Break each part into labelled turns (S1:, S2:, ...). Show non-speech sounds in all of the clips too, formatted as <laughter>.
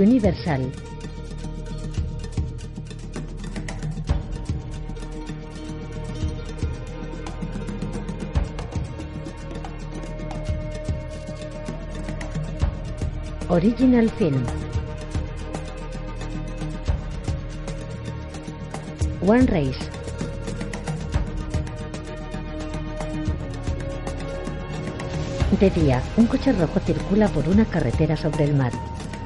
S1: Universal. Original Film. One Race. De día, un coche rojo circula por una carretera sobre el mar.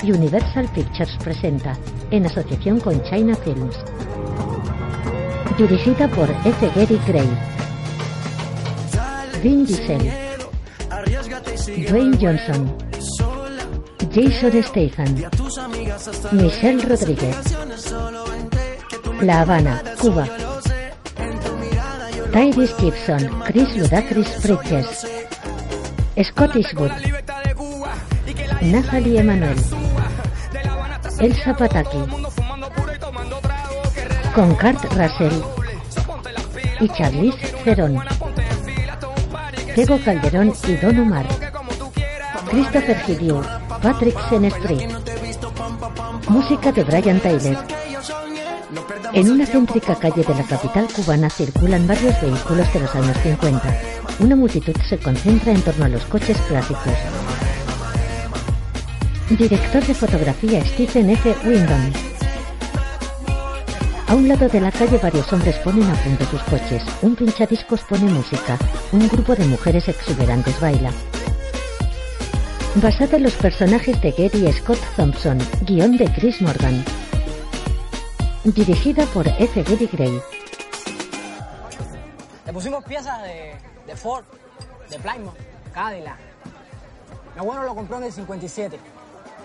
S1: Universal Pictures presenta, en asociación con China Films. Dirigida por F. Gary Gray. Vin Diesel. Dwayne Johnson. Jason Statham. Michelle Rodríguez. La Habana, Cuba. Tyrese Gibson, Chris Ludacris Bridges. Scott Eastwood. Nathalie Emanuel. Elsa Pataki. Con Kurt Russell. Y Charlize Theron. Tego Calderón y Don Omar. Christopher Hidiou, Patrick Senestri. Música de Brian Tyler. En una céntrica calle de la capital cubana circulan varios vehículos de los años 50. Una multitud se concentra en torno a los coches clásicos. Director de fotografía Stephen F. Windham. A un lado de la calle varios hombres ponen a punto sus coches. Un pinchadiscos pone música. Un grupo de mujeres exuberantes baila. Basada en los personajes de Gary Scott Thompson, guion de Chris Morgan. Dirigida por F. Gary Gray.
S2: Le pusimos piezas de, de Ford, de Plymouth, Cadillac. Mi abuelo lo compró en el 57.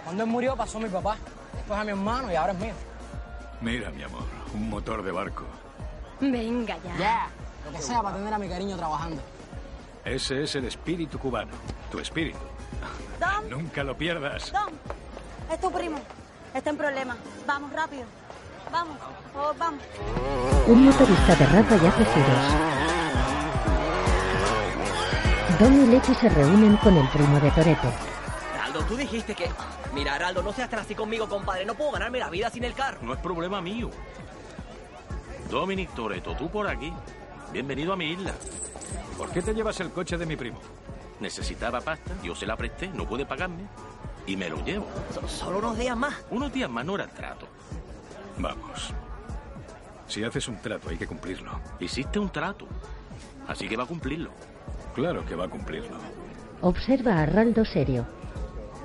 S2: Cuando él murió pasó a mi papá, después a mi hermano y ahora es mío.
S3: Mira, mi amor, un motor de barco.
S4: Venga ya.
S2: Ya, lo que sea para tener a mi cariño trabajando.
S3: Ese es el espíritu cubano, tu espíritu.
S4: Tom,
S3: Nunca lo pierdas.
S4: Tom, es tu primo. Está en problemas. Vamos rápido. Vamos, oh, vamos.
S1: Un motorista de rapa y hace giros. Don y Letty se reúnen con el primo de Toreto.
S5: Tú dijiste que... Mira, Araldo, no seas tan así conmigo, compadre. No puedo ganarme la vida sin el carro.
S6: No es problema mío. Dominic Toreto, tú por aquí. Bienvenido a mi isla.
S3: ¿Por qué te llevas el coche de mi primo?
S6: Necesitaba pasta, yo se la presté, no puede pagarme. Y me lo llevo.
S5: So- solo unos días más.
S6: Unos días más no era el trato.
S3: Vamos. Si haces un trato, hay que cumplirlo.
S6: Hiciste un trato. Así que va a cumplirlo.
S3: Claro que va a cumplirlo.
S1: Observa a Raldo serio.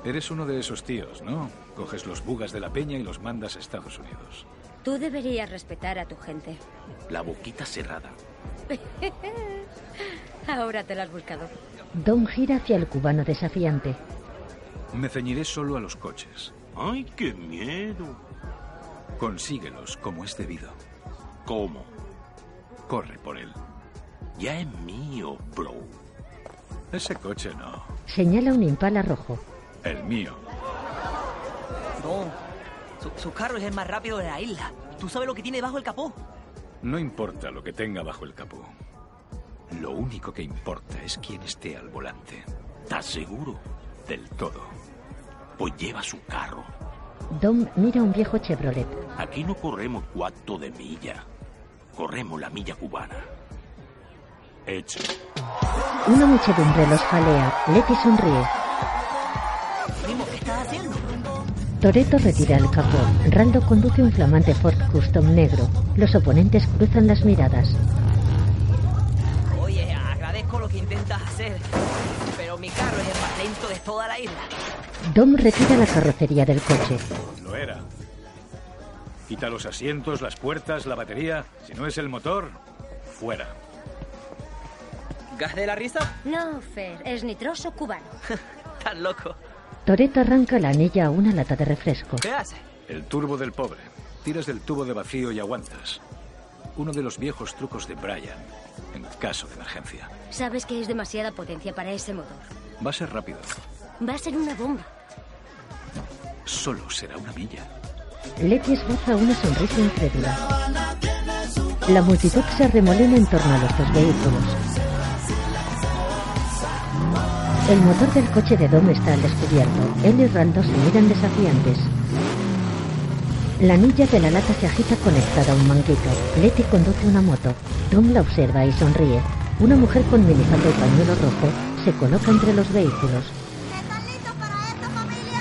S3: Eres uno de esos tíos, ¿no? Coges los bugas de la peña y los mandas a Estados Unidos.
S4: Tú deberías respetar a tu gente.
S6: La boquita cerrada. <laughs>
S4: Ahora te lo has buscado.
S1: Don gira hacia el cubano desafiante.
S3: Me ceñiré solo a los coches.
S6: ¡Ay, qué miedo!
S3: Consíguelos como es debido.
S6: ¿Cómo?
S3: Corre por él.
S6: Ya es mío, bro.
S3: Ese coche no.
S1: Señala un impala rojo.
S3: El mío.
S5: No. Su, su carro es el más rápido de la isla. ¿Tú sabes lo que tiene bajo el capó?
S3: No importa lo que tenga bajo el capó. Lo único que importa es quién esté al volante.
S6: ¿Estás seguro?
S3: Del todo.
S6: Pues lleva su carro.
S1: Don mira un viejo Chevrolet.
S6: Aquí no corremos cuarto de milla. Corremos la milla cubana. Hecho.
S1: Una muchedumbre los jalea. Letty sonríe. Toreto retira el capó. Raldo conduce un flamante Ford Custom negro. Los oponentes cruzan las miradas.
S5: Oye, agradezco lo que intentas hacer. Pero mi carro es el más lento de toda la isla.
S1: Dom retira la carrocería del coche.
S3: Lo era. Quita los asientos, las puertas, la batería. Si no es el motor, fuera.
S5: ¿Gas de la risa?
S4: No, Fer, es nitroso cubano. <laughs>
S5: Tan loco.
S1: Toreto arranca la anilla a una lata de refresco.
S5: ¿Qué haces?
S3: El turbo del pobre. Tiras del tubo de vacío y aguantas. Uno de los viejos trucos de Brian, en caso de emergencia.
S4: Sabes que es demasiada potencia para ese motor.
S3: Va a ser rápido.
S4: Va a ser una bomba.
S3: Solo será una milla.
S1: Letty esboza una sonrisa incrédula. La multitud se arremolina en torno a los dos vehículos. El motor del coche de Dom está al descubierto. Él y Raldo se miran desafiantes. La anilla de la lata se agita conectada a un manguito. Letty conduce una moto. Tom la observa y sonríe. Una mujer con minifalda y pañuelo rojo se coloca entre los vehículos.
S7: ¿Están listos para esto, familia?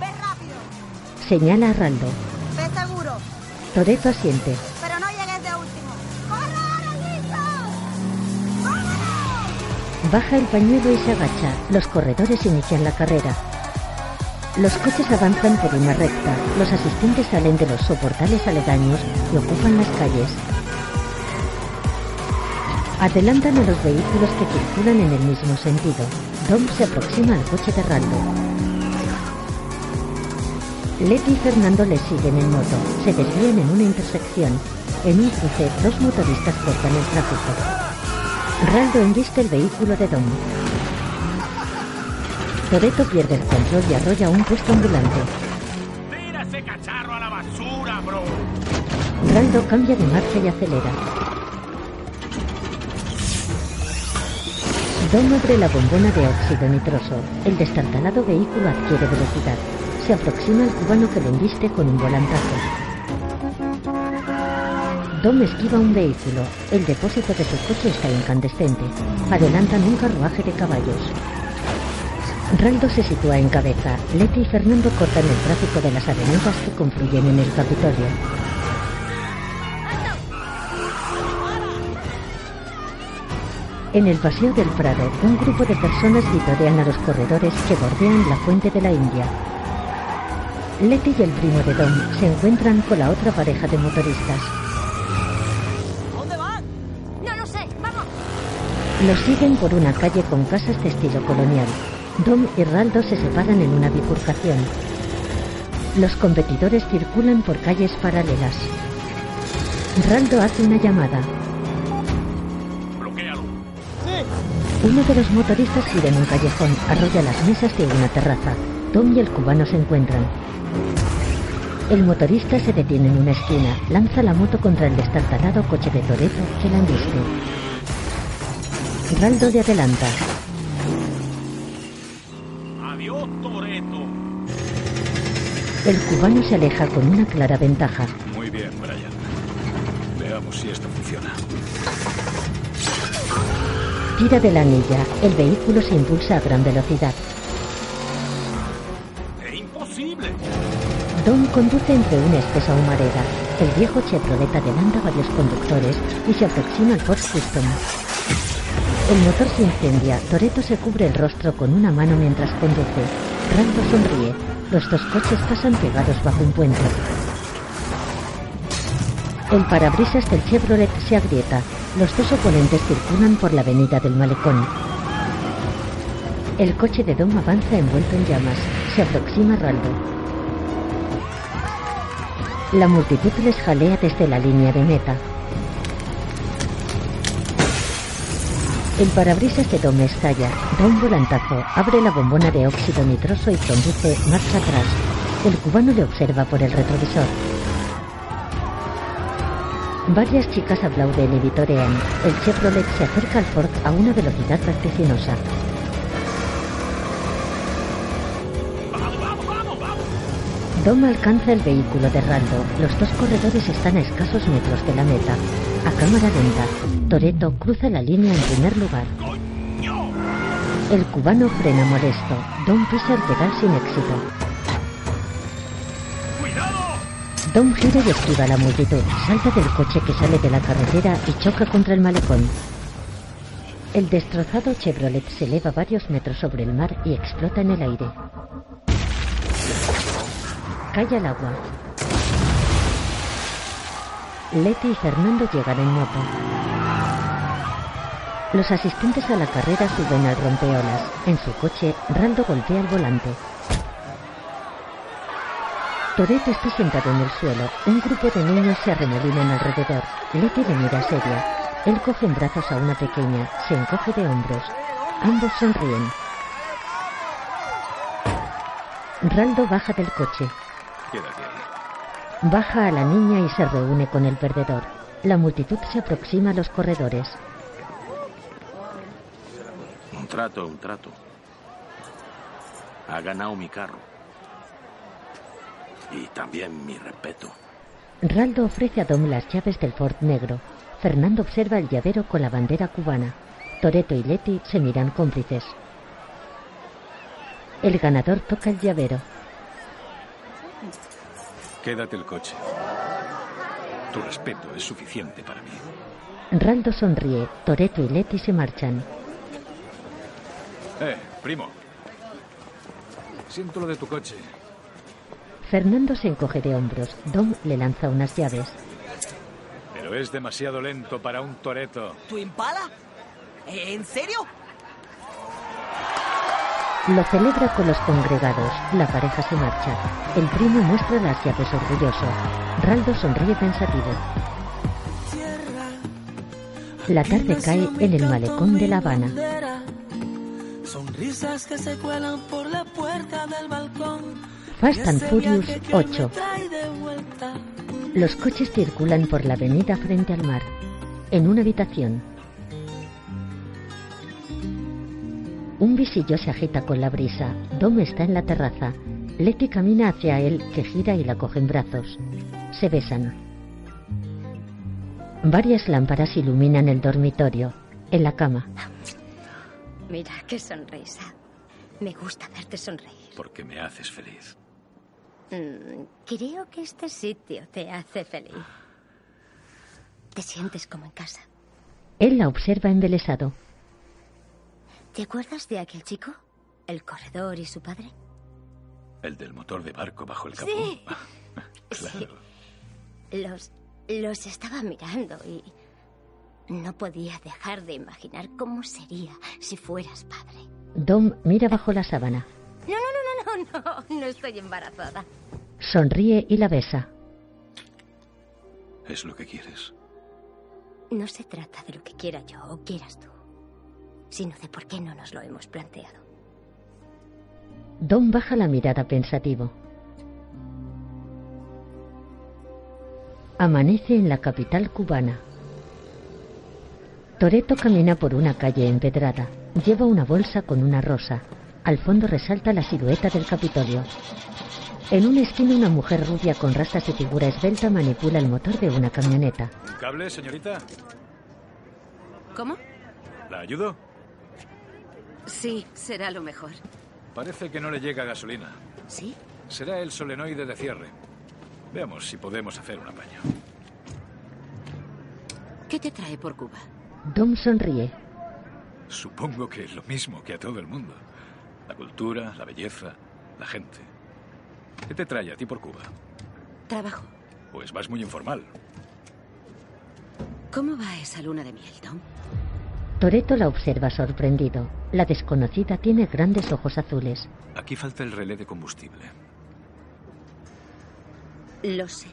S7: ¡Ve rápido!
S1: Señala a Raldo.
S7: Ve seguro.
S1: Toretto asiente. Baja el pañuelo y se agacha. Los corredores inician la carrera. Los coches avanzan por una recta. Los asistentes salen de los soportales aledaños y ocupan las calles. Adelantan a los vehículos que circulan en el mismo sentido. Dom se aproxima al coche de Raldo. Letty y Fernando le siguen en moto. Se desvían en una intersección. En un cruce, dos motoristas cortan el tráfico. Raldo embiste el vehículo de Dom. Toretto pierde el control y arrolla un puesto ambulante.
S8: ¡Tira ese cacharro a la basura, bro!
S1: Raldo cambia de marcha y acelera. Dom abre la bombona de óxido nitroso. El destartalado vehículo adquiere velocidad. Se aproxima al cubano que lo embiste con un volantazo. Dom esquiva un vehículo. El depósito de su coche está incandescente. Adelantan un carruaje de caballos. Raldo se sitúa en cabeza. Leti y Fernando cortan el tráfico de las avenidas que confluyen en el Capitolio. En el paseo del Prado, un grupo de personas vitorean a los corredores que bordean la fuente de la India. Leti y el primo de Dom se encuentran con la otra pareja de motoristas. Los siguen por una calle con casas de estilo colonial. Dom y Raldo se separan en una bifurcación. Los competidores circulan por calles paralelas. Raldo hace una llamada.
S8: Bloquéalo.
S1: Uno de los motoristas gira en un callejón, arrolla las mesas de una terraza. Tom y el cubano se encuentran. El motorista se detiene en una esquina, lanza la moto contra el destartalado coche de Toreto que la embiste. Raldo le adelanta.
S8: Adiós, Toreto.
S1: El cubano se aleja con una clara ventaja.
S9: Muy bien, Brian. Veamos si esto funciona.
S1: Tira de la anilla. El vehículo se impulsa a gran velocidad.
S8: ¡Es imposible!
S1: Don conduce entre una espesa humareda. El viejo Chevrolet adelanta a varios conductores y se aproxima al Ford Custom. El motor se incendia. Toreto se cubre el rostro con una mano mientras conduce. Rando sonríe. Los dos coches pasan pegados bajo un puente. El parabrisas del Chevrolet se agrieta. Los dos oponentes circulan por la avenida del malecón. El coche de Dom avanza envuelto en llamas. Se aproxima Raldo. La multitud les jalea desde la línea de meta. El parabrisas de Dom estalla, da un volantazo, abre la bombona de óxido nitroso y conduce marcha atrás. El cubano le observa por el retrovisor. Varias chicas aplauden y vitorean. El Chevrolet se acerca al Ford a una velocidad vertiginosa. Dom alcanza el vehículo de Rando. Los dos corredores están a escasos metros de la meta. A cámara lenta, Toreto cruza la línea en primer lugar. El cubano frena molesto. Dom pisa el pedal sin éxito. Dom gira y esquiva a la multitud. Salta del coche que sale de la carretera y choca contra el malecón. El destrozado Chevrolet se eleva varios metros sobre el mar y explota en el aire. Cae al agua. Leti y Fernando llegan en moto. Los asistentes a la carrera suben al rompeolas. En su coche, Raldo golpea el volante. Toretto está sentado en el suelo. Un grupo de niños se arremolinan alrededor. Leti le mira seria. Él coge en brazos a una pequeña. Se encoge de hombros. Ambos sonríen. Raldo baja del coche.
S9: Quédate ahí.
S1: Baja a la niña y se reúne con el perdedor. La multitud se aproxima a los corredores.
S8: Un trato, un trato.
S6: Ha ganado mi carro. Y también mi respeto.
S1: Raldo ofrece a Dom las llaves del Ford negro. Fernando observa el llavero con la bandera cubana. Toreto y Leti se miran cómplices. El ganador toca el llavero.
S3: Quédate el coche. Tu respeto es suficiente para mí.
S1: Raldo sonríe. Toreto y Leti se marchan.
S3: Eh, primo. Siento lo de tu coche.
S1: Fernando se encoge de hombros. Dom le lanza unas llaves.
S3: Pero es demasiado lento para un toreto.
S5: ¿Tu impala? ¿En serio?
S1: Lo celebra con los congregados. La pareja se marcha. El primo muestra las llaves orgulloso. Raldo sonríe pensativo. La tarde cae en el malecón de La Habana.
S10: Sonrisas que se cuelan por la puerta del balcón.
S1: Fast and Furious 8. Los coches circulan por la avenida frente al mar. En una habitación. Un visillo se agita con la brisa. Dom está en la terraza. Letty camina hacia él, que gira y la coge en brazos. Se besan. Varias lámparas iluminan el dormitorio. En la cama.
S4: Mira, qué sonrisa. Me gusta verte sonreír.
S3: Porque me haces feliz.
S4: Mm, creo que este sitio te hace feliz. Te sientes como en casa.
S1: Él la observa embelesado.
S4: ¿Te acuerdas de aquel chico? ¿El corredor y su padre?
S3: El del motor de barco bajo el capó.
S4: Sí. <laughs>
S3: claro.
S4: Los, los estaba mirando y no podía dejar de imaginar cómo sería si fueras padre.
S1: Dom mira bajo la sábana.
S4: No, no, no, no, no, no, no estoy embarazada.
S1: Sonríe y la besa.
S3: Es lo que quieres.
S4: No se trata de lo que quiera yo o quieras tú, sino de por qué no nos lo hemos planteado.
S1: Dom baja la mirada pensativo. Amanece en la capital cubana. Toreto camina por una calle empedrada. Lleva una bolsa con una rosa. Al fondo resalta la silueta del Capitolio. En una esquina una mujer rubia con rastas y figura esbelta manipula el motor de una camioneta.
S3: ¿Un cable, señorita?
S11: ¿Cómo?
S3: ¿La ayudo?
S11: Sí, será lo mejor.
S3: Parece que no le llega gasolina.
S11: ¿Sí?
S3: Será el solenoide de cierre. Veamos si podemos hacer un apaño.
S11: ¿Qué te trae por Cuba?
S1: Dom sonríe.
S3: Supongo que lo mismo que a todo el mundo. La cultura, la belleza, la gente. ¿Qué te trae a ti por Cuba?
S11: Trabajo.
S3: Pues vas muy informal.
S11: ¿Cómo va esa luna de miel, Tom?
S1: Toreto la observa sorprendido. La desconocida tiene grandes ojos azules.
S3: Aquí falta el relé de combustible.
S11: Lo sé.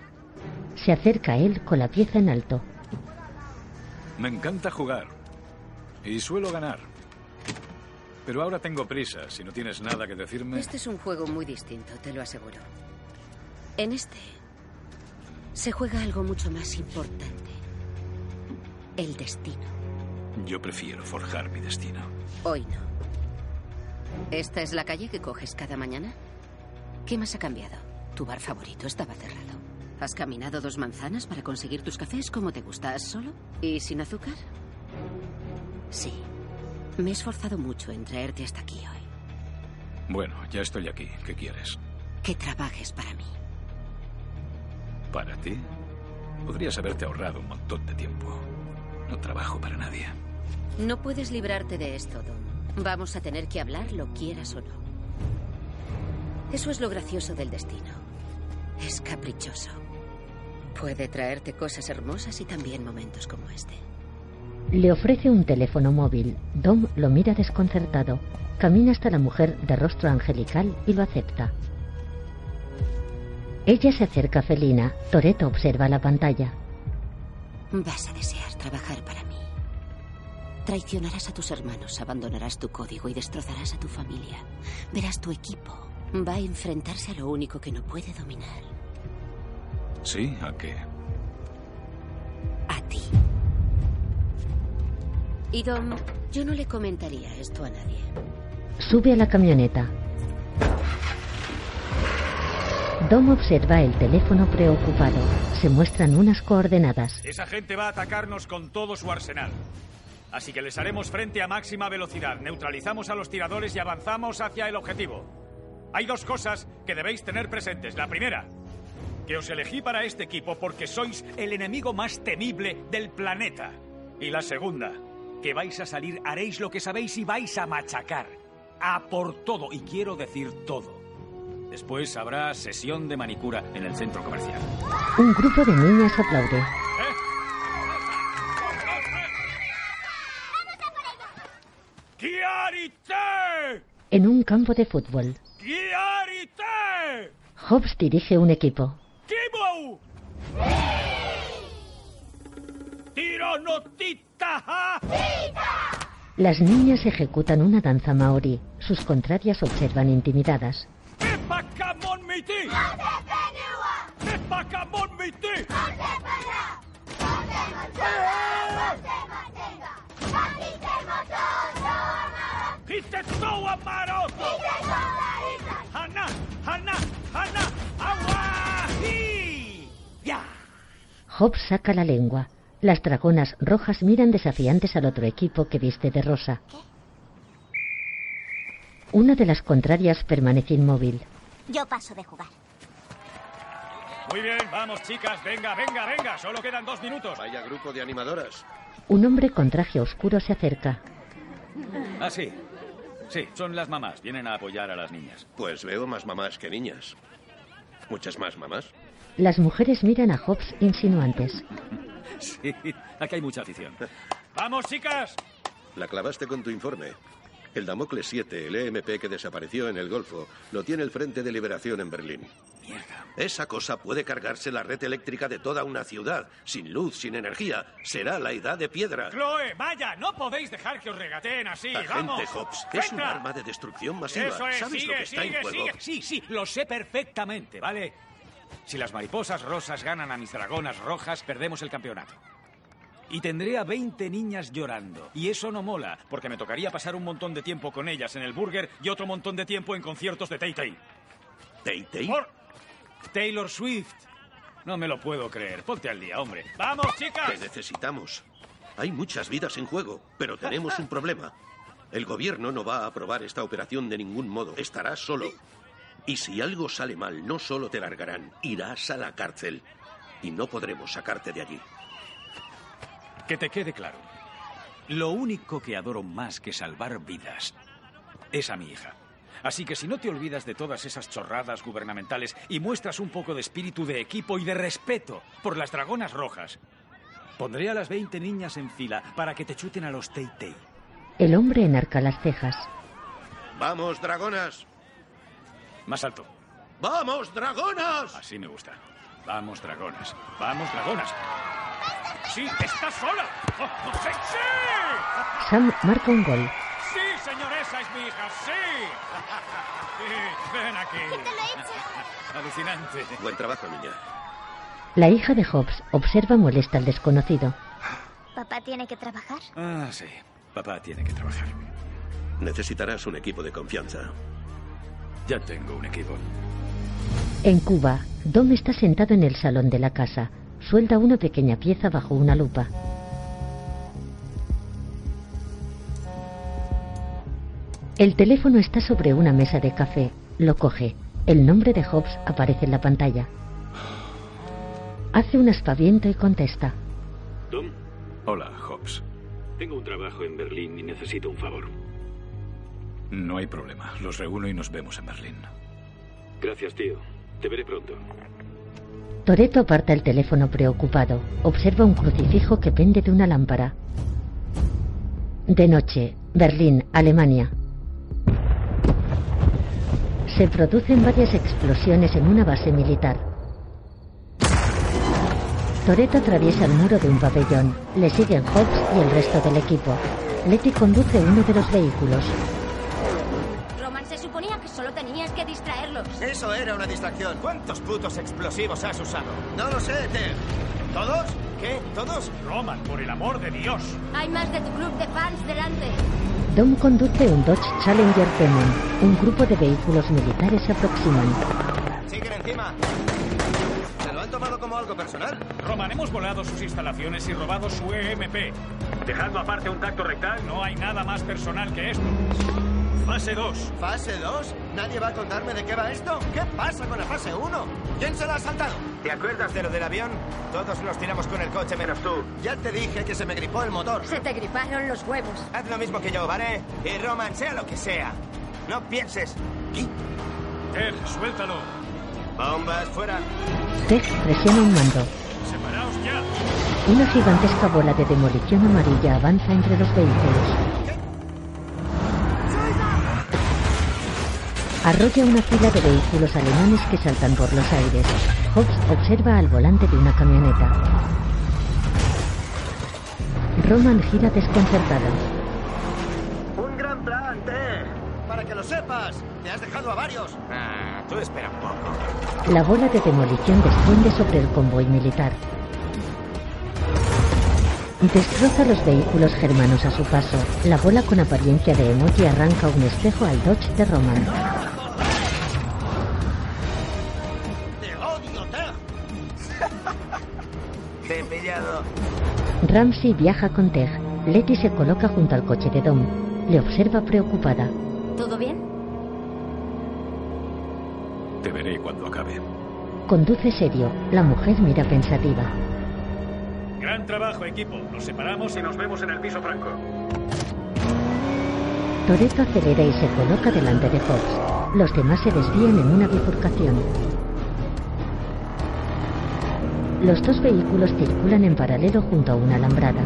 S1: Se acerca a él con la pieza en alto.
S3: Me encanta jugar. Y suelo ganar. Pero ahora tengo prisa. Si no tienes nada que decirme...
S11: Este es un juego muy distinto, te lo aseguro. En este se juega algo mucho más importante. El destino.
S3: Yo prefiero forjar mi destino.
S11: Hoy no. ¿Esta es la calle que coges cada mañana? ¿Qué más ha cambiado? Tu bar favorito estaba cerrado. ¿Has caminado dos manzanas para conseguir tus cafés como te gustas solo? ¿Y sin azúcar? Sí. Me he esforzado mucho en traerte hasta aquí hoy.
S3: Bueno, ya estoy aquí. ¿Qué quieres?
S11: Que trabajes para mí.
S3: ¿Para ti? Podrías haberte ahorrado un montón de tiempo. No trabajo para nadie.
S11: No puedes librarte de esto, Don. Vamos a tener que hablar, lo quieras o no. Eso es lo gracioso del destino. Es caprichoso. Puede traerte cosas hermosas y también momentos como este.
S1: Le ofrece un teléfono móvil. Dom lo mira desconcertado. Camina hasta la mujer de rostro angelical y lo acepta. Ella se acerca a Felina. Toreto observa la pantalla.
S11: Vas a desear trabajar para mí. Traicionarás a tus hermanos, abandonarás tu código y destrozarás a tu familia. Verás tu equipo. Va a enfrentarse a lo único que no puede dominar.
S3: ¿Sí? ¿A qué?
S11: A ti. Y Dom, yo no le comentaría esto a nadie.
S1: Sube a la camioneta. Dom observa el teléfono preocupado. Se muestran unas coordenadas.
S9: Esa gente va a atacarnos con todo su arsenal. Así que les haremos frente a máxima velocidad. Neutralizamos a los tiradores y avanzamos hacia el objetivo. Hay dos cosas que debéis tener presentes. La primera, que os elegí para este equipo porque sois el enemigo más temible del planeta. Y la segunda, que vais a salir, haréis lo que sabéis y vais a machacar. A por todo, y quiero decir todo. Después habrá sesión de manicura en el centro comercial.
S1: Un grupo de niñas aplaude. En un campo de fútbol. Hobbs dirige un equipo.
S9: ¿ah?
S1: Las niñas ejecutan una danza maorí. Sus contrarias observan intimidadas.
S9: ¡Epacamon miti! ¡Epacamon miti! ¡Hitetsuwa maroto! ¡Hana! ¡Hana! ¡Hana! ¡Agua! ¡Y! ¡Ya!
S1: Hobbs saca la lengua. Las dragonas rojas miran desafiantes al otro equipo que viste de rosa. Una de las contrarias permanece inmóvil.
S7: Yo paso de jugar.
S9: Muy bien, vamos chicas, venga, venga, venga, solo quedan dos minutos.
S12: Vaya grupo de animadoras.
S1: Un hombre con traje oscuro se acerca.
S9: Ah, sí. Sí, son las mamás, vienen a apoyar a las niñas.
S12: Pues veo más mamás que niñas. Muchas más mamás.
S1: Las mujeres miran a Hobbs insinuantes. <laughs>
S9: Sí, aquí hay mucha afición. ¡Vamos, chicas!
S12: La clavaste con tu informe. El Damocles 7, el EMP que desapareció en el Golfo, lo tiene el Frente de Liberación en Berlín.
S9: Mierda.
S12: Esa cosa puede cargarse la red eléctrica de toda una ciudad. Sin luz, sin energía. Será la edad de piedra.
S9: Chloe, vaya, no podéis dejar que os regateen así,
S12: Agente
S9: vamos.
S12: Hobbs, es un arma de destrucción masiva.
S9: Eso es,
S12: ¿Sabes
S9: sigue,
S12: lo que está
S9: sigue,
S12: en juego?
S9: sigue. Sí, sí, lo sé perfectamente, ¿vale? Si las mariposas rosas ganan a mis dragonas rojas, perdemos el campeonato. Y tendré a 20 niñas llorando. Y eso no mola, porque me tocaría pasar un montón de tiempo con ellas en el burger y otro montón de tiempo en conciertos de Tay Tay.
S12: ¿Tay Tay?
S9: Por Taylor Swift. No me lo puedo creer. Ponte al día, hombre. ¡Vamos,
S12: Te
S9: chicas!
S12: necesitamos. Hay muchas vidas en juego, pero tenemos un problema. El gobierno no va a aprobar esta operación de ningún modo. Estarás solo. Y si algo sale mal, no solo te largarán, irás a la cárcel. Y no podremos sacarte de allí.
S9: Que te quede claro. Lo único que adoro más que salvar vidas es a mi hija. Así que si no te olvidas de todas esas chorradas gubernamentales y muestras un poco de espíritu de equipo y de respeto por las dragonas rojas, pondré a las 20 niñas en fila para que te chuten a los Tei Tei.
S1: El hombre enarca las cejas.
S12: ¡Vamos, dragonas!
S9: Más alto.
S12: ¡Vamos, dragonas!
S9: Así me gusta. Vamos, dragonas. Vamos, dragonas. ¡Sí! ¡Estás sola! ¡Oh, oh, sí, sí!
S1: Sam marca un gol.
S9: ¡Sí, señor! ¡Esa es mi hija! ¡Sí! <laughs> Sí, ven aquí. Alucinante.
S12: Buen trabajo, niña.
S1: La hija de Hobbs observa molesta al desconocido.
S7: ¿Papá tiene que trabajar?
S9: Ah, sí. Papá tiene que trabajar.
S12: Necesitarás un equipo de confianza.
S9: Ya tengo un equipo.
S1: En Cuba, Dom está sentado en el salón de la casa. Suelda una pequeña pieza bajo una lupa. El teléfono está sobre una mesa de café. Lo coge. El nombre de Hobbs aparece en la pantalla. Hace un aspaviento y contesta.
S3: Tom,
S9: Hola, Hobbs.
S3: tengo un trabajo en Berlín y necesito un favor.
S9: No hay problema. Los reúno y nos vemos en Berlín.
S3: Gracias, tío. Te veré pronto.
S1: Toreto aparta el teléfono preocupado. Observa un crucifijo que pende de una lámpara. De noche, Berlín, Alemania. Se producen varias explosiones en una base militar. Toreto atraviesa el muro de un pabellón. Le siguen Hobbs y el resto del equipo. Letty conduce uno de los vehículos.
S13: Eso era una distracción. ¿Cuántos putos explosivos has usado? No lo sé, Ter. ¿Todos? ¿Qué? ¿Todos?
S9: Roman, por el amor de Dios.
S4: Hay más de tu club de fans delante.
S1: Dom conduce un Dodge Challenger Demon. Un grupo de vehículos militares se aproximan.
S13: Siguen encima. Se lo han tomado como algo personal.
S9: Roman, hemos volado sus instalaciones y robado su EMP. Dejando aparte un tacto rectal, no hay nada más personal que esto. Fase 2.
S13: ¿Fase 2? ¿Nadie va a contarme de qué va esto? ¿Qué pasa con la fase 1? ¿Quién se la ha saltado? ¿Te acuerdas de lo del avión? Todos nos tiramos con el coche menos tú. Ya te dije que se me gripó el motor.
S4: Se te griparon los huevos.
S13: Haz lo mismo que yo, ¿vale? Y Roman, sea lo que sea. No pienses.
S9: Ted, suéltalo.
S13: Bombas fuera.
S1: Tech presiona un mando.
S9: Separaos ya.
S1: Una gigantesca bola de demolición amarilla avanza entre los vehículos. Arrolla una fila de vehículos alemanes que saltan por los aires. Hobbs observa al volante de una camioneta. Roman gira desconcertado.
S13: Un gran plan, T. Para que lo sepas, te has dejado a varios. Ah, tú espera un poco.
S1: La bola de demolición desciende sobre el convoy militar. Destroza los vehículos germanos a su paso. La bola con apariencia de emoji arranca un espejo al Dodge de Roman. Ramsey viaja con Tej. Letty se coloca junto al coche de Dom. Le observa preocupada.
S4: ¿Todo bien?
S3: Te veré cuando acabe.
S1: Conduce serio. La mujer mira pensativa.
S9: Gran trabajo, equipo. Nos separamos y nos vemos en el piso franco.
S1: Toretto acelera y se coloca delante de Hobbs. Los demás se desvían en una bifurcación. Los dos vehículos circulan en paralelo junto a una alambrada.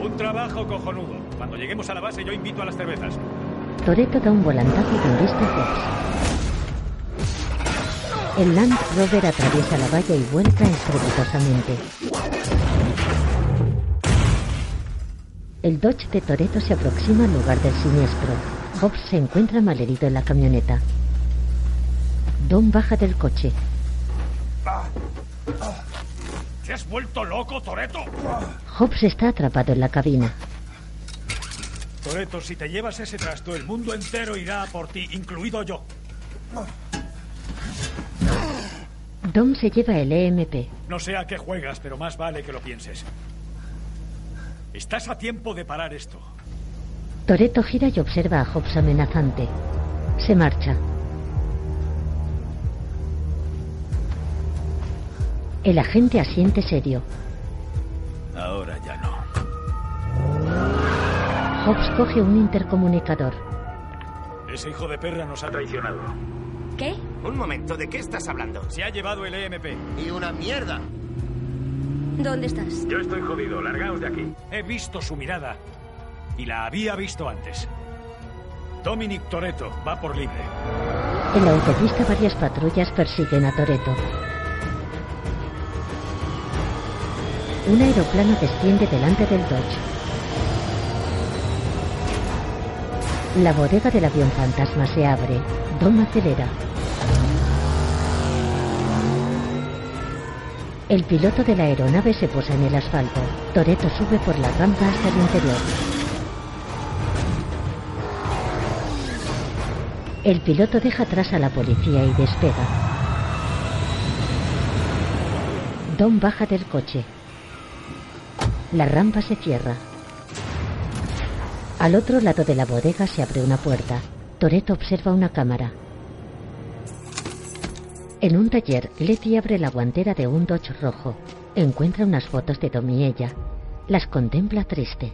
S9: Un trabajo cojonudo. Cuando lleguemos a la base yo invito a las cervezas.
S1: Toretto da un volantazo y embiste a Hobbs. El Land Rover atraviesa la valla y vuelca estrepitosamente. El Dodge de Toretto se aproxima al lugar del siniestro. Hobbs se encuentra malherido en la camioneta. Don baja del coche.
S9: ¿Te has vuelto loco, Toreto?
S1: Hobbs está atrapado en la cabina.
S9: Toreto, si te llevas ese trasto, el mundo entero irá a por ti, incluido yo.
S1: Dom se lleva el EMP.
S9: No sé a qué juegas, pero más vale que lo pienses. Estás a tiempo de parar esto.
S1: Toretto gira y observa a Hobbs amenazante. Se marcha. El agente asiente serio.
S9: Ahora ya no.
S1: Hobbs coge un intercomunicador.
S9: Ese hijo de perra nos ha traicionado.
S4: ¿Qué?
S13: Un momento, ¿de qué estás hablando?
S9: Se ha llevado el EMP.
S13: Y una mierda.
S4: ¿Dónde estás?
S9: Yo estoy jodido, largaos de aquí. He visto su mirada. Y la había visto antes. Dominic Toretto va por libre.
S1: En la autopista varias patrullas persiguen a Toretto. Un aeroplano desciende delante del Dodge. La bodega del avión fantasma se abre. Dom acelera. El piloto de la aeronave se posa en el asfalto. Toretto sube por la rampa hasta el interior. El piloto deja atrás a la policía y despega. Don baja del coche. La rampa se cierra. Al otro lado de la bodega se abre una puerta. Toretto observa una cámara. En un taller, Letty abre la guantera de un Dodge rojo. Encuentra unas fotos de Tom y ella. Las contempla triste.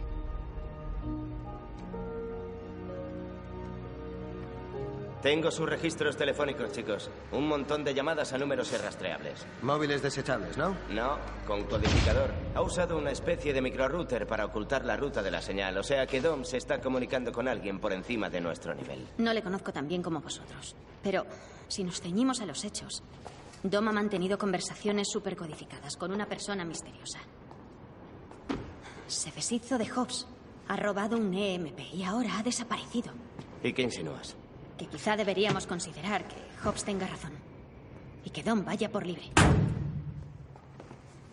S13: Tengo sus registros telefónicos, chicos. Un montón de llamadas a números irrastreables. Móviles desechables, ¿no? No, con codificador. Ha usado una especie de microrouter para ocultar la ruta de la señal, o sea que Dom se está comunicando con alguien por encima de nuestro nivel.
S14: No le conozco tan bien como vosotros. Pero si nos ceñimos a los hechos, Dom ha mantenido conversaciones supercodificadas con una persona misteriosa. Se deshizo de Hobbs. Ha robado un EMP y ahora ha desaparecido.
S13: ¿Y qué insinúas?
S14: Que quizá deberíamos considerar que Hobbs tenga razón. Y que Dom vaya por libre.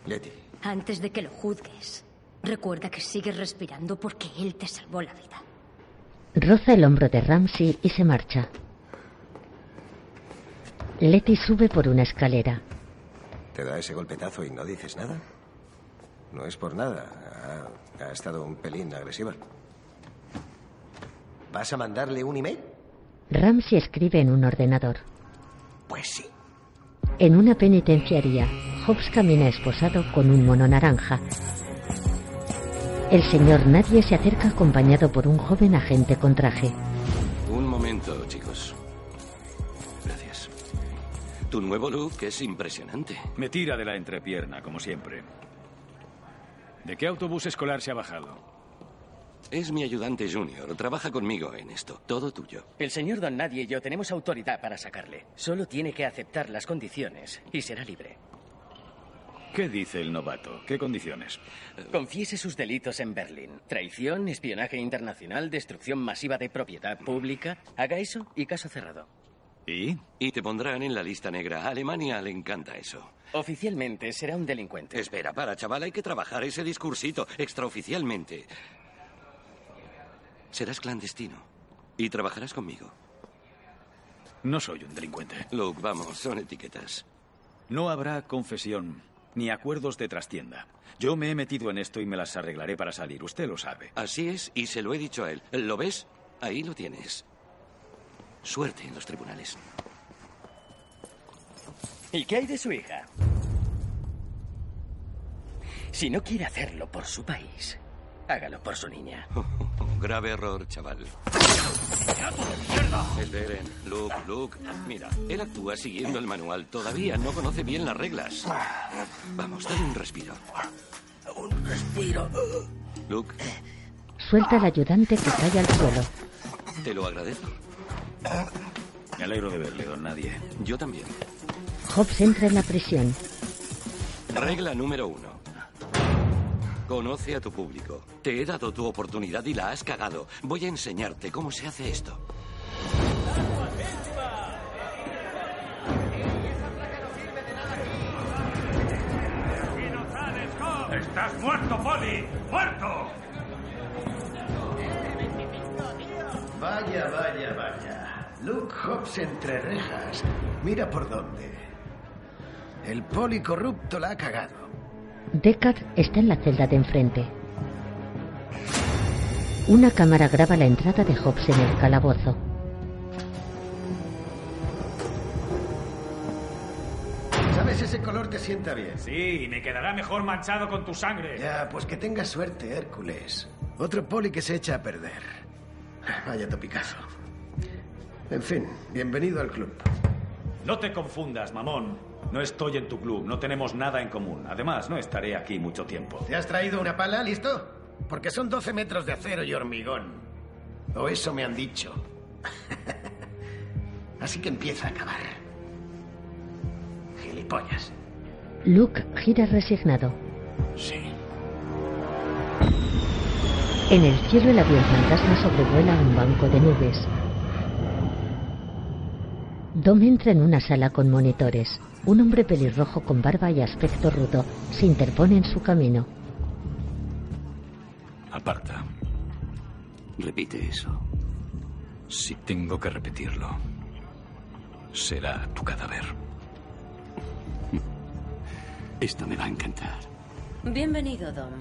S13: Letty.
S4: Antes de que lo juzgues, recuerda que sigues respirando porque él te salvó la vida.
S1: Roza el hombro de Ramsey y se marcha. Letty sube por una escalera.
S15: ¿Te da ese golpetazo y no dices nada? No es por nada. Ha, ha estado un pelín agresiva. ¿Vas a mandarle un email?
S1: Ramsey escribe en un ordenador.
S15: Pues sí.
S1: En una penitenciaría, Hobbs camina esposado con un mono naranja. El señor Nadie se acerca acompañado por un joven agente con traje.
S8: Un momento, chicos. Gracias. Tu nuevo look es impresionante.
S9: Me tira de la entrepierna, como siempre. ¿De qué autobús escolar se ha bajado?
S8: Es mi ayudante junior. Trabaja conmigo en esto. Todo tuyo.
S16: El señor Don Nadie y yo tenemos autoridad para sacarle. Solo tiene que aceptar las condiciones y será libre.
S9: ¿Qué dice el novato? ¿Qué condiciones?
S16: Confiese sus delitos en Berlín. Traición, espionaje internacional, destrucción masiva de propiedad pública. Haga eso y caso cerrado.
S9: ¿Y?
S8: Y te pondrán en la lista negra. A Alemania le encanta eso.
S16: Oficialmente será un delincuente.
S8: Espera, para, chaval, hay que trabajar ese discursito. Extraoficialmente. Serás clandestino. Y trabajarás conmigo.
S9: No soy un delincuente.
S8: Luke, vamos, son etiquetas.
S9: No habrá confesión ni acuerdos de trastienda. Yo me he metido en esto y me las arreglaré para salir. Usted lo sabe.
S8: Así es, y se lo he dicho a él. ¿Lo ves? Ahí lo tienes. Suerte en los tribunales.
S16: ¿Y qué hay de su hija? Si no quiere hacerlo por su país, hágalo por su niña. <laughs>
S8: Grave error, chaval. Esperen, Luke, Luke. Mira, él actúa siguiendo el manual. Todavía no conoce bien las reglas. Vamos, dale un respiro.
S16: Un respiro.
S8: Luke,
S1: Suelta al ayudante que cae al suelo.
S8: te lo agradezco.
S9: Me alegro de verle, don Nadie.
S8: Yo también.
S1: Hobbs entra en la prisión.
S8: Regla número uno. Conoce a tu público. Te he dado tu oportunidad y la has cagado. Voy a enseñarte cómo se hace esto.
S17: ¡Estás muerto, Poli! ¡Muerto!
S18: Vaya, vaya, vaya. Luke Hobbs entre rejas. Mira por dónde. El poli corrupto la ha cagado.
S1: Deckard está en la celda de enfrente. Una cámara graba la entrada de Hobbs en el calabozo.
S18: ¿Sabes? Ese color te sienta bien.
S9: Sí, me quedará mejor manchado con tu sangre.
S18: Ya, pues que tengas suerte, Hércules. Otro poli que se echa a perder. Vaya topicazo. En fin, bienvenido al club.
S9: No te confundas, mamón. No estoy en tu club, no tenemos nada en común. Además, no estaré aquí mucho tiempo.
S18: ¿Te has traído una pala? ¿Listo? Porque son 12 metros de acero y hormigón. O eso me han dicho. <laughs> Así que empieza a acabar. Gilipollas.
S1: Luke gira resignado.
S9: Sí.
S1: En el cielo el avión fantasma sobrevuela un banco de nubes. Dom entra en una sala con monitores. Un hombre pelirrojo con barba y aspecto rudo se interpone en su camino.
S3: Aparta.
S8: Repite eso.
S3: Si tengo que repetirlo, será tu cadáver. <laughs>
S8: Esto me va a encantar.
S11: Bienvenido, Dom.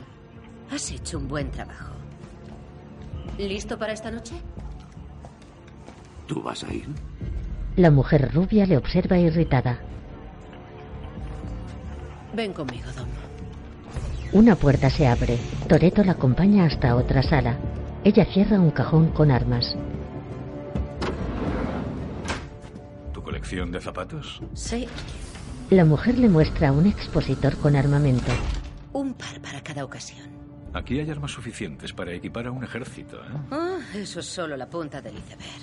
S11: Has hecho un buen trabajo. ¿Listo para esta noche?
S8: ¿Tú vas a ir?
S1: La mujer rubia le observa irritada.
S11: Ven conmigo, Dom.
S1: Una puerta se abre. Toreto la acompaña hasta otra sala. Ella cierra un cajón con armas.
S3: ¿Tu colección de zapatos?
S11: Sí,
S1: La mujer le muestra un expositor con armamento.
S11: un par para cada ocasión.
S3: Aquí hay armas suficientes para equipar a un ejército, ¿eh?
S11: Ah, eso es solo la punta del iceberg.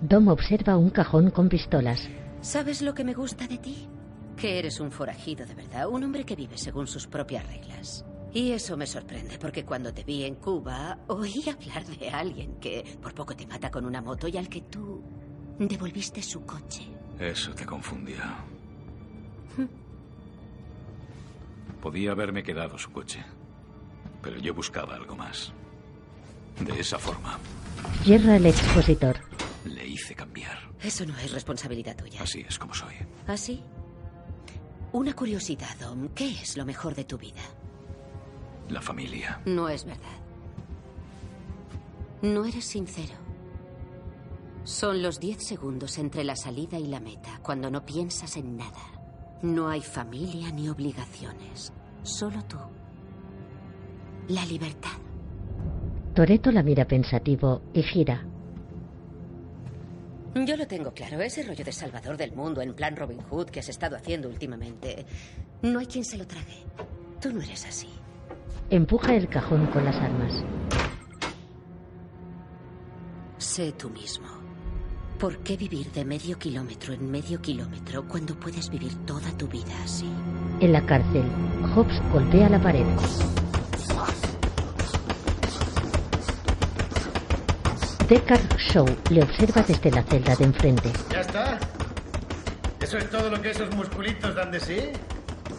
S1: Dom observa un cajón con pistolas.
S11: ¿Sabes lo que me gusta de ti? Que eres un forajido de verdad, un hombre que vive según sus propias reglas. Y eso me sorprende, porque cuando te vi en Cuba, oí hablar de alguien que por poco te mata con una moto y al que tú devolviste su coche.
S3: Eso te confundía. Podía haberme quedado su coche, pero yo buscaba algo más. De esa forma.
S1: Cierra el expositor.
S3: Le hice cambiar.
S11: Eso no es responsabilidad tuya.
S3: Así es como soy.
S11: ¿Así? Una curiosidad, Dom. ¿Qué es lo mejor de tu vida?
S3: La familia.
S11: No es verdad. No eres sincero. Son los diez segundos entre la salida y la meta, cuando no piensas en nada. No hay familia ni obligaciones. Solo tú. La libertad.
S1: Toreto la mira pensativo y gira.
S11: Yo lo tengo claro. Ese rollo de salvador del mundo en plan Robin Hood que has estado haciendo últimamente, no hay quien se lo trague. Tú no eres así.
S1: Empuja el cajón con las armas.
S11: Sé tú mismo. ¿Por qué vivir de medio kilómetro en medio kilómetro cuando puedes vivir toda tu vida así?
S1: En la cárcel, Hobbs golpea la pared. Deckard Shaw le observa desde la celda de enfrente.
S18: ¿Ya está? ¿Eso es todo lo que esos musculitos dan de sí?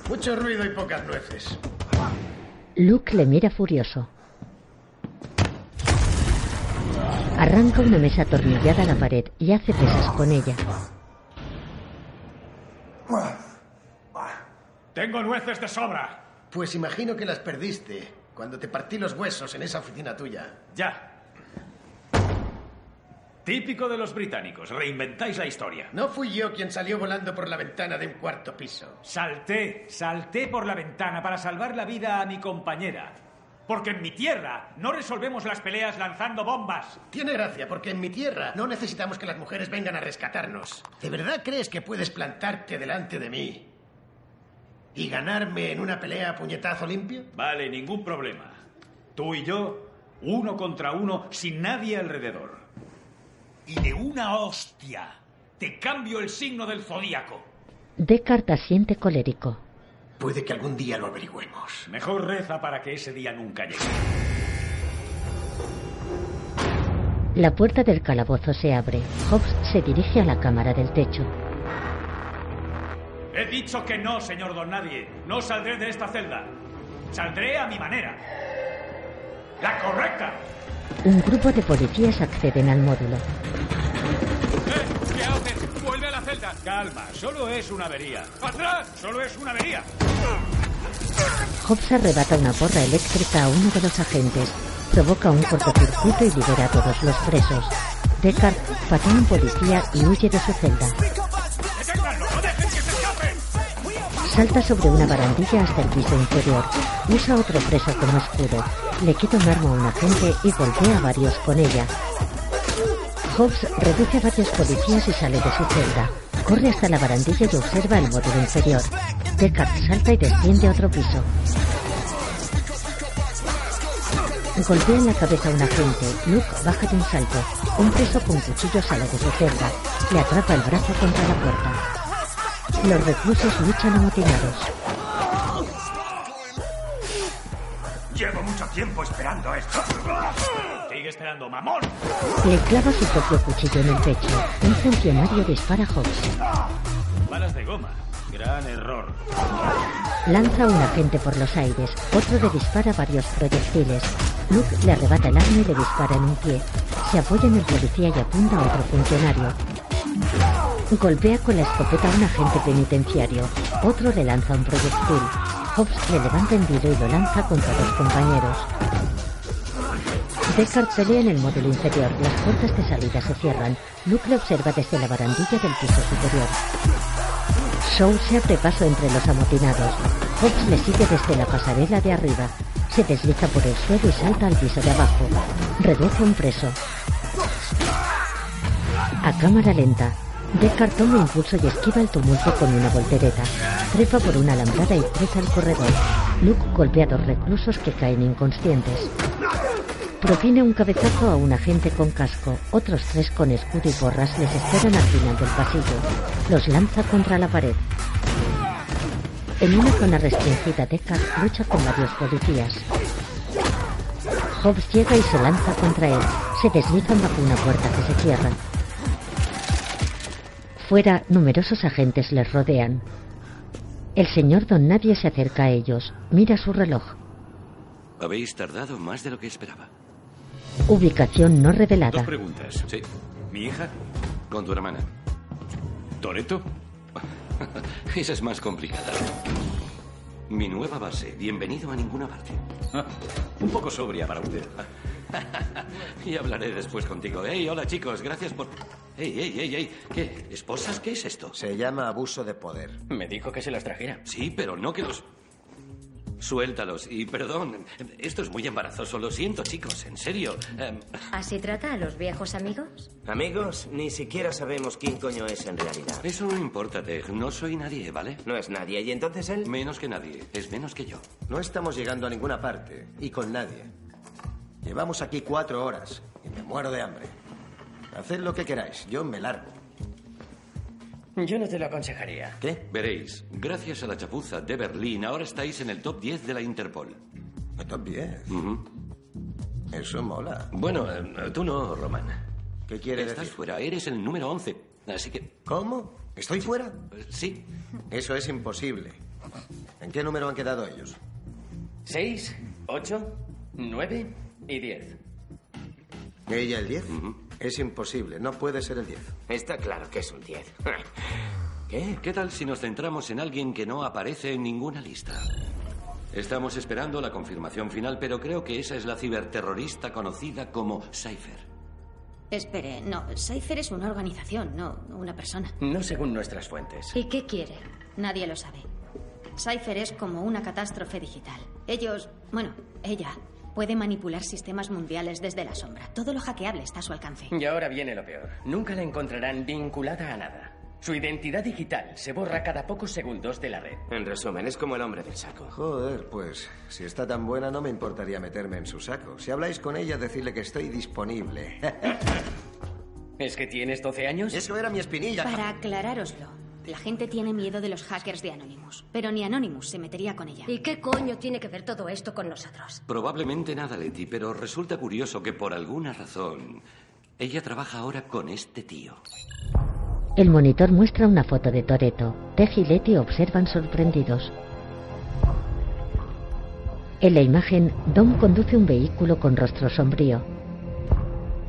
S18: Mucho ruido y pocas nueces.
S1: Luke le mira furioso. Arranca una mesa atornillada a la pared y hace pesas con ella.
S9: Tengo nueces de sobra.
S18: Pues imagino que las perdiste cuando te partí los huesos en esa oficina tuya.
S9: Ya. Típico de los británicos, reinventáis la historia.
S18: No fui yo quien salió volando por la ventana de un cuarto piso.
S9: Salté, salté por la ventana para salvar la vida a mi compañera. Porque en mi tierra no resolvemos las peleas lanzando bombas.
S18: Tiene gracia, porque en mi tierra no necesitamos que las mujeres vengan a rescatarnos. ¿De verdad crees que puedes plantarte delante de mí y ganarme en una pelea a puñetazo limpio?
S9: Vale, ningún problema. Tú y yo, uno contra uno, sin nadie alrededor. Y de una hostia, te cambio el signo del zodíaco.
S1: Deckard asiente colérico.
S18: Puede que algún día lo averigüemos.
S9: Mejor reza para que ese día nunca llegue.
S1: La puerta del calabozo se abre. Hobbs se dirige a la cámara del techo.
S9: He dicho que no, señor Don Nadie. No saldré de esta celda. Saldré a mi manera. La correcta.
S1: Un grupo de policías acceden al módulo.
S9: ¿Eh? ¿Qué haces? ¡Vuelve a la celda! Calma, solo es una avería. ¡Atrás! ¡Solo es una avería!
S1: Hobbs arrebata una porra eléctrica a uno de los agentes, provoca un cortocircuito y libera a todos los presos. Deckard patea a un policía y huye de su celda. Salta sobre una barandilla hasta el piso inferior. Usa otro preso como escudo. Le quita un arma a un agente y golpea a varios con ella. Hobbs reduce a varios policías y sale de su celda. Corre hasta la barandilla y observa el módulo inferior. Deckard salta y desciende a otro piso. Golpea en la cabeza a un agente. Luke baja de un salto. Un preso con cuchillo sale de su celda. Le atrapa el brazo contra la puerta. Los reclusos luchan amotinados.
S9: Tiempo esperando esto. Sigue esperando, mamón.
S1: Le clava su propio cuchillo en el pecho. Un funcionario dispara a Hobbs.
S9: Balas de goma. Gran error.
S1: Lanza a un agente por los aires. Otro le dispara varios proyectiles. Luke le arrebata el arma y le dispara en un pie. Se apoya en el policía y apunta a otro funcionario. Golpea con la escopeta a un agente penitenciario. Otro le lanza un proyectil. Hobbs le levanta en vilo y lo lanza contra dos compañeros. Deckard pelea en el módulo inferior. Las puertas de salida se cierran. Luke le observa desde la barandilla del piso superior. Shaw se abre paso entre los amotinados. Hobbs le sigue desde la pasarela de arriba. Se desliza por el suelo y salta al piso de abajo. Reduce un preso. A cámara lenta, Deckard toma impulso y esquiva el tumulto con una voltereta. Trepa por una alambrada y cruza el corredor. Luke golpea a dos reclusos que caen inconscientes. Propine un cabezazo a un agente con casco. Otros tres con escudo y porras les esperan al final del pasillo. Los lanza contra la pared. En una zona restringida, Deckard lucha con varios policías. Hobbs llega y se lanza contra él. Se deslizan bajo una puerta que se cierra. Fuera, numerosos agentes les rodean. El señor Don Nadie se acerca a ellos. Mira su reloj.
S8: Habéis tardado más de lo que esperaba.
S1: Ubicación no revelada.
S3: Dos preguntas. Sí. ¿Mi hija?
S8: Con tu hermana.
S3: ¿Toreto? <laughs>
S8: Esa es más complicada. Mi nueva base. Bienvenido a ninguna parte.
S3: Ah, <laughs> un poco sobria para usted. <laughs>
S8: y hablaré después contigo. Hey, hola chicos, gracias por... Hey, hey, hey, hey. ¿Qué? ¿Esposas? ¿Qué es esto?
S15: Se llama abuso de poder.
S16: Me dijo que se los trajera.
S8: Sí, pero no que los... Suéltalos. Y perdón, esto es muy embarazoso. Lo siento, chicos, en serio. Em,
S4: ¿Así trata a los viejos amigos?
S13: Amigos, ni siquiera sabemos quién coño es en realidad.
S8: eso no importa, Tej. No soy nadie, ¿vale?
S13: No es nadie. ¿Y entonces él?
S8: Menos que nadie. Es menos que yo.
S15: No estamos llegando a ninguna parte. Y con nadie. Llevamos aquí cuatro horas. Y me muero de hambre. Haced lo que queráis. Yo me largo.
S16: Yo no te lo aconsejaría.
S15: ¿Qué?
S8: Veréis, gracias a la chapuza de Berlín, ahora estáis en el top 10 de la Interpol.
S15: ¿El top 10? Eso mola.
S8: Bueno, eh, tú no, Roman.
S15: ¿Qué quiere
S8: Estás
S15: decir?
S8: fuera, eres el número 11. Así que...
S15: ¿Cómo? ¿Estoy fuera?
S8: Sí.
S15: Eso es imposible. ¿En qué número han quedado ellos?
S16: ¿Seis, ocho, nueve y diez?
S15: ¿Ella el 10? Es imposible, no puede ser el 10.
S13: Está claro que es un 10. <laughs>
S8: ¿Qué? ¿Qué tal si nos centramos en alguien que no aparece en ninguna lista? Estamos esperando la confirmación final, pero creo que esa es la ciberterrorista conocida como Cypher.
S14: Espere, no, Cypher es una organización, no una persona.
S16: No según nuestras fuentes.
S14: ¿Y qué quiere? Nadie lo sabe. Cypher es como una catástrofe digital. Ellos, bueno, ella puede manipular sistemas mundiales desde la sombra. Todo lo hackeable está a su alcance.
S16: Y ahora viene lo peor. Nunca la encontrarán vinculada a nada. Su identidad digital se borra cada pocos segundos de la red.
S13: En resumen, es como el hombre del saco.
S15: Joder, pues si está tan buena no me importaría meterme en su saco. Si habláis con ella, decirle que estoy disponible. <laughs>
S16: ¿Es que tienes 12 años?
S15: Eso era mi espinilla.
S14: Para aclarároslo, la gente tiene miedo de los hackers de Anonymous, pero ni Anonymous se metería con ella.
S4: ¿Y qué coño tiene que ver todo esto con nosotros?
S8: Probablemente nada, Leti, pero resulta curioso que por alguna razón ella trabaja ahora con este tío.
S1: El monitor muestra una foto de Toreto. Tej y Letty observan sorprendidos. En la imagen, Dom conduce un vehículo con rostro sombrío.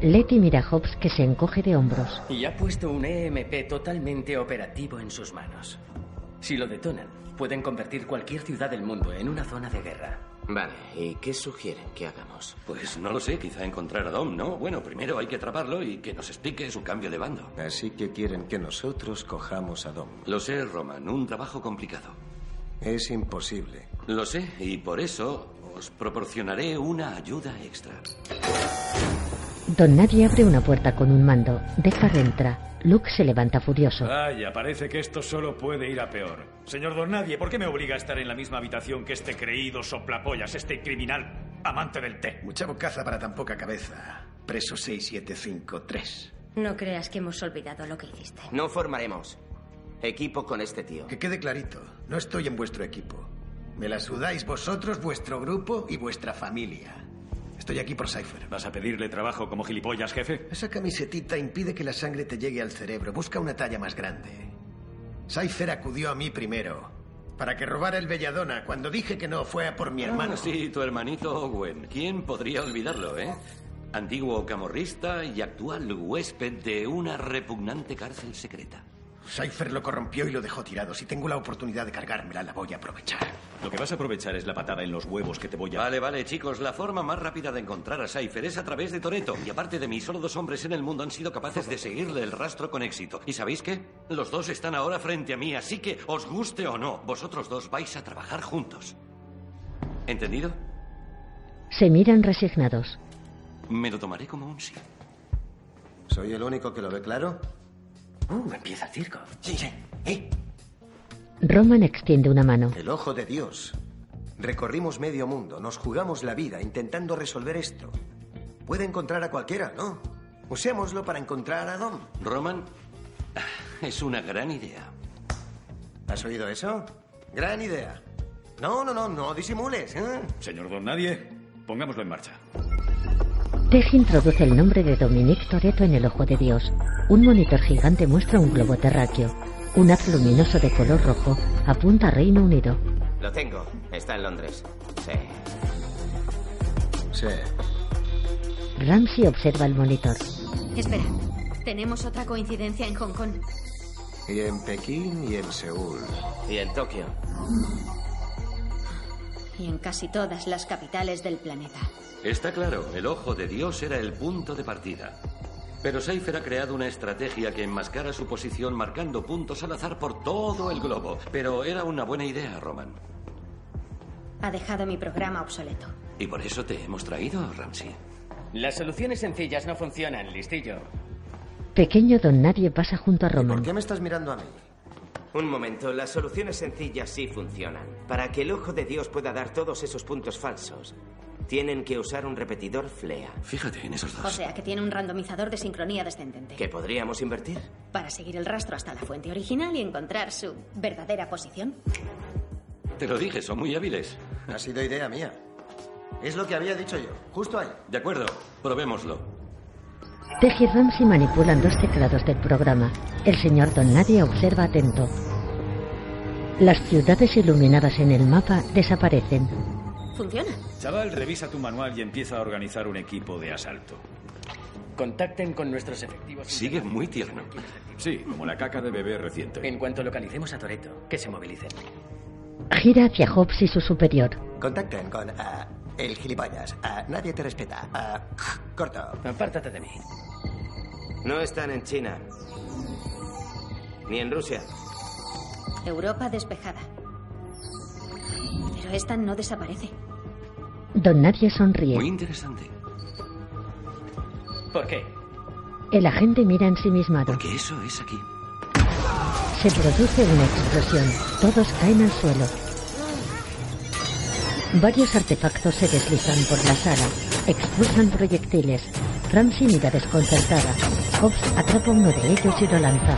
S1: Letty mira a Hobbs que se encoge de hombros.
S16: Y ha puesto un EMP totalmente operativo en sus manos. Si lo detonan, pueden convertir cualquier ciudad del mundo en una zona de guerra.
S13: Vale, ¿y qué sugieren que hagamos?
S8: Pues no lo sé, quizá encontrar a Dom, ¿no? Bueno, primero hay que atraparlo y que nos explique su cambio de bando.
S15: Así que quieren que nosotros cojamos a Dom.
S8: Lo sé, Roman, un trabajo complicado.
S15: Es imposible.
S8: Lo sé, y por eso os proporcionaré una ayuda extra.
S1: Don Nadie abre una puerta con un mando. Deckard entra. Luke se levanta furioso.
S9: Vaya, parece que esto solo puede ir a peor. Señor Don Nadie, ¿por qué me obliga a estar en la misma habitación que este creído soplapollas, este criminal amante del té?
S18: Mucha bocaza para tan poca cabeza. Preso 6753.
S4: No creas que hemos olvidado lo que hiciste.
S13: No formaremos equipo con este tío.
S18: Que quede clarito, no estoy en vuestro equipo. Me la sudáis vosotros, vuestro grupo y vuestra familia. Estoy aquí por Cypher.
S9: ¿Vas a pedirle trabajo como gilipollas, jefe?
S18: Esa camisetita impide que la sangre te llegue al cerebro. Busca una talla más grande. Cypher acudió a mí primero. Para que robara el Belladona. Cuando dije que no, fue a por mi hermano.
S8: Ah, sí, tu hermanito Owen. ¿Quién podría olvidarlo, eh? Antiguo camorrista y actual huésped de una repugnante cárcel secreta.
S18: Cypher lo corrompió y lo dejó tirado. Si tengo la oportunidad de cargármela, la voy a aprovechar.
S9: Lo que vas a aprovechar es la patada en los huevos que te voy a...
S8: Vale, vale, chicos. La forma más rápida de encontrar a Cypher es a través de Toreto. Y aparte de mí, solo dos hombres en el mundo han sido capaces de seguirle el rastro con éxito. ¿Y sabéis qué? Los dos están ahora frente a mí, así que, os guste o no, vosotros dos vais a trabajar juntos. ¿Entendido?
S1: Se miran resignados.
S8: Me lo tomaré como un sí.
S15: ¿Soy el único que lo ve claro?
S16: Uh, empieza el circo.
S15: Sí, sí. ¿Eh?
S1: Roman extiende una mano.
S15: El ojo de Dios. Recorrimos medio mundo, nos jugamos la vida intentando resolver esto. Puede encontrar a cualquiera, ¿no? Usémoslo para encontrar a Dom.
S8: Roman, es una gran idea.
S15: ¿Has oído eso? Gran idea. No, no, no, no disimules. ¿eh?
S9: Señor Don Nadie, pongámoslo en marcha.
S1: Tej introduce el nombre de Dominique Toretto en el ojo de Dios. Un monitor gigante muestra un globo terráqueo. Un haz luminoso de color rojo apunta a Reino Unido.
S13: Lo tengo. Está en Londres. Sí.
S15: Sí.
S1: Ramsey observa el monitor.
S14: Espera. Tenemos otra coincidencia en Hong Kong.
S15: Y en Pekín y en Seúl.
S13: Y en Tokio.
S14: Y en casi todas las capitales del planeta.
S8: Está claro, el ojo de Dios era el punto de partida. Pero Seifer ha creado una estrategia que enmascara su posición marcando puntos al azar por todo el globo. Pero era una buena idea, Roman.
S14: Ha dejado mi programa obsoleto.
S8: Y por eso te hemos traído, Ramsey.
S16: Las soluciones sencillas no funcionan, listillo.
S1: Pequeño don Nadie pasa junto a Roman.
S15: ¿Por qué me estás mirando a mí?
S13: Un momento, las soluciones sencillas sí funcionan. Para que el ojo de Dios pueda dar todos esos puntos falsos, tienen que usar un repetidor FLEA.
S8: Fíjate en esos
S14: O sea, que tiene un randomizador de sincronía descendente.
S13: ¿Que podríamos invertir?
S14: Para seguir el rastro hasta la fuente original y encontrar su verdadera posición.
S8: Te lo dije, son muy hábiles.
S15: Ha sido idea mía. Es lo que había dicho yo, justo ahí.
S8: De acuerdo, probémoslo.
S1: Tej y Ramsey manipulan dos teclados del programa. El señor Don Nadie observa atento. Las ciudades iluminadas en el mapa desaparecen.
S14: ¿Funciona?
S9: Chaval, revisa tu manual y empieza a organizar un equipo de asalto.
S16: Contacten con nuestros efectivos.
S8: Sigue muy tierno.
S9: Sí, como la caca de bebé reciente.
S16: En cuanto localicemos a Toreto, que se movilicen.
S1: Gira hacia Hobbs y su superior.
S15: Contacten con ah, el gilipollas. Ah, nadie te respeta. Ah, corto.
S16: Apártate de mí.
S13: No están en China. Ni en Rusia.
S14: Europa despejada. Pero esta no desaparece.
S1: Don Nadie sonríe.
S8: Muy interesante.
S16: ¿Por qué?
S1: El agente mira ensimismado.
S8: Porque eso es aquí.
S1: Se produce una explosión. Todos caen al suelo. Varios artefactos se deslizan por la sala. Expulsan proyectiles. Ramsey mira desconcertada. Hobbs atrapa uno de ellos y lo lanza.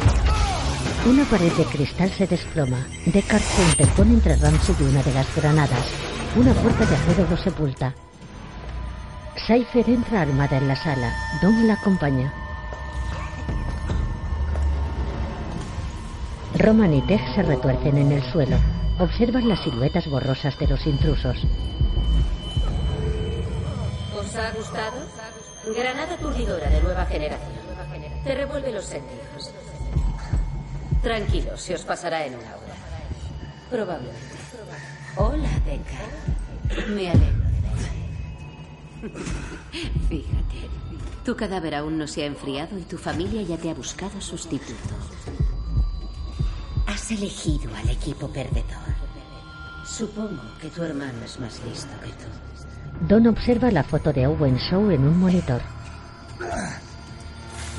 S1: Una pared de cristal se desploma. Deckard se interpone entre Ramsey y una de las granadas. Una puerta de acero lo sepulta. Cypher entra armada en la sala. Dom la acompaña. Roman y Tej se retuercen en el suelo. Observan las siluetas borrosas de los intrusos.
S19: ¿Os ha gustado? Granada aturdidora de nueva generación. Te revuelve los sentidos. Tranquilo, se os pasará en una hora. Probablemente. Hola, Deca. Me alegro de verte. <laughs>
S11: Fíjate, tu cadáver aún no se ha enfriado y tu familia ya te ha buscado sustituto.
S19: Has elegido al equipo perdedor. Supongo que tu hermano es más listo que tú.
S1: Don observa la foto de Owen Shaw en un monitor.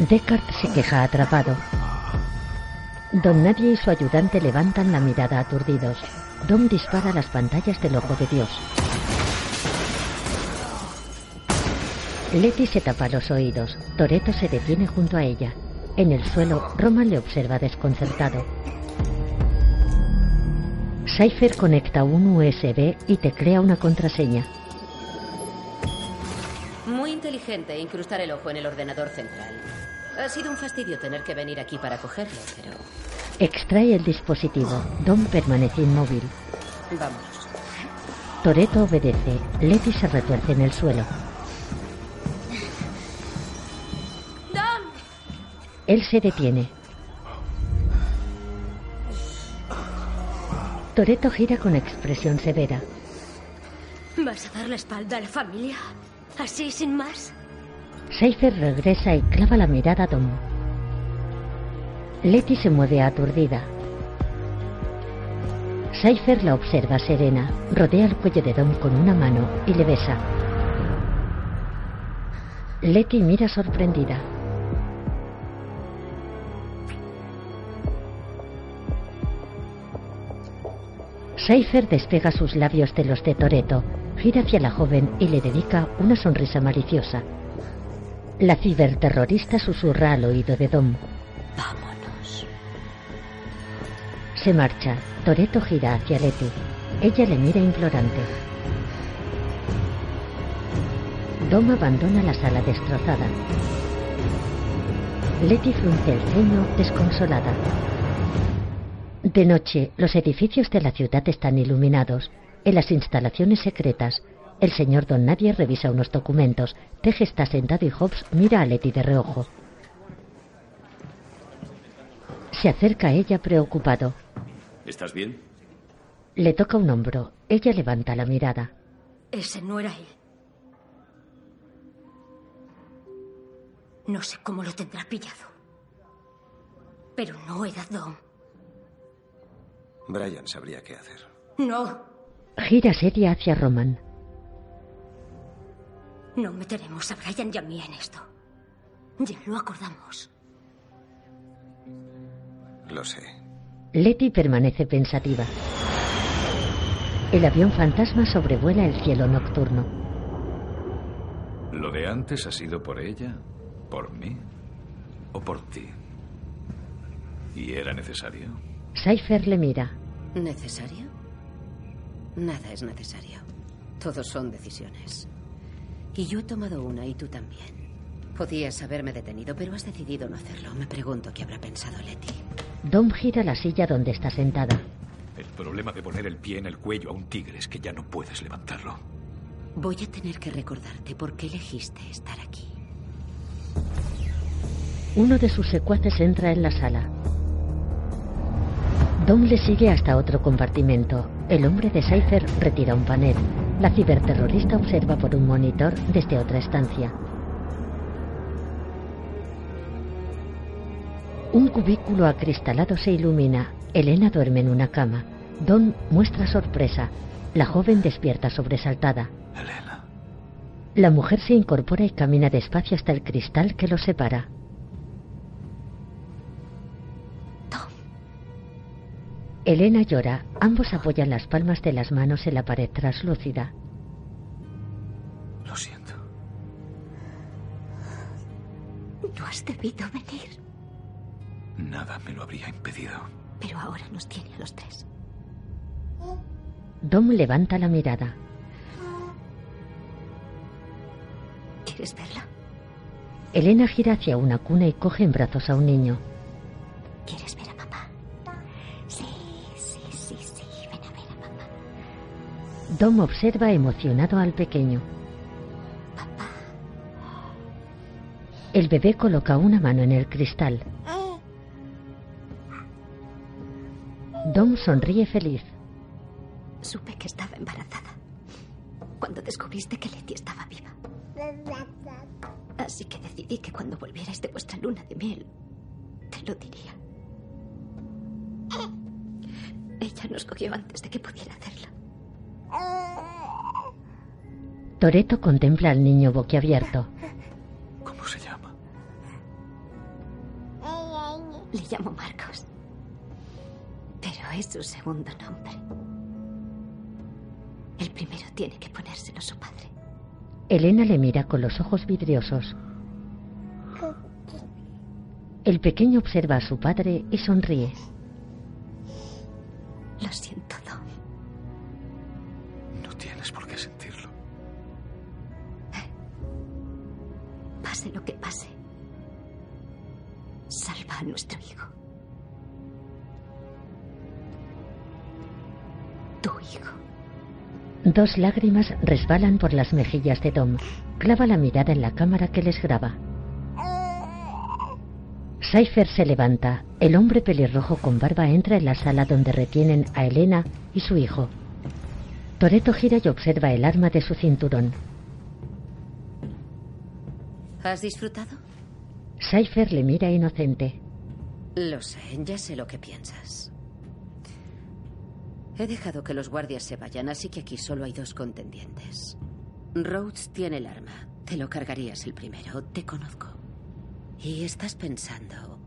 S1: Deckard se queja atrapado. Don Nadie y su ayudante levantan la mirada aturdidos. Dom dispara las pantallas del ojo de Dios. Letty se tapa los oídos. Toreto se detiene junto a ella. En el suelo, Roman le observa desconcertado. Cypher conecta un USB y te crea una contraseña.
S19: Muy inteligente incrustar el ojo en el ordenador central. Ha sido un fastidio tener que venir aquí para cogerlo, pero
S1: Extrae el dispositivo. Dom permanece inmóvil.
S19: vámonos.
S1: Toreto obedece. Letty se retuerce en el suelo.
S19: ¡Dom!
S1: Él se detiene. Toreto gira con expresión severa.
S4: ¿Vas a dar la espalda a la familia? ¿Así sin más?
S1: Cypher regresa y clava la mirada a Dom. Letty se mueve aturdida. Cypher la observa serena, rodea el cuello de Dom con una mano y le besa. Letty mira sorprendida. Cypher despega sus labios de los de Toreto, gira hacia la joven y le dedica una sonrisa maliciosa. La ciberterrorista susurra al oído de Dom.
S19: Vámonos.
S1: Se marcha. Toreto gira hacia Letty. Ella le mira implorante. Dom abandona la sala destrozada. Letty frunce el ceño desconsolada. De noche, los edificios de la ciudad están iluminados. En las instalaciones secretas, el señor Don Nadie revisa unos documentos. Tej está sentado y Hobbs mira a Letty de reojo. Se acerca a ella preocupado.
S3: ¿Estás bien?
S1: Le toca un hombro. Ella levanta la mirada.
S4: Ese no era él. No sé cómo lo tendrá pillado. Pero no era Dom.
S15: Brian sabría qué hacer.
S4: No,
S1: Gira seria hacia Roman.
S4: No meteremos a Brian y a mí en esto. Ya lo acordamos.
S15: Lo sé.
S1: Letty permanece pensativa. El avión fantasma sobrevuela el cielo nocturno.
S3: ¿Lo de antes ha sido por ella, por mí o por ti? ¿Y era necesario?
S1: Cypher le mira.
S11: ¿Necesario? Nada es necesario. Todos son decisiones. Y yo he tomado una y tú también. Podías haberme detenido, pero has decidido no hacerlo. Me pregunto qué habrá pensado Letty.
S1: Dom gira la silla donde está sentada.
S3: El problema de poner el pie en el cuello a un tigre es que ya no puedes levantarlo.
S11: Voy a tener que recordarte por qué elegiste estar aquí.
S1: Uno de sus secuaces entra en la sala. Dom le sigue hasta otro compartimento. El hombre de Cypher retira un panel. La ciberterrorista observa por un monitor desde otra estancia. Un cubículo acristalado se ilumina. Elena duerme en una cama. Don muestra sorpresa. La joven despierta sobresaltada.
S3: Elena.
S1: La mujer se incorpora y camina despacio hasta el cristal que los separa. Elena llora. Ambos apoyan las palmas de las manos en la pared traslúcida.
S3: Lo siento.
S4: No has debido venir.
S3: Nada me lo habría impedido.
S4: Pero ahora nos tiene a los tres.
S1: Dom levanta la mirada.
S4: ¿Quieres verla?
S1: Elena gira hacia una cuna y coge en brazos a un niño.
S4: ¿Quieres ver
S1: Dom observa emocionado al pequeño. El bebé coloca una mano en el cristal. Dom sonríe feliz.
S4: Supe que estaba embarazada. Cuando descubriste que Letty estaba viva. Así que decidí que cuando volvierais de vuestra luna de miel, te lo diría. Ella nos cogió antes de que pudiera hacerlo.
S1: Toreto contempla al niño boquiabierto.
S3: ¿Cómo se llama?
S4: Le llamo Marcos. Pero es su segundo nombre. El primero tiene que ponérselo su padre.
S1: Elena le mira con los ojos vidriosos. El pequeño observa a su padre y sonríe.
S4: Lo siento, a nuestro hijo. Tu hijo.
S1: Dos lágrimas resbalan por las mejillas de Dom. Clava la mirada en la cámara que les graba. Cypher se levanta. El hombre pelirrojo con barba entra en la sala donde retienen a Elena y su hijo. Toreto gira y observa el arma de su cinturón.
S11: ¿Has disfrutado?
S1: Cypher le mira inocente.
S11: Lo sé, ya sé lo que piensas. He dejado que los guardias se vayan, así que aquí solo hay dos contendientes. Rhodes tiene el arma. Te lo cargarías el primero. Te conozco. Y estás pensando...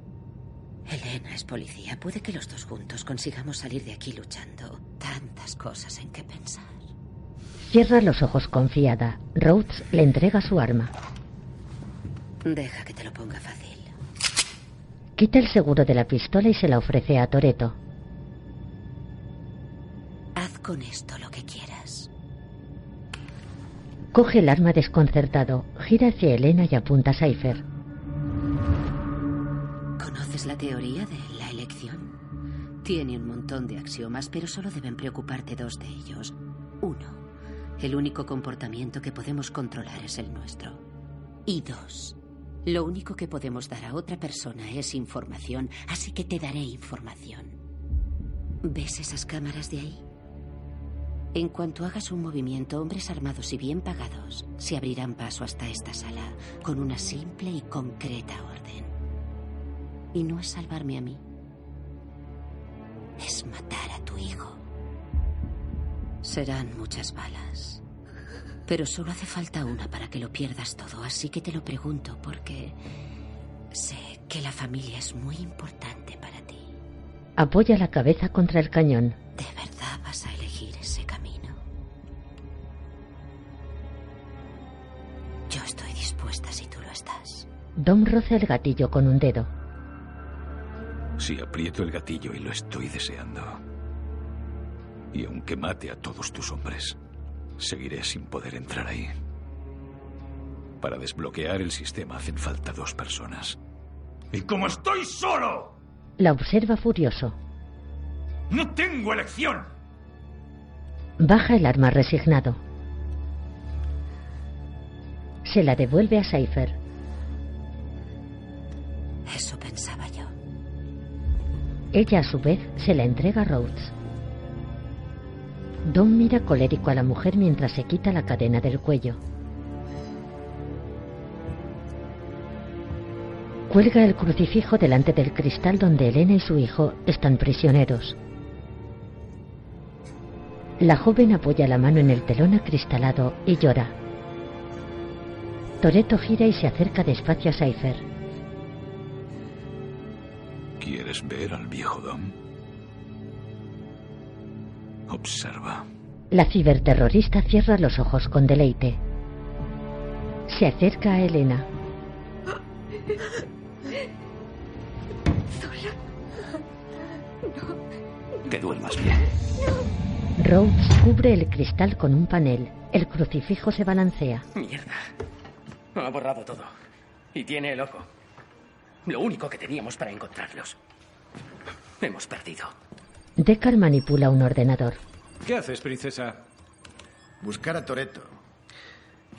S11: Elena es policía. Puede que los dos juntos consigamos salir de aquí luchando. Tantas cosas en que pensar.
S1: Cierra los ojos confiada. Rhodes le entrega su arma.
S11: Deja que te lo ponga fácil.
S1: Quita el seguro de la pistola y se la ofrece a Toreto.
S11: Haz con esto lo que quieras.
S1: Coge el arma desconcertado, gira hacia Elena y apunta a Cypher.
S11: ¿Conoces la teoría de la elección? Tiene un montón de axiomas, pero solo deben preocuparte dos de ellos. Uno, el único comportamiento que podemos controlar es el nuestro. Y dos, Lo único que podemos dar a otra persona es información, así que te daré información. ¿Ves esas cámaras de ahí? En cuanto hagas un movimiento, hombres armados y bien pagados se abrirán paso hasta esta sala con una simple y concreta orden. Y no es salvarme a mí, es matar a tu hijo. Serán muchas balas. Pero solo hace falta una para que lo pierdas todo, así que te lo pregunto porque sé que la familia es muy importante para ti.
S1: Apoya la cabeza contra el cañón.
S11: ¿De verdad vas a elegir ese camino? Yo estoy dispuesta si tú lo estás.
S1: Dom roza el gatillo con un dedo.
S3: Si aprieto el gatillo y lo estoy deseando. Y aunque mate a todos tus hombres, seguiré sin poder entrar ahí. Para desbloquear el sistema hacen falta dos personas.
S17: Y como estoy solo,
S1: La observa furioso.
S17: no tengo elección.
S1: Baja el arma resignado. Se la devuelve a Cypher.
S11: Eso pensaba yo.
S1: Ella a su vez se la entrega a Rhodes. Don mira colérico a la mujer mientras se quita la cadena del cuello. Cuelga el crucifijo delante del cristal donde Elena y su hijo están prisioneros. La joven apoya la mano en el telón acristalado y llora. Toreto gira y se acerca despacio a Cypher.
S3: ¿Quieres ver al viejo Dom? Observa.
S1: La ciberterrorista cierra los ojos con deleite. Se acerca a Elena.
S20: Que duermas bien.
S1: Rhodes cubre el cristal con un panel. El crucifijo se balancea.
S16: Mierda. Ha borrado todo. Y tiene el ojo. Lo único que teníamos para encontrarlos. Hemos perdido.
S1: Deckard manipula un ordenador.
S21: ¿Qué haces, princesa?
S18: Buscar a Toreto.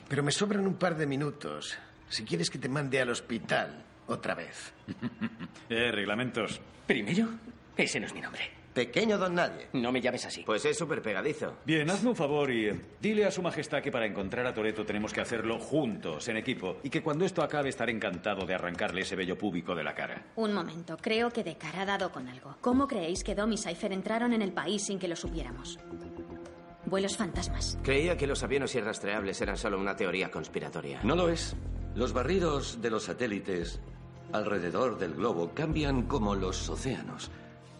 S18: Pero me sobran un par de minutos. Si quieres que te mande al hospital otra vez. <laughs>
S17: Eh, reglamentos.
S16: Primero, ese no es mi nombre.
S13: Pequeño don nadie.
S16: No me llames así.
S13: Pues es súper pegadizo.
S9: Bien, hazme un favor y eh, dile a su majestad que para encontrar a Toreto tenemos que hacerlo juntos, en equipo, y que cuando esto acabe estaré encantado de arrancarle ese vello púbico de la cara.
S14: Un momento, creo que Decar ha dado con algo. ¿Cómo creéis que Dom y Cypher entraron en el país sin que lo supiéramos? Vuelos fantasmas.
S13: Creía que los aviones irrastreables eran solo una teoría conspiratoria.
S8: No lo es. Los barridos de los satélites alrededor del globo cambian como los océanos.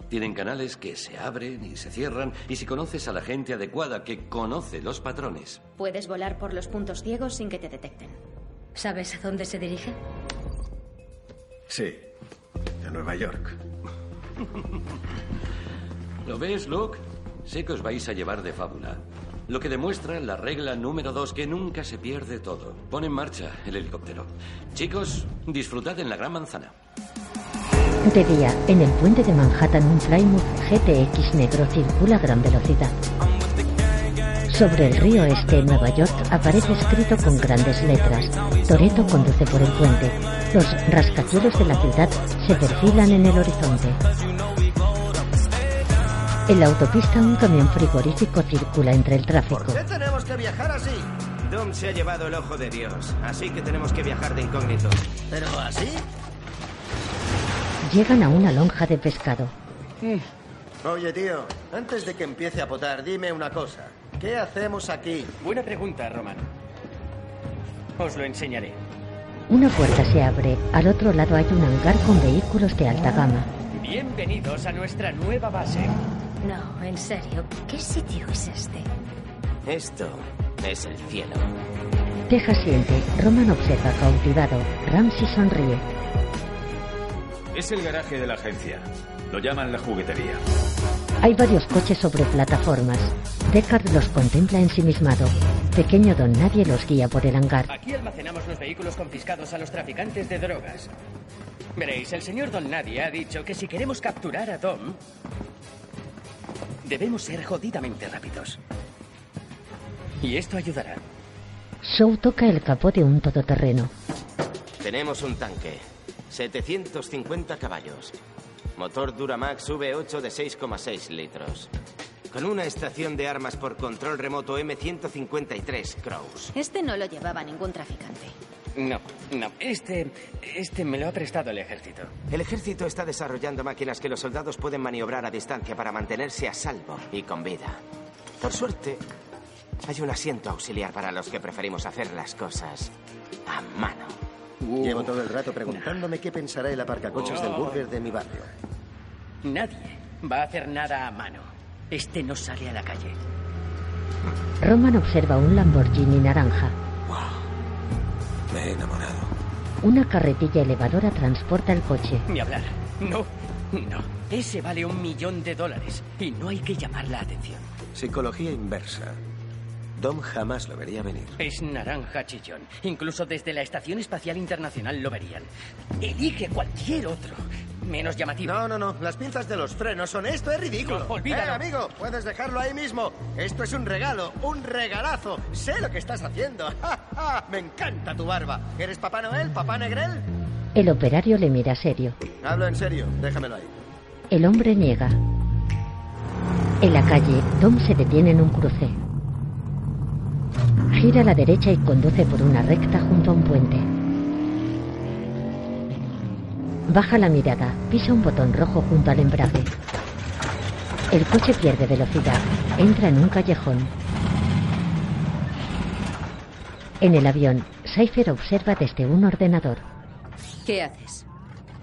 S8: Tienen canales que se abren y se cierran, y si conoces a la gente adecuada que conoce los patrones,
S14: Puedes volar por los puntos ciegos sin que te detecten.
S19: ¿Sabes a dónde se dirige?
S18: Sí, a Nueva York.
S8: ¿Lo ves, Luke? Sé que os vais a llevar de fábula. Lo que demuestra la regla número dos, que nunca se pierde todo. Pon en marcha el helicóptero. Chicos, disfrutad en la gran manzana.
S1: De día, en el puente de Manhattan, un Plymouth GTX negro circula a gran velocidad. Sobre el río este, en Nueva York, aparece escrito con grandes letras. Toreto conduce por el puente. Los rascacielos de la ciudad se perfilan en el horizonte. En la autopista, un camión frigorífico circula entre el tráfico.
S13: ¿Por qué tenemos que viajar así? Dom se ha llevado el ojo de Dios, así que tenemos que viajar de incógnito.
S18: ¿Pero así?
S1: Llegan a una lonja de pescado.
S15: Oye, tío, antes de que empiece a potar, dime una cosa. ¿Qué hacemos aquí?
S16: Buena pregunta, Roman. Os lo enseñaré.
S1: Una puerta se abre. Al otro lado hay un hangar con vehículos de alta gama.
S16: Bienvenidos a nuestra nueva base.
S19: No, en serio, ¿qué sitio es este?
S13: Esto es el cielo.
S1: Teja siente. Roman observa cautivado. Ramsey sonríe.
S9: Es el garaje de la agencia. Lo llaman la juguetería.
S1: Hay varios coches sobre plataformas. Deckard los contempla ensimismado. Pequeño Don Nadie los guía por el hangar.
S16: Aquí almacenamos los vehículos confiscados a los traficantes de drogas. Veréis, el señor Don Nadie ha dicho que si queremos capturar a Dom, debemos ser jodidamente rápidos. Y esto ayudará.
S1: Shaw toca el capó de un todoterreno.
S13: Tenemos un tanque. 750 caballos. Motor Duramax V8 de 6,6 litros. Con una estación de armas por control remoto M153 Crows.
S14: Este no lo llevaba ningún traficante.
S16: No, no. Este. Este me lo ha prestado el ejército.
S13: El ejército está desarrollando máquinas que los soldados pueden maniobrar a distancia para mantenerse a salvo y con vida. Por suerte, hay un asiento auxiliar para los que preferimos hacer las cosas a mano.
S15: Llevo todo el rato preguntándome qué pensará el aparcacoches del burger de mi barrio.
S16: Nadie va a hacer nada a mano. Este no sale a la calle.
S1: Roman observa un Lamborghini naranja.
S15: Me he enamorado.
S1: Una carretilla elevadora transporta el coche.
S16: Ni hablar. No, no. Ese vale un millón de dólares y no hay que llamar la atención.
S15: Psicología inversa. Dom jamás lo vería venir.
S16: Es naranja chillón. Incluso desde la Estación Espacial Internacional lo verían. Elige cualquier otro. Menos llamativo.
S15: No, no, no. Las pinzas de los frenos son esto, es ridículo.
S16: No, olvídalo.
S15: Eh, amigo, puedes dejarlo ahí mismo. Esto es un regalo, un regalazo. Sé lo que estás haciendo. <laughs> Me encanta tu barba. ¿Eres Papá Noel, Papá Negrel?
S1: El operario le mira serio.
S15: Hablo en serio, déjamelo ahí.
S1: El hombre niega. En la calle, Dom se detiene en un cruce. Gira a la derecha y conduce por una recta junto a un puente. Baja la mirada, pisa un botón rojo junto al embrague. El coche pierde velocidad, entra en un callejón. En el avión, Cypher observa desde un ordenador.
S11: ¿Qué haces?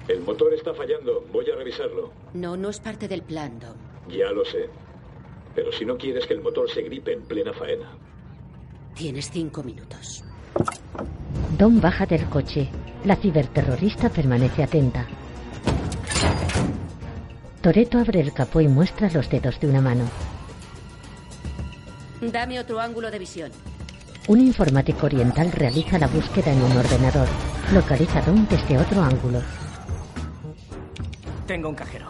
S3: El motor está fallando. Voy a revisarlo.
S11: No, no es parte del plan, Dom.
S3: Ya lo sé. Pero si no quieres que el motor se gripe en plena faena.
S11: Tienes cinco minutos.
S1: Dom baja del coche. La ciberterrorista permanece atenta. Toreto abre el capó y muestra los dedos de una mano.
S11: Dame otro ángulo de visión.
S1: Un informático oriental realiza la búsqueda en un ordenador. Localiza a Dom desde otro ángulo.
S16: Tengo un cajero.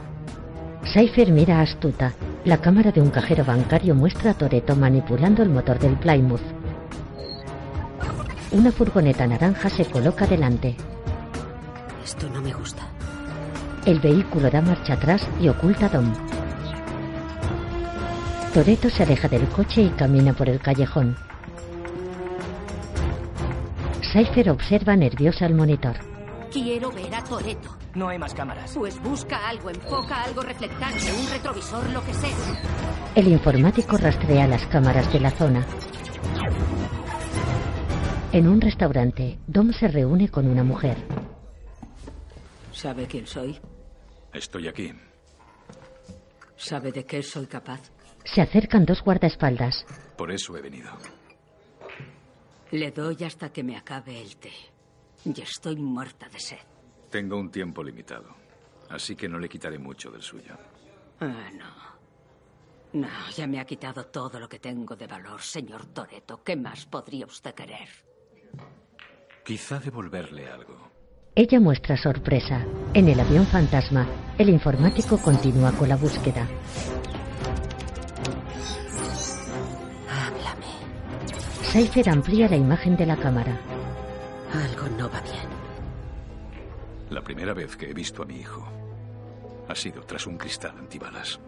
S1: Cypher mira astuta. La cámara de un cajero bancario muestra a Toreto manipulando el motor del Plymouth. Una furgoneta naranja se coloca delante.
S11: Esto no me gusta.
S1: El vehículo da marcha atrás y oculta a Dom. Toreto se aleja del coche y camina por el callejón. Cypher observa nerviosa el monitor.
S11: Quiero ver a Toreto.
S16: No hay más cámaras.
S11: Pues busca algo, enfoca algo reflectante, un retrovisor, lo que sea.
S1: El informático rastrea las cámaras de la zona. En un restaurante, Dom se reúne con una mujer.
S19: ¿Sabe quién soy?
S3: Estoy aquí.
S19: ¿Sabe de qué soy capaz?
S1: Se acercan dos guardaespaldas.
S3: Por eso he venido.
S19: Le doy hasta que me acabe el té. Y estoy muerta de sed.
S3: Tengo un tiempo limitado, así que no le quitaré mucho del suyo.
S19: Ah, no. No, ya me ha quitado todo lo que tengo de valor, señor Toreto. ¿Qué más podría usted querer?
S3: Quizá devolverle algo.
S1: Ella muestra sorpresa. En el avión fantasma, el informático continúa con la búsqueda.
S11: Háblame.
S1: Cypher amplía la imagen de la cámara.
S11: Algo no va bien.
S3: La primera vez que he visto a mi hijo ha sido tras un cristal antibalas.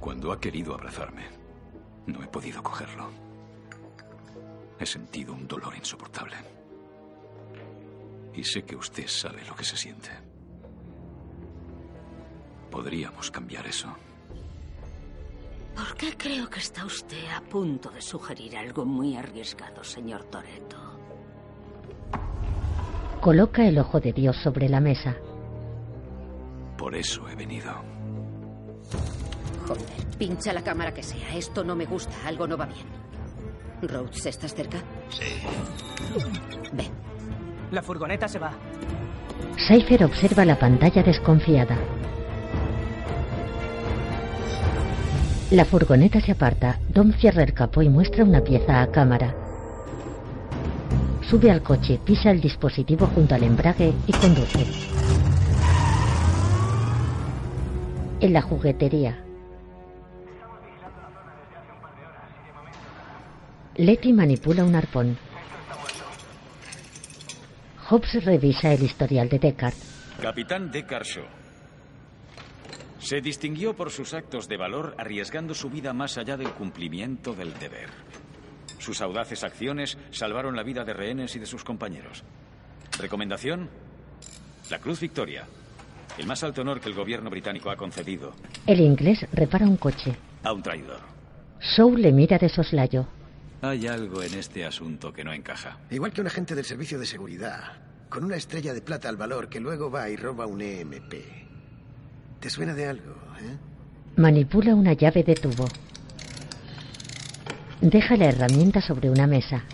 S3: Cuando ha querido abrazarme, no he podido cogerlo. He sentido un dolor insoportable. Y sé que usted sabe lo que se siente. Podríamos cambiar eso.
S19: ¿Por qué creo que está usted a punto de sugerir algo muy arriesgado, señor Toreto?
S1: Coloca el ojo de Dios sobre la mesa.
S3: Por eso he venido.
S11: Joder, pincha la cámara que sea. Esto no me gusta. Algo no va bien. Rhodes, ¿estás cerca?
S8: Sí.
S11: Ven.
S16: La furgoneta se va.
S1: Cypher observa la pantalla desconfiada. La furgoneta se aparta. Dom cierra el capó y muestra una pieza a cámara. Sube al coche, pisa el dispositivo junto al embrague y conduce. En la juguetería. Letty manipula un arpón. Hobbs revisa el historial de Deckard.
S9: Capitán Deckard Shaw. Se distinguió por sus actos de valor arriesgando su vida más allá del cumplimiento del deber. Sus audaces acciones salvaron la vida de rehenes y de sus compañeros. Recomendación, la Cruz Victoria, el más alto honor que el gobierno británico ha concedido
S1: El inglés repara un coche.
S9: a un traidor.
S1: Shaw le mira de soslayo.
S9: Hay algo en este asunto que no encaja.
S18: Igual que un agente del servicio de seguridad, con una estrella de plata al valor que luego va y roba un EMP. ¿Te suena de algo, eh?
S1: Manipula una llave de tubo. Deja la herramienta sobre una mesa.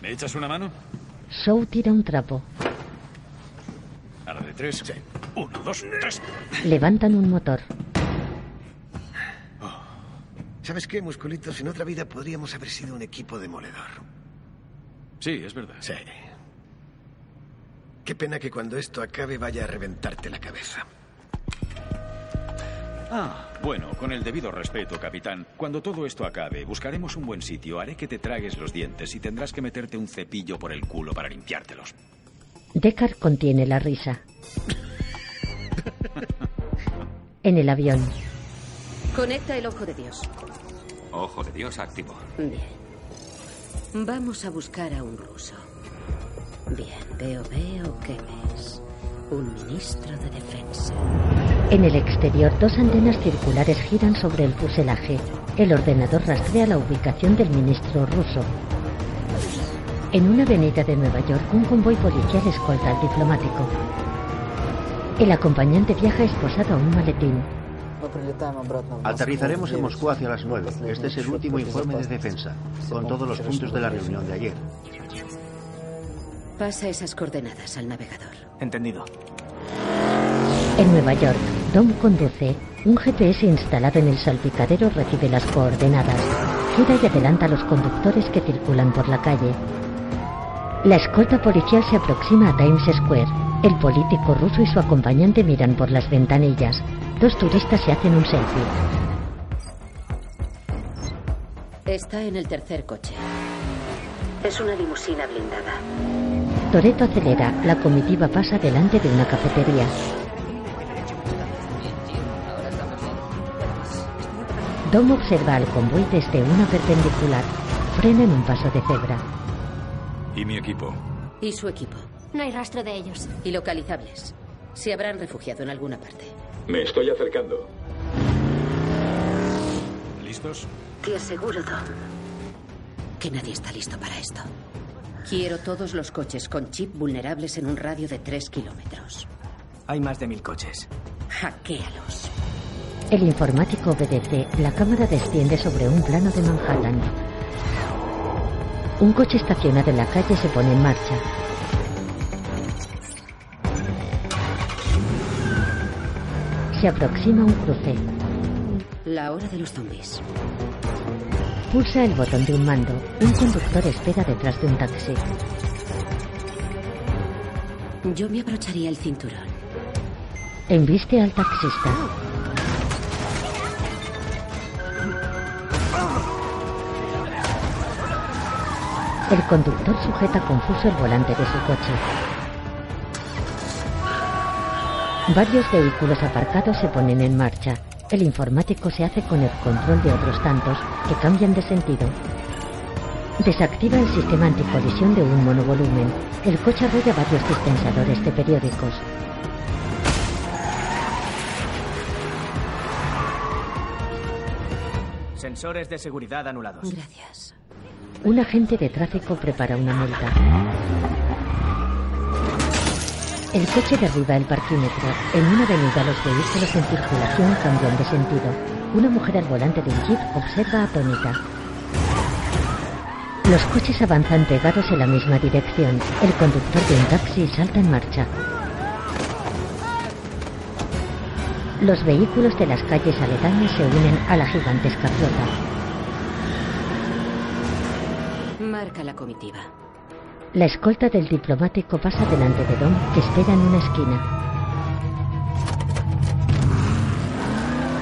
S9: ¿Me echas una mano?
S1: Shaw tira un trapo.
S9: A la de tres. Uno, dos, tres.
S1: Levantan un motor.
S18: ¿Sabes qué, musculitos? En otra vida podríamos haber sido un equipo demoledor.
S9: Sí, es verdad.
S18: Sí. Qué pena que cuando esto acabe vaya a reventarte la cabeza.
S9: Ah, bueno, con el debido respeto, capitán. Cuando todo esto acabe, buscaremos un buen sitio, haré que te tragues los dientes y tendrás que meterte un cepillo por el culo para limpiártelos.
S1: Deckard contiene la risa. <laughs> En el avión,
S11: Conecta el ojo de Dios.
S20: Ojo de Dios activo.
S11: Bien. Vamos a buscar a un ruso. Bien, veo, veo que es un ministro de defensa.
S1: en el exterior, dos antenas circulares giran sobre el fuselaje. El ordenador rastrea la ubicación del ministro ruso. En una avenida de Nueva York, un convoy policial escolta al diplomático. El acompañante viaja esposado a un maletín.
S22: Aterrizaremos en Moscú hacia las 9. Este es el último informe de defensa, con todos los puntos de la reunión de ayer.
S11: Pasa esas coordenadas al navegador.
S16: Entendido.
S1: En Nueva York, Dom conduce. Un GPS instalado en el salpicadero recibe las coordenadas. Gira y adelanta a los conductores que circulan por la calle. La escolta policial se aproxima a Times Square. El político ruso y su acompañante miran por las ventanillas. Dos turistas se hacen un selfie.
S11: Está en el tercer coche. Es una limusina blindada.
S1: Toreto acelera. La comitiva pasa delante de una cafetería. Dom observa al convoy desde una perpendicular. Frena en un paso de cebra.
S3: ¿Y mi equipo?
S11: ¿Y su equipo?
S4: No hay rastro de ellos.
S11: Y localizables. Se habrán refugiado en alguna parte.
S3: Me estoy acercando. ¿Listos?
S11: Te aseguro, Dom, que nadie está listo para esto. Quiero todos los coches con chip vulnerables en un radio de 3 kilómetros.
S16: Hay más de mil coches.
S11: Hackéalos.
S1: El informático obedece. La cámara desciende sobre un plano de Manhattan. Un coche estacionado en la calle se pone en marcha. Se aproxima un cruce.
S11: La hora de los zombies.
S1: Pulsa el botón de un mando. Un conductor espera detrás de un taxi.
S11: Yo me abrocharía el cinturón.
S1: Embiste al taxista. El conductor sujeta confuso el volante de su coche. Varios vehículos aparcados se ponen en marcha. El informático se hace con el control de otros tantos que cambian de sentido. Desactiva el sistema anticolisión de un monovolumen. El coche arrolla varios dispensadores de periódicos.
S16: Sensores de seguridad anulados.
S11: Gracias.
S1: Un agente de tráfico prepara una multa. El coche derriba el parquímetro. En una avenida los vehículos en circulación cambian de sentido. Una mujer al volante de un jeep observa atónita. Los coches avanzan pegados en la misma dirección. El conductor de un taxi salta en marcha. Los vehículos de las calles aledañas se unen a la gigantesca flota.
S11: Marca la comitiva.
S1: La escolta del diplomático pasa delante de Dom, que espera en una esquina.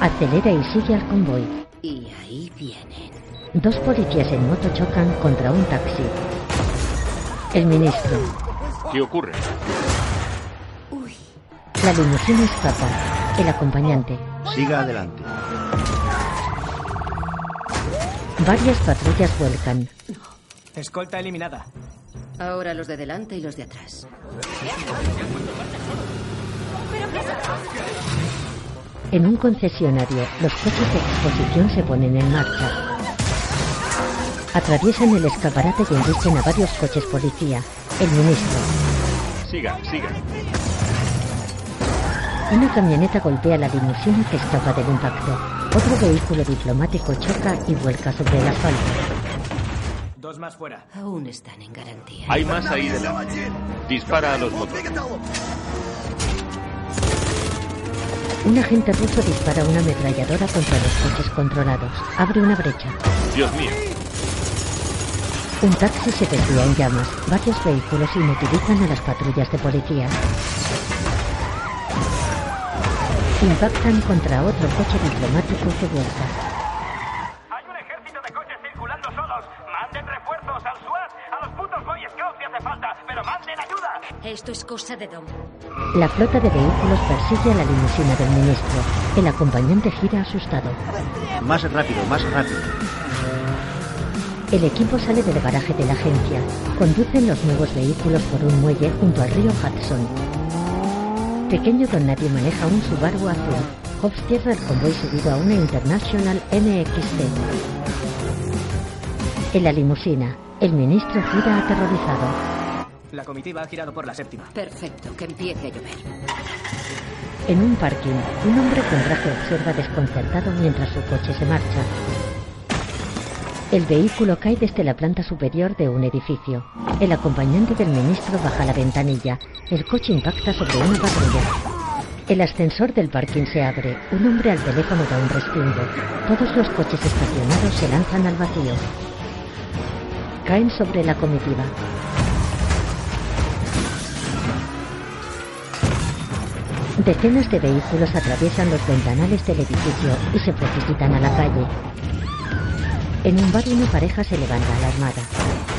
S1: Acelera y sigue al convoy.
S11: Y ahí vienen.
S1: Dos policías en moto chocan contra un taxi. El ministro.
S23: ¿Qué ocurre?
S1: La limusina escapa. El acompañante.
S22: Siga adelante.
S1: Varias patrullas vuelcan.
S5: Escolta eliminada.
S11: Ahora los de delante y los de atrás.
S1: En un concesionario, los coches de exposición se ponen en marcha. Atraviesan el escaparate y embisten a varios coches policía. El ministro.
S23: Siga, siga.
S1: Una camioneta golpea la limusina que escapa del impacto. Otro vehículo diplomático choca y vuelca sobre el asfalto.
S5: Dos más fuera.
S11: Aún están en garantía.
S23: Hay más ahí delante. Dispara a los motores.
S1: Un agente ruso dispara una ametralladora contra los coches controlados. Abre una brecha.
S23: Dios mío.
S1: Un taxi se desvía en llamas. Varios vehículos inutilizan a las patrullas de policía. Impactan contra otro coche diplomático que vuelca.
S4: Es cosa de Dom.
S1: La flota de vehículos persigue a la limusina del ministro. El acompañante gira asustado.
S22: Más rápido, más rápido.
S1: El equipo sale del garaje de la agencia. Conducen los nuevos vehículos por un muelle junto al río Hudson. Pequeño Don Nadie maneja un Subaru azul. Hobbs cierra el convoy subido a una International NXT. En la limusina, el ministro gira aterrorizado.
S5: La comitiva ha girado por la séptima.
S11: Perfecto, que empiece a llover.
S1: En un parking, un hombre con traje observa desconcertado mientras su coche se marcha. El vehículo cae desde la planta superior de un edificio. El acompañante del ministro baja la ventanilla. El coche impacta sobre una patrulla. El ascensor del parking se abre. Un hombre al teléfono da un respingo. Todos los coches estacionados se lanzan al vacío. Caen sobre la comitiva. Decenas de vehículos atraviesan los ventanales del edificio y se precipitan a la calle. En un bar una pareja se levanta alarmada.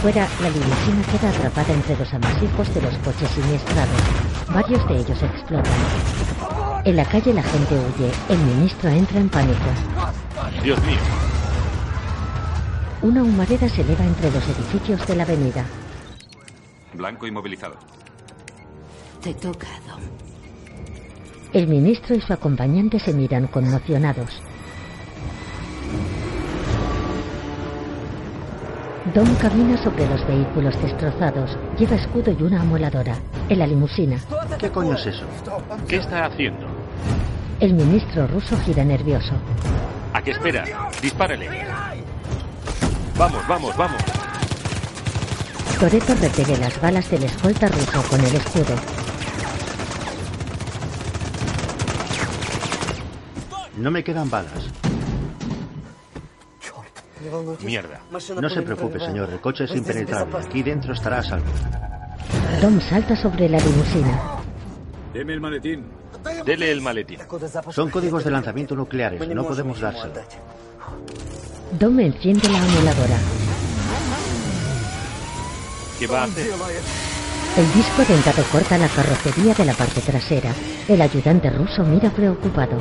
S1: Fuera, la limusina queda atrapada entre los amasijos de los coches siniestrados. Varios de ellos explotan. En la calle la gente huye. El ministro entra en pánico.
S23: Dios mío.
S1: Una humareda se eleva entre los edificios de la avenida.
S20: Blanco inmovilizado.
S11: Te toca, Dom.
S1: El ministro y su acompañante se miran conmocionados. Dom camina sobre los vehículos destrozados. Lleva escudo y una amoladora. En la limusina.
S22: ¿Qué coño es eso?
S23: ¿Qué está haciendo?
S1: El ministro ruso gira nervioso.
S23: ¿A qué espera? Dispárele. Vamos, vamos, vamos.
S1: Toreto recibe las balas del escolta ruso con el escudo.
S22: No me quedan balas.
S23: Mierda.
S22: No se preocupe, señor. El coche es impenetrable. Aquí dentro estará a salvo.
S1: Dom salta sobre la limusina.
S3: Deme el maletín.
S23: Dele el maletín.
S22: Son códigos de lanzamiento nucleares. No podemos dárselo.
S1: Dom enciende la amoladora.
S23: ¿Qué va a hacer?
S1: El disco dentado corta la carrocería de la parte trasera. El ayudante ruso mira preocupado.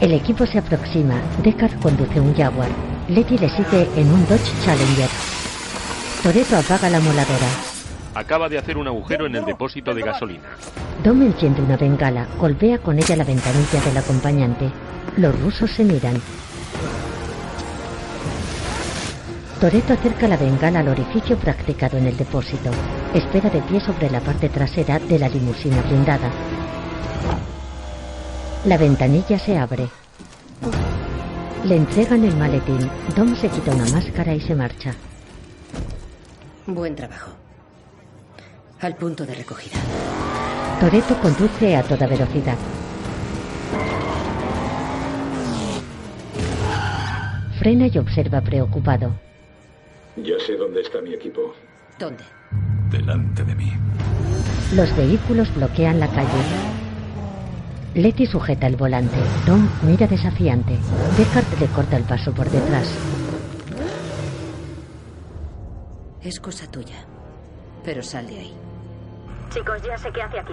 S1: El equipo se aproxima. Deckard conduce un Jaguar. Letty le sigue en un Dodge Challenger. Toreto apaga la moladora.
S23: Acaba de hacer un agujero en el depósito de gasolina.
S1: Dom enciende una bengala. Golpea con ella la ventanilla del acompañante. Los rusos se miran. Toreto acerca la bengala al orificio practicado en el depósito. Espera de pie sobre la parte trasera de la limusina blindada. La ventanilla se abre. Le entregan el maletín. Dom se quita una máscara y se marcha.
S11: Buen trabajo. Al punto de recogida.
S1: Toreto conduce a toda velocidad. Frena y observa preocupado.
S3: Ya sé dónde está mi equipo.
S11: ¿Dónde?
S3: Delante de mí.
S1: Los vehículos bloquean la calle. Letty sujeta el volante. Tom mira desafiante. Deckard le corta el paso por detrás.
S11: Es cosa tuya. Pero sal de ahí.
S14: Chicos, ya sé qué hace aquí.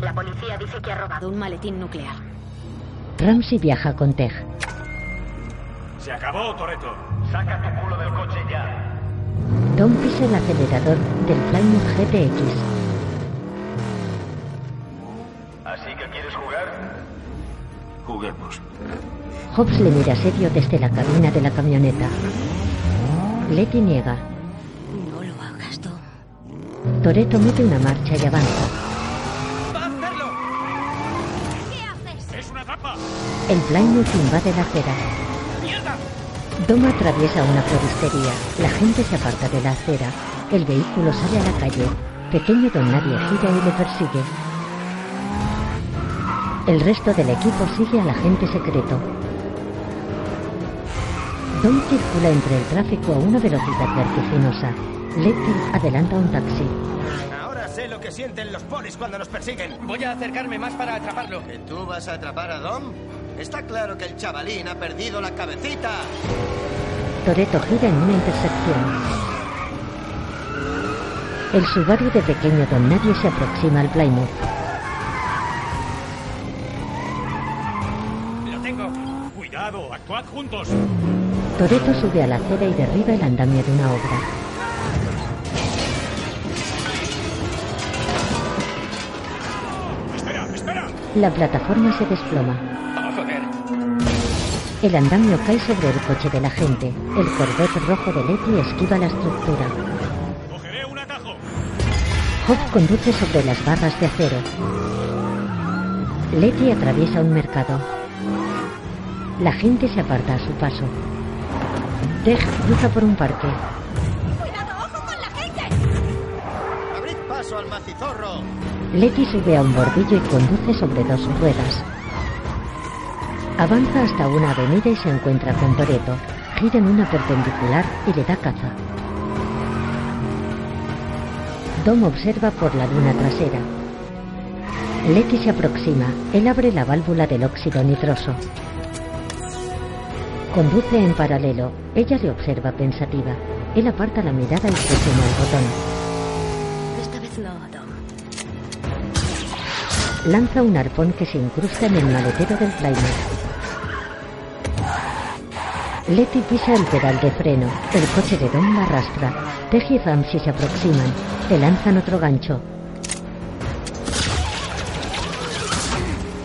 S14: La policía dice que ha robado un maletín nuclear.
S1: Ramsey viaja con Tej.
S9: Se acabó, Toreto.
S24: Saca tu culo del coche ya.
S1: Dom pisa el acelerador del Plymouth GTX.
S3: Juguemos.
S1: Hobbs le mira serio desde la cabina de la camioneta. Letty niega.
S4: No lo hagas, Dom.
S1: Toreto mete una marcha y avanza.
S9: ¡Es una trampa!
S1: El Plymouth invade la acera.
S9: ¡Mierda!
S1: Dom atraviesa una floristería. La gente se aparta de la acera. El vehículo sale a la calle. Pequeño Don Nadie gira y le persigue. El resto del equipo sigue al agente secreto. Dom circula entre el tráfico a una velocidad vertiginosa. Letty adelanta un taxi.
S13: Ahora sé lo que sienten los polis cuando nos persiguen.
S16: Voy a acercarme más para atraparlo.
S15: ¿Que tú vas a atrapar a Dom? Está claro que el chavalín ha perdido la cabecita.
S1: Toreto gira en una intersección. El Subaru de pequeño Don Nadie se aproxima al Plymouth.
S9: ¡Cuidado! ¡Actuad juntos!
S1: Toreto sube a la acera y derriba el andamio de una obra.
S9: ¡Espera! ¡Espera!
S1: La plataforma se desploma.
S16: Oh, joder.
S1: El andamio cae sobre el coche de la gente. El Corvette rojo de Letty esquiva la estructura.
S9: ¡Cogeré un atajo!
S1: Hobbs conduce sobre las barras de acero. Letty atraviesa un mercado. La gente se aparta a su paso. Tej cruza por un parque.
S15: ¡Abrid paso al macizorro!
S1: Letty sube a un bordillo y conduce sobre dos ruedas. Avanza hasta una avenida y se encuentra con Toreto. Gira en una perpendicular y le da caza. Dom observa por la luna trasera. Letty se aproxima. Él abre la válvula del óxido nitroso. Conduce en paralelo. Ella le observa pensativa. Él aparta la mirada y presiona el botón.
S4: Esta vez no, Dom.
S1: Lanza un arpón que se incrusta en el maletero del Plymouth. Letty pisa el pedal de freno. El coche de Dom la arrastra. Tej y Ramsey se aproximan. Le lanzan otro gancho.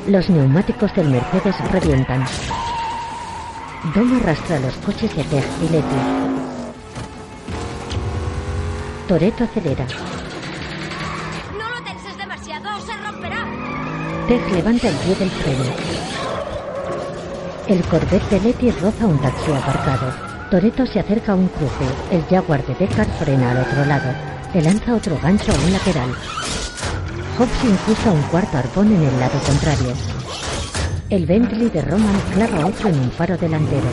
S1: Los neumáticos del Mercedes revientan. Dom arrastra los coches de Tej y Letty. Toreto acelera.
S4: No lo tenses demasiado, se romperá.
S1: Levanta el pie del freno. El Corvette de Letty roza un taxi aparcado. Toreto se acerca a un cruce. El Jaguar de Deckard frena al otro lado. Le lanza otro gancho a un lateral. Hobbs incrusta un cuarto arpón en el lado contrario. El Bentley de Roman clava otro en un faro delantero.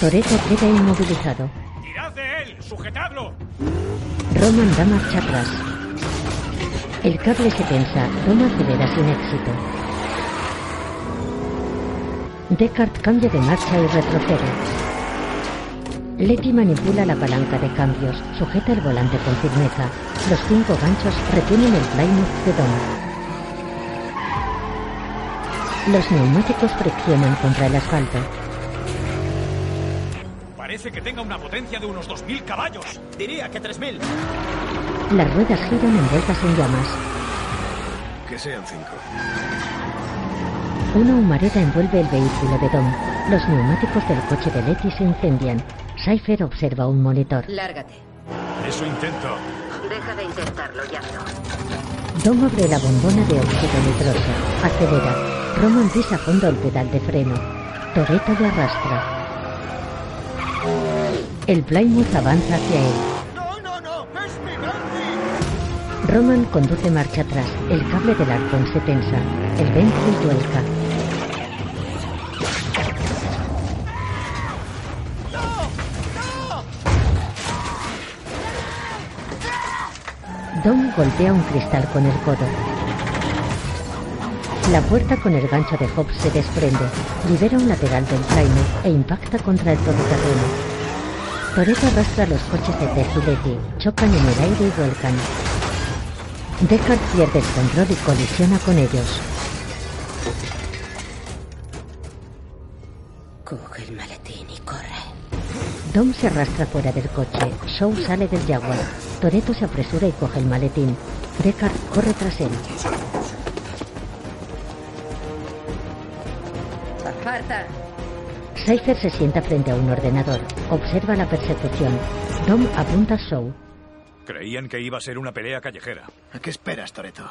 S1: Toreto queda inmovilizado.
S9: ¡Tirad de él! ¡Sujetadlo!
S1: Roman da marcha atrás. El cable se tensa. Dom acelera sin éxito. Deckard cambia de marcha y retrocede. Letty manipula la palanca de cambios, sujeta el volante con firmeza. Los cinco ganchos retienen el Plymouth de Dom. Los neumáticos friccionan contra el asfalto.
S9: Parece que tenga una potencia de unos 2.000 caballos.
S13: Diría que 3.000.
S1: Las ruedas giran envueltas en llamas.
S12: Que sean cinco.
S1: Una humareda envuelve el vehículo de Dom. Los neumáticos del coche de Letty se incendian. Cypher observa un monitor.
S11: Lárgate.
S9: Eso intento.
S11: Deja de intentarlo, ya no.
S1: Dom abre la bombona de óxido nitroso. Acelera. Roman pisa fondo el pedal de freno. Toreto le arrastra. El Plymouth avanza hacia él. Roman conduce marcha atrás. El cable del arpón se tensa. El Bentley vuelca. Dom golpea un cristal con el codo. La puerta con el gancho de Hobbs se desprende, libera un lateral del Plymouth e impacta contra el todoterreno. Toreto arrastra los coches de Letty, chocan en el aire y vuelcan. Deckard pierde el control y colisiona con ellos.
S11: Coge el maletín y corre.
S1: Dom se arrastra fuera del coche. Shaw sale del Jaguar. Toreto se apresura y coge el maletín. Deckard corre tras él.
S11: Aparta.
S1: Cypher se sienta frente a un ordenador. Observa la persecución. Dom apunta a Shaw.
S9: Creían que iba a ser una pelea callejera.
S18: ¿A qué esperas, Toreto?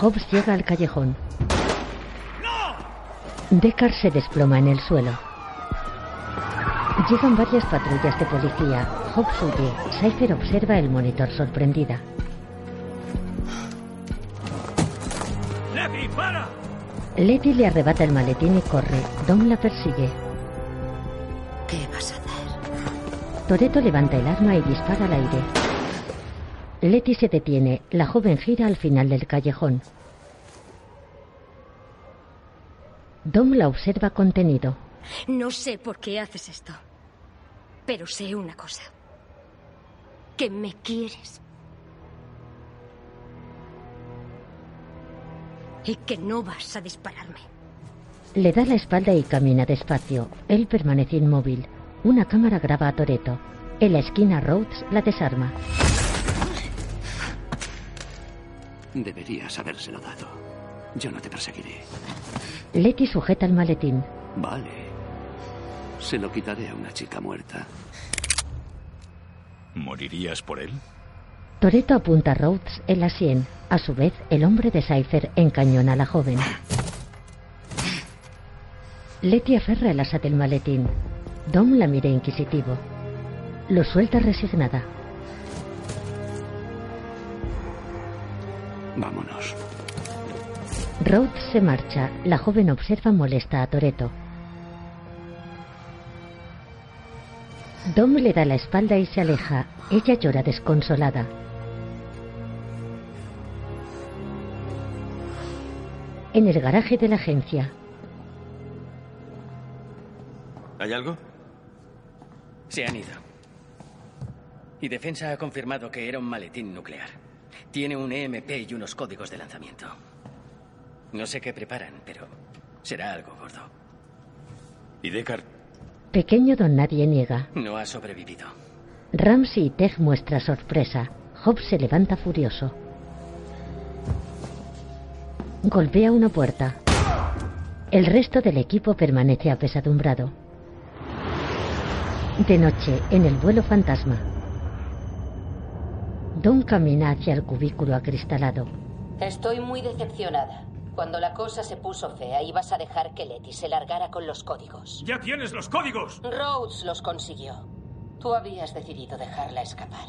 S1: Hobbs llega al callejón. Deckard se desploma en el suelo. Llegan varias patrullas de policía. Hobbs huye. Cypher observa el monitor sorprendida.
S9: ¡Letty, para!
S1: Letty le arrebata el maletín y corre. Dom la persigue.
S11: ¿Qué vas a hacer?
S1: Toreto levanta el arma y dispara al aire. Letty se detiene. La joven gira al final del callejón. Dom la observa contenido.
S4: No sé por qué haces esto. Pero sé una cosa. Que me quieres. Y que no vas a dispararme.
S1: Le da la espalda y camina despacio. Él permanece inmóvil. Una cámara graba a Toreto. En la esquina Rhodes la desarma.
S8: Deberías habérselo dado. Yo no te perseguiré.
S1: Letty sujeta el maletín.
S8: Vale. Se lo quitaré a una chica muerta.
S3: ¿Morirías por él?
S1: Toreto apunta a Rhodes en la sien. A su vez, el hombre de Cypher encañona a la joven. Letty aferra el asa del maletín. Dom la mira inquisitivo. Lo suelta resignada.
S8: Vámonos.
S1: Rhodes se marcha. La joven observa molesta a Toreto. Dom le da la espalda y se aleja. Ella llora desconsolada. En el garaje de la agencia,
S25: ¿Hay algo?
S16: Se han ido. Y Defensa ha confirmado que era un maletín nuclear. Tiene un EMP y unos códigos de lanzamiento. No sé qué preparan, pero será algo gordo.
S3: ¿Y Deckard?
S1: pequeño don Nadie niega.
S16: No ha sobrevivido.
S1: Ramsey y Teg muestra sorpresa. Hobbs se levanta furioso. Golpea una puerta. El resto del equipo permanece apesadumbrado. De noche, en el vuelo fantasma. Don camina hacia el cubículo acristalado.
S11: Estoy muy decepcionada. Cuando la cosa se puso fea, ibas a dejar que Letty se largara con los códigos.
S9: ¡Ya tienes los códigos!
S11: Rhodes los consiguió. Tú habías decidido dejarla escapar.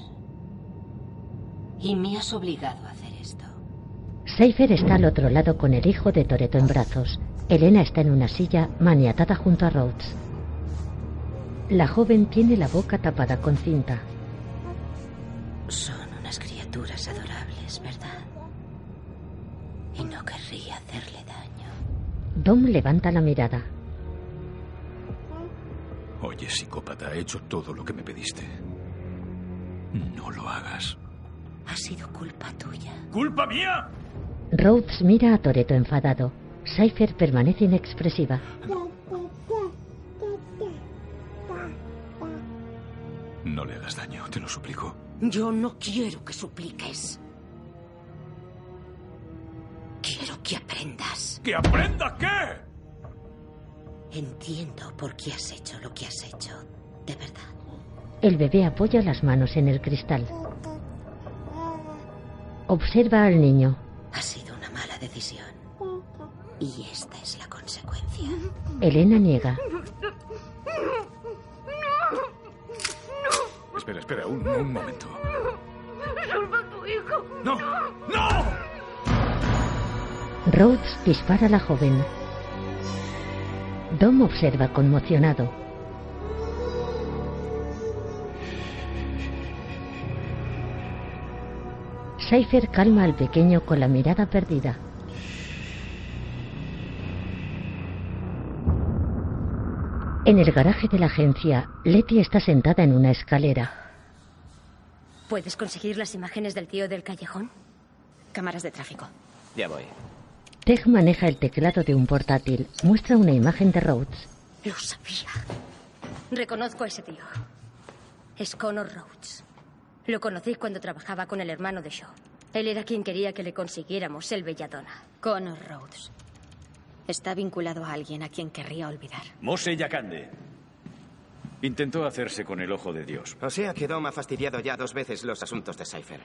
S11: Y me has obligado a hacer esto.
S1: Seifer está al otro lado con el hijo de Toreto en brazos. Elena está en una silla maniatada junto a Rhodes. La joven tiene la boca tapada con cinta.
S11: Son unas criaturas adorables, ¿verdad? Y no querría hacerle daño.
S1: Dom levanta la mirada.
S3: Oye, psicópata, he hecho todo lo que me pediste. No lo hagas.
S11: Ha sido culpa tuya.
S9: ¿Culpa mía?
S1: Rhodes mira a Toreto enfadado. Seifer permanece inexpresiva.
S3: No le hagas daño, te lo suplico.
S11: Yo no quiero que supliques. Quiero que aprendas.
S9: ¿Que aprenda qué?
S11: Entiendo por qué has hecho lo que has hecho. De verdad.
S1: El bebé apoya las manos en el cristal. Observa al niño.
S11: Ha sido una mala decisión. Y esta es la consecuencia.
S1: Elena niega.
S3: Espera, espera, un, un momento.
S26: ¡Salva a tu hijo!
S9: ¡No! ¡No!
S1: Rhodes dispara a la joven. Dom observa conmocionado. Seifer calma al pequeño con la mirada perdida. En el garaje de la agencia, Letty está sentada en una escalera.
S4: ¿Puedes conseguir las imágenes del tío del callejón?
S14: Cámaras de tráfico.
S13: Ya voy.
S1: Teg maneja el teclado de un portátil. Muestra una imagen de Rhodes.
S4: Lo sabía. Reconozco a ese tío. Es Connor Rhodes. Lo conocí cuando trabajaba con el hermano de Shaw. Él era quien quería que le consiguiéramos el Belladonna.
S14: Connor Rhodes. Está vinculado a alguien a quien querría olvidar.
S9: Mose Yakande. Intentó hacerse con el ojo de Dios.
S13: O sea que Dom ha fastidiado ya dos veces los asuntos de Cypher.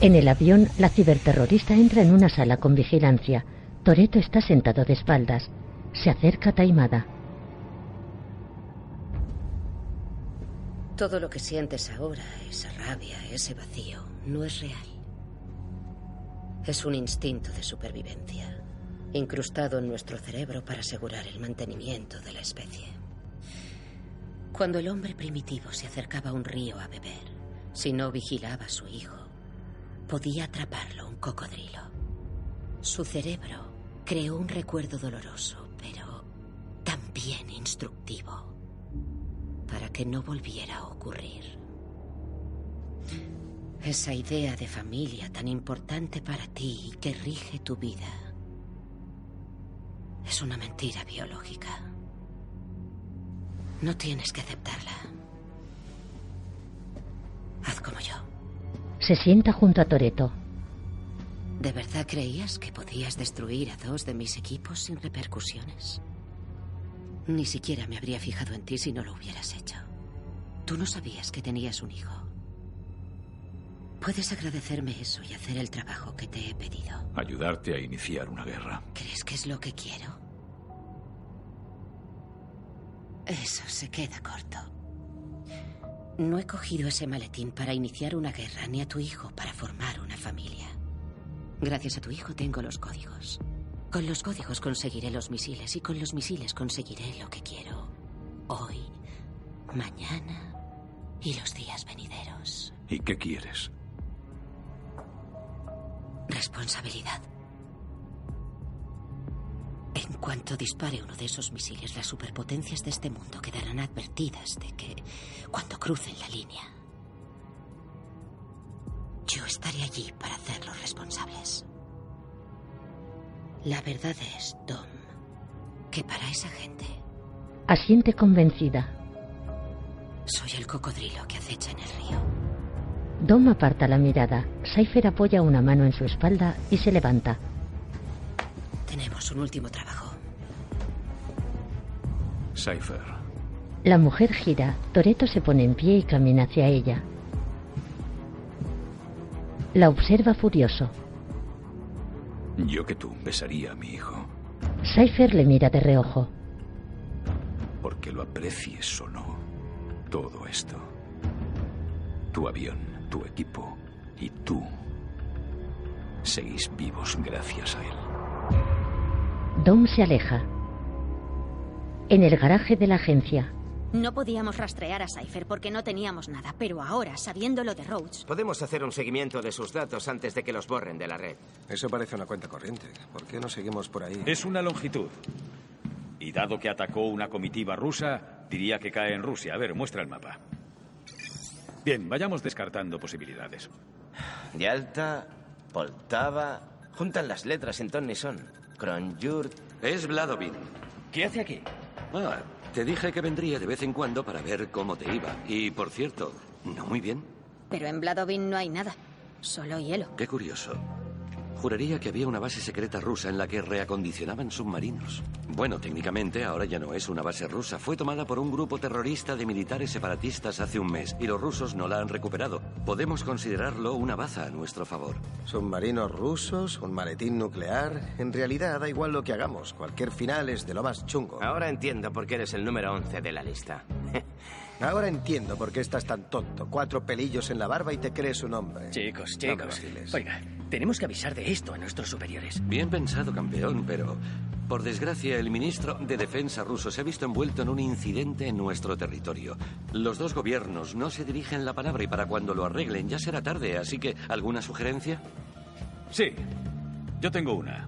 S1: En el avión, la ciberterrorista entra en una sala con vigilancia. Toreto está sentado de espaldas. Se acerca taimada.
S11: Todo lo que sientes ahora, esa rabia, ese vacío, no es real. Es un instinto de supervivencia, incrustado en nuestro cerebro para asegurar el mantenimiento de la especie. Cuando el hombre primitivo se acercaba a un río a beber, si no vigilaba a su hijo, podía atraparlo un cocodrilo. Su cerebro creó un recuerdo doloroso, pero también instructivo, para que no volviera a ocurrir. Esa idea de familia tan importante para ti y que rige tu vida es una mentira biológica. No tienes que aceptarla. Haz como yo.
S1: Se sienta junto a Toreto.
S11: ¿De verdad creías que podías destruir a dos de mis equipos sin repercusiones? Ni siquiera me habría fijado en ti si no lo hubieras hecho. Tú no sabías que tenías un hijo. Puedes agradecerme eso y hacer el trabajo que te he pedido.
S3: Ayudarte a iniciar una guerra.
S11: ¿Crees que es lo que quiero? Eso se queda corto. No he cogido ese maletín para iniciar una guerra ni a tu hijo para formar una familia. Gracias a tu hijo tengo los códigos. Con los códigos conseguiré los misiles y con los misiles conseguiré lo que quiero. Hoy, mañana y los días venideros.
S3: ¿Y qué quieres?
S11: Responsabilidad. En cuanto dispare uno de esos misiles, las superpotencias de este mundo quedarán advertidas de que cuando crucen la línea, yo estaré allí para hacerlos responsables. La verdad es, Tom, que para esa gente
S1: Asiente convencida.
S11: soy el cocodrilo que acecha en el río.
S1: Dom aparta la mirada. Cypher apoya una mano en su espalda y se levanta.
S11: Tenemos un último trabajo.
S3: Cypher,
S1: La mujer gira. Toreto se pone en pie y camina hacia ella. La observa furioso.
S3: Yo que tú besaría a mi hijo,
S1: Cypher le mira de reojo.
S3: porque lo aprecies o no. Todo esto. Tu avión, tu equipo y tú seguís vivos gracias a él.
S1: Dom se aleja. En el garaje de la agencia,
S14: No podíamos rastrear a Cypher porque no teníamos nada, pero ahora, sabiendo lo de Rhodes,
S13: Podemos hacer un seguimiento de sus datos antes de que los borren de la red.
S15: Eso parece una cuenta corriente. ¿Por qué no seguimos por ahí?
S9: Es una longitud. Y dado que atacó una comitiva rusa, diría que cae en Rusia. A ver, muestra el mapa. Bien, vayamos descartando posibilidades.
S13: Yalta, Poltava. Juntan las letras en ton ni son. Kronjurt.
S8: Es Vladovin.
S16: ¿Qué hace aquí?
S8: Ah, te dije que vendría de vez en cuando para ver cómo te iba. Y, por cierto, no muy bien.
S14: pero en Vladovin no hay nada. Solo hielo.
S8: Qué curioso. Juraría que había una base secreta rusa en la que reacondicionaban submarinos. Bueno, técnicamente ahora ya no es una base rusa. Fue tomada por un grupo terrorista de militares separatistas hace un mes y los rusos no la han recuperado. Podemos considerarlo una baza a nuestro favor.
S15: Submarinos rusos, un maletín nuclear. En realidad da igual lo que hagamos. Cualquier final es de lo más chungo.
S13: Ahora entiendo por qué eres el número 11 de la lista. <laughs>
S15: Ahora entiendo por qué estás tan tonto. Cuatro pelillos en la barba y te crees un hombre.
S16: Chicos,
S15: No me
S16: chicos.
S15: vaciles.
S16: Oiga, tenemos que avisar de esto a nuestros superiores.
S8: Bien pensado, campeón, pero por desgracia el ministro de Defensa ruso se ha visto envuelto en un incidente en nuestro territorio. Los dos gobiernos no se dirigen la palabra y para cuando lo arreglen ya será tarde, así que ¿alguna sugerencia?
S9: Sí, yo tengo una.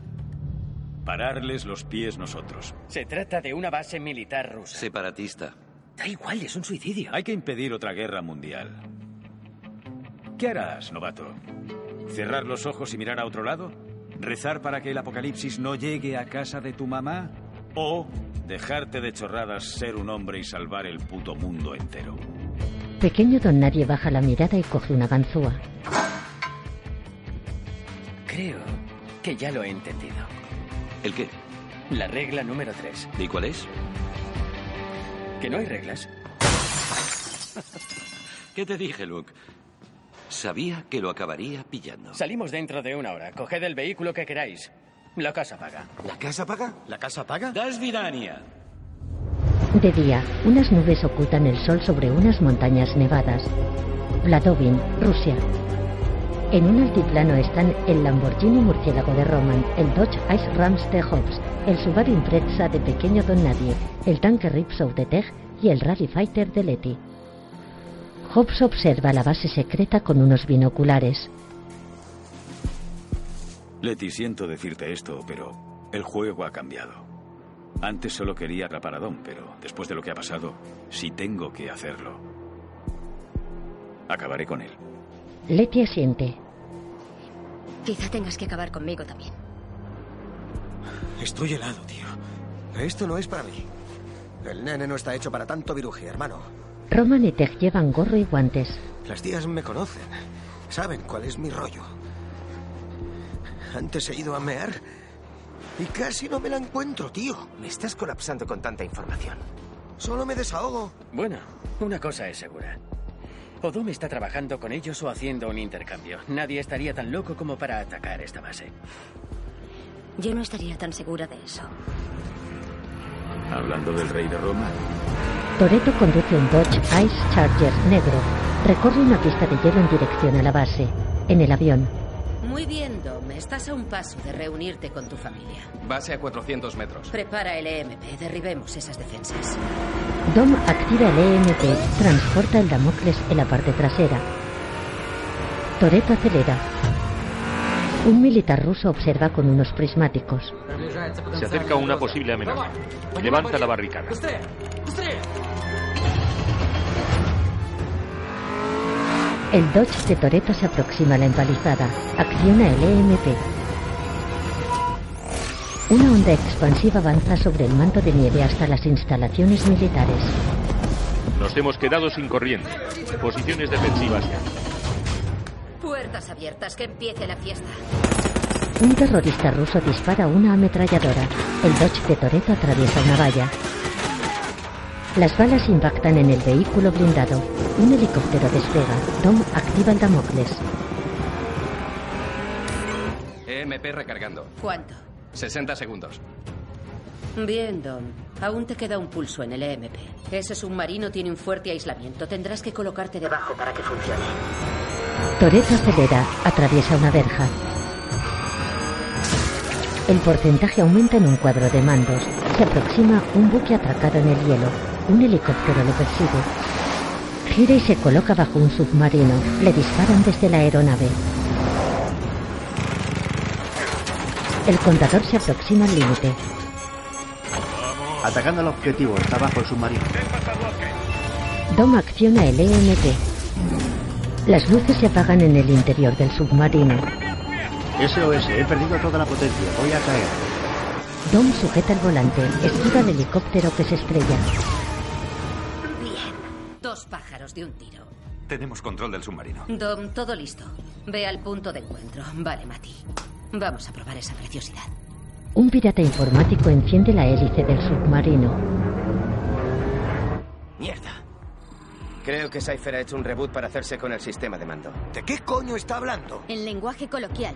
S9: pararles los pies nosotros.
S16: Se trata de una base militar rusa.
S8: Separatista.
S16: Da igual, es un suicidio.
S9: Hay que impedir otra guerra mundial. ¿Qué harás, novato? ¿Cerrar los ojos y mirar a otro lado? ¿Rezar para que el apocalipsis no llegue a casa de tu mamá? ¿O dejarte de chorradas, ser un hombre y salvar el puto mundo entero?
S1: Pequeño don Nadie baja la mirada y coge una ganzúa.
S16: Creo que ya lo he entendido.
S8: ¿El qué?
S16: La regla número 3.
S8: ¿Y cuál es?
S16: Que no hay reglas.
S8: ¿Qué te dije, Luke? Sabía que lo acabaría pillando.
S16: Salimos dentro de una hora. Coged el vehículo que queráis. La casa paga.
S15: ¿La casa paga?
S18: ¿La casa paga?
S8: Das Vidania.
S1: De día, unas nubes ocultan el sol sobre unas montañas nevadas. Vladovin, Rusia. En un altiplano están el Lamborghini murciélago de Roman, el Dodge Ice Rams de Hobbs, el Subaru Impreza de Pequeño Don Nadie, el tanque Ripsaw de Tej y el Rally Fighter de Letty. Hobbs observa la base secreta con unos binoculares.
S9: Letty, siento decirte esto, pero el juego ha cambiado. Antes solo quería atrapar a Don, pero después de lo que ha pasado, si tengo que hacerlo, acabaré con él.
S1: Letty asiente.
S4: Quizá tengas que acabar conmigo también.
S15: Estoy helado, tío. Esto no es para mí. El nene no está hecho para tanto viruje, hermano.
S1: Roman y Tej llevan gorro y guantes.
S15: Las tías me conocen. Saben cuál es mi rollo. Antes he ido a mear y casi no me la encuentro, tío.
S13: Me estás colapsando con tanta información.
S15: Solo me desahogo.
S16: Bueno, una cosa es segura. Odom está trabajando con ellos o haciendo un intercambio. Nadie estaría tan loco como para atacar esta base.
S4: Yo no estaría tan segura de eso.
S9: Hablando del rey de Roma,
S1: Toretto conduce un Dodge Ice Charger negro. Recorre una pista de hielo en dirección a la base. En el avión,
S11: Muy bien, Dom. Estás a un paso de reunirte con tu familia.
S27: Base a 400 metros.
S11: Prepara el EMP. Derribemos esas defensas.
S1: Dom activa el EMP, transporta el Damocles en la parte trasera. Toretto acelera. Un militar ruso observa con unos prismáticos.
S23: Se acerca una posible amenaza. Levanta la barricada.
S1: El Dodge de Toretto se aproxima a la empalizada. Acciona el EMP. Una onda expansiva avanza sobre el manto de nieve hasta las instalaciones militares.
S23: Nos hemos quedado sin corriente. Posiciones defensivas ya.
S11: Puertas abiertas, que empiece la fiesta.
S1: Un terrorista ruso dispara una ametralladora. El Dodge de Toretto atraviesa una valla. Las balas impactan en el vehículo blindado. Un helicóptero despega. Dom activa el Damocles.
S27: EMP recargando.
S11: ¿Cuánto?
S27: 60 segundos.
S11: Bien, Dom. Aún te queda un pulso en el EMP. Ese submarino tiene un fuerte aislamiento. Tendrás que colocarte debajo para que funcione.
S1: Toretto acelera. Atraviesa una verja. El porcentaje aumenta en un cuadro de mandos. Se aproxima un buque atracado en el hielo. Un helicóptero lo persigue. Gira y se coloca bajo un submarino. Le disparan desde la aeronave. El contador se aproxima al límite.
S22: Atacando al objetivo, está bajo el submarino.
S1: Dom acciona el EMP. Las luces se apagan en el interior del submarino.
S22: SOS, he perdido toda la potencia, voy a caer.
S1: Dom sujeta el volante, esquiva el helicóptero que se estrella.
S11: Bien. Dos pájaros de un tiro.
S20: Tenemos control del submarino.
S11: Dom, todo listo. Ve al punto de encuentro. Vale, Mati. Vamos a probar esa preciosidad.
S1: Un pirata informático enciende la hélice del submarino.
S13: Mierda. Creo que Cypher ha hecho un reboot para hacerse con el sistema de mando.
S15: ¿De qué coño está hablando?
S14: En lenguaje coloquial,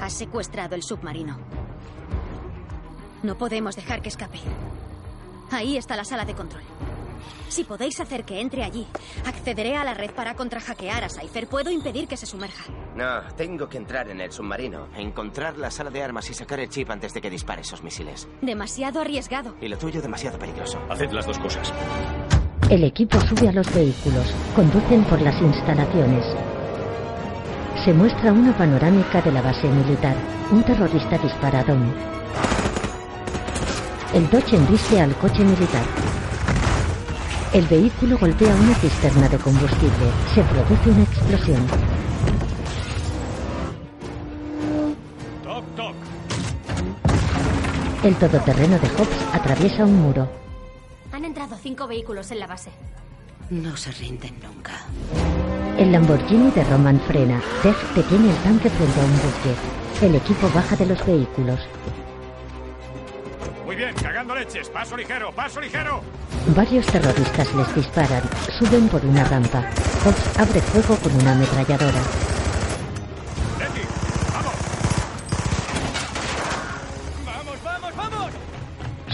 S14: has secuestrado el submarino. No podemos dejar que escape. Ahí está la sala de control. Si podéis hacer que entre allí, accederé a la red para contrahackear a Cypher. Puedo impedir que se sumerja.
S13: No, tengo que entrar en el submarino, encontrar la sala de armas y sacar el chip antes de que dispare esos misiles.
S14: Demasiado arriesgado.
S13: Y lo tuyo demasiado peligroso.
S9: haced las dos cosas.
S1: El equipo sube a los vehículos. Conducen por las instalaciones. Se muestra una panorámica de la base militar. Un terrorista dispara a Dom. El Dodge embiste al coche militar. El vehículo golpea una cisterna de combustible. Se produce una explosión.
S9: Toc, toc.
S1: El todoterreno de Hobbs atraviesa un muro.
S28: Han entrado cinco vehículos en la base.
S11: No se rinden nunca.
S1: El Lamborghini de Roman frena. Tej detiene el tanque frente a un buque. El equipo baja de los vehículos.
S9: Muy bien, cagando leches. Paso ligero, paso ligero.
S1: Varios terroristas les disparan. Suben por una rampa. Hobbs abre fuego con una ametralladora.
S9: Vamos, vamos, vamos.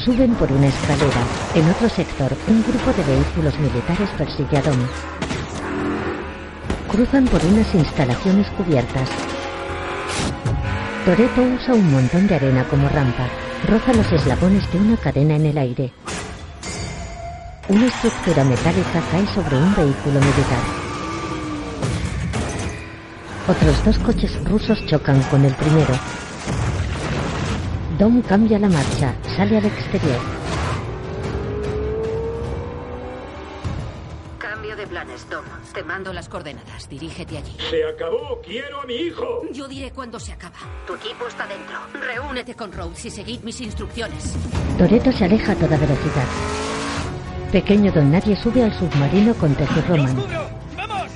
S1: Suben por una escalera. En otro sector, un grupo de vehículos militares persigue a Dom. Cruzan por unas instalaciones cubiertas. Toreto usa un montón de arena como rampa. Roza los eslabones de una cadena en el aire. Una estructura metálica cae sobre un vehículo militar. Otros dos coches rusos chocan con el primero. Dom cambia la marcha, sale al exterior.
S11: Te mando las coordenadas. Dirígete allí.
S24: Se acabó. Quiero a mi hijo.
S11: Yo diré cuándo se acaba. Tu equipo está dentro. Reúnete con Rhodes y seguid mis instrucciones.
S1: Toreto se aleja a toda velocidad. Pequeño Don Nadie sube al submarino con Tej y Roman.
S9: ¡Vamos!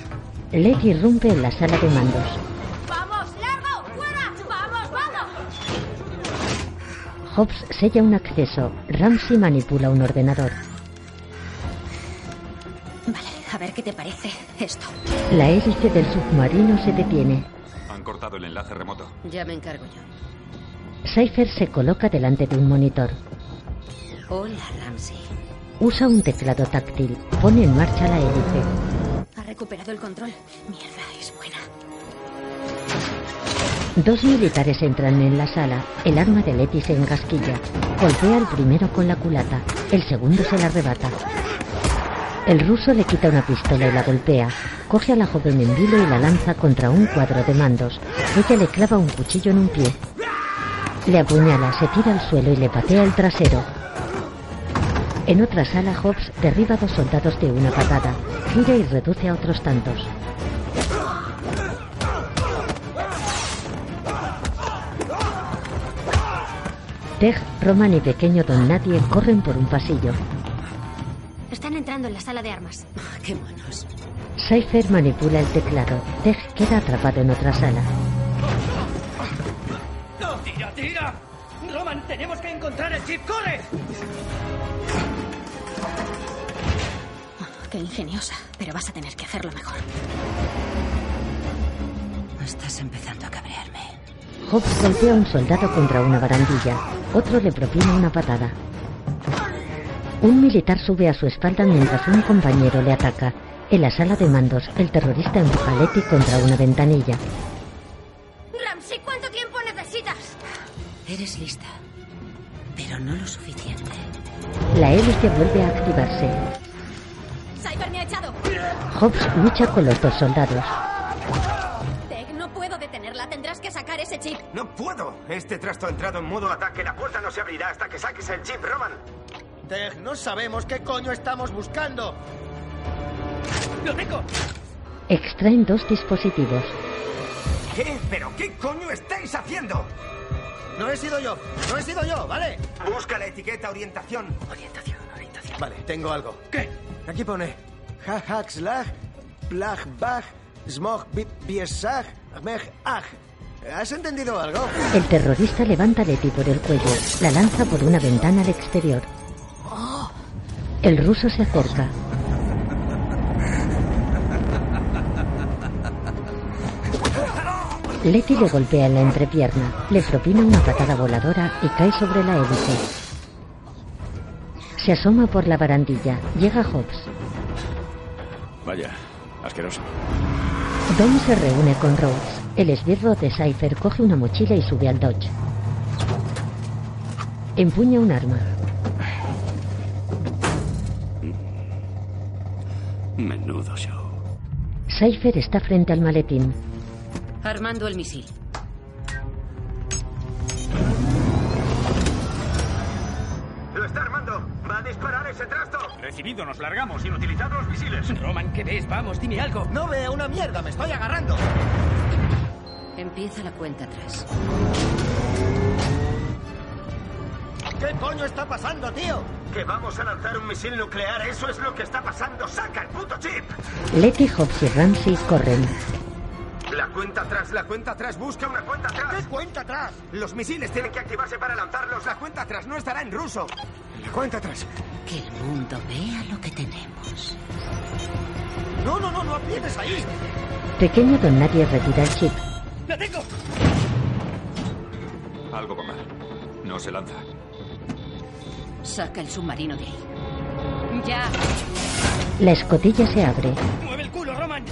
S1: Letty irrumpe en la sala de mandos.
S28: ¡Vamos, largo! ¡Fuera! ¡Vamos, vamos!
S1: Hobbs sella un acceso. Ramsey manipula un ordenador.
S14: A ver qué te parece esto.
S1: La hélice del submarino se detiene.
S20: Han cortado el enlace remoto.
S11: Ya me encargo yo.
S1: Cypher se coloca delante de un monitor.
S11: Hola, Ramsey.
S1: Usa un teclado táctil. Pone en marcha la hélice.
S14: Ha recuperado el control. Mierda, es buena.
S1: Dos militares entran en la sala. El arma de Letty se engasquilla. Golpea al primero con la culata. El segundo se la arrebata. El ruso le quita una pistola y la golpea. Coge a la joven en vilo y la lanza contra un cuadro de mandos. Ella le clava un cuchillo en un pie. Le apuñala, se tira al suelo y le patea el trasero. En otra sala, Hobbs derriba a dos soldados de una patada. Gira y reduce a otros tantos. Tej, Roman y pequeño Don Nadie corren por un pasillo.
S28: Están entrando en la sala de armas.
S11: Qué monos.
S1: Cypher manipula el teclado. Tej queda atrapado en otra sala.
S24: ¡No! ¡Tira, tira! Roman, tenemos que encontrar el chip. ¡Corre!
S14: Qué ingeniosa, pero vas a tener que hacerlo mejor.
S11: Estás empezando a cabrearme.
S1: Hobbs golpea a un soldado contra una barandilla. Otro le propina una patada. Un militar sube a su espalda mientras un compañero le ataca. En la sala de mandos, el terrorista empuja a Letty contra una ventanilla.
S28: Ramsey, ¿cuánto tiempo necesitas?
S11: Eres lista. Pero no lo suficiente.
S1: La hélice vuelve a activarse.
S28: Cypher me ha echado.
S1: Hobbs lucha con los dos soldados.
S28: Tech, no puedo detenerla. Tendrás que sacar ese chip.
S15: ¡No puedo! Este trasto ha entrado en modo ataque. La puerta no se abrirá hasta que saques el chip, Roman.
S18: No sabemos qué coño estamos buscando.
S24: ¡Lo tengo!
S1: Extraen dos dispositivos.
S15: ¿Qué? ¿Pero qué coño estáis haciendo?
S18: No he sido yo. No he sido yo, ¿vale?
S15: Busca la etiqueta orientación.
S18: Orientación, orientación. Vale, tengo algo. ¿Qué? Aquí pone. Hahak slag, plag bag, smog biesag, meg ag. ¿Has entendido algo?
S1: El terrorista levanta a Letty por el cuello. La lanza por una ventana al exterior. El ruso se acerca. Letty le golpea en la entrepierna, le propina una patada voladora y cae sobre la hélice. Se asoma por la barandilla. Llega Hobbs.
S23: Vaya, asqueroso.
S1: Dom se reúne con Rhodes. El esbirro de Cypher coge una mochila y sube al Dodge. Empuña un arma.
S29: Menudo show.
S1: Cypher está frente al maletín.
S11: Armando el misil.
S13: ese trasto!
S9: Recibido, nos largamos. Inutilizad los misiles.
S16: Roman, ¿qué ves? Vamos, dime algo.
S15: No veo una mierda, me estoy agarrando.
S11: Empieza la cuenta atrás.
S15: ¿Qué coño está pasando, tío? Que vamos a lanzar un misil nuclear, eso es lo que está pasando. ¡Saca el puto chip!
S1: Letty, Hobbs y Ramsey corren.
S13: La cuenta atrás, la cuenta atrás, busca una cuenta atrás.
S15: ¿Qué cuenta atrás?
S13: Los misiles tienen que activarse para lanzarlos. La cuenta atrás no estará en ruso.
S15: La cuenta atrás.
S11: Que el mundo vea lo que tenemos.
S15: No, no, no, no aprietes ahí.
S1: Pequeño Don Nadie retira el chip.
S16: ¡La tengo!
S8: Algo va mal. No se lanza.
S11: Saca el submarino de ahí. ¡Ya!
S1: La escotilla se abre.
S16: ¡Mueve el culo, Roman!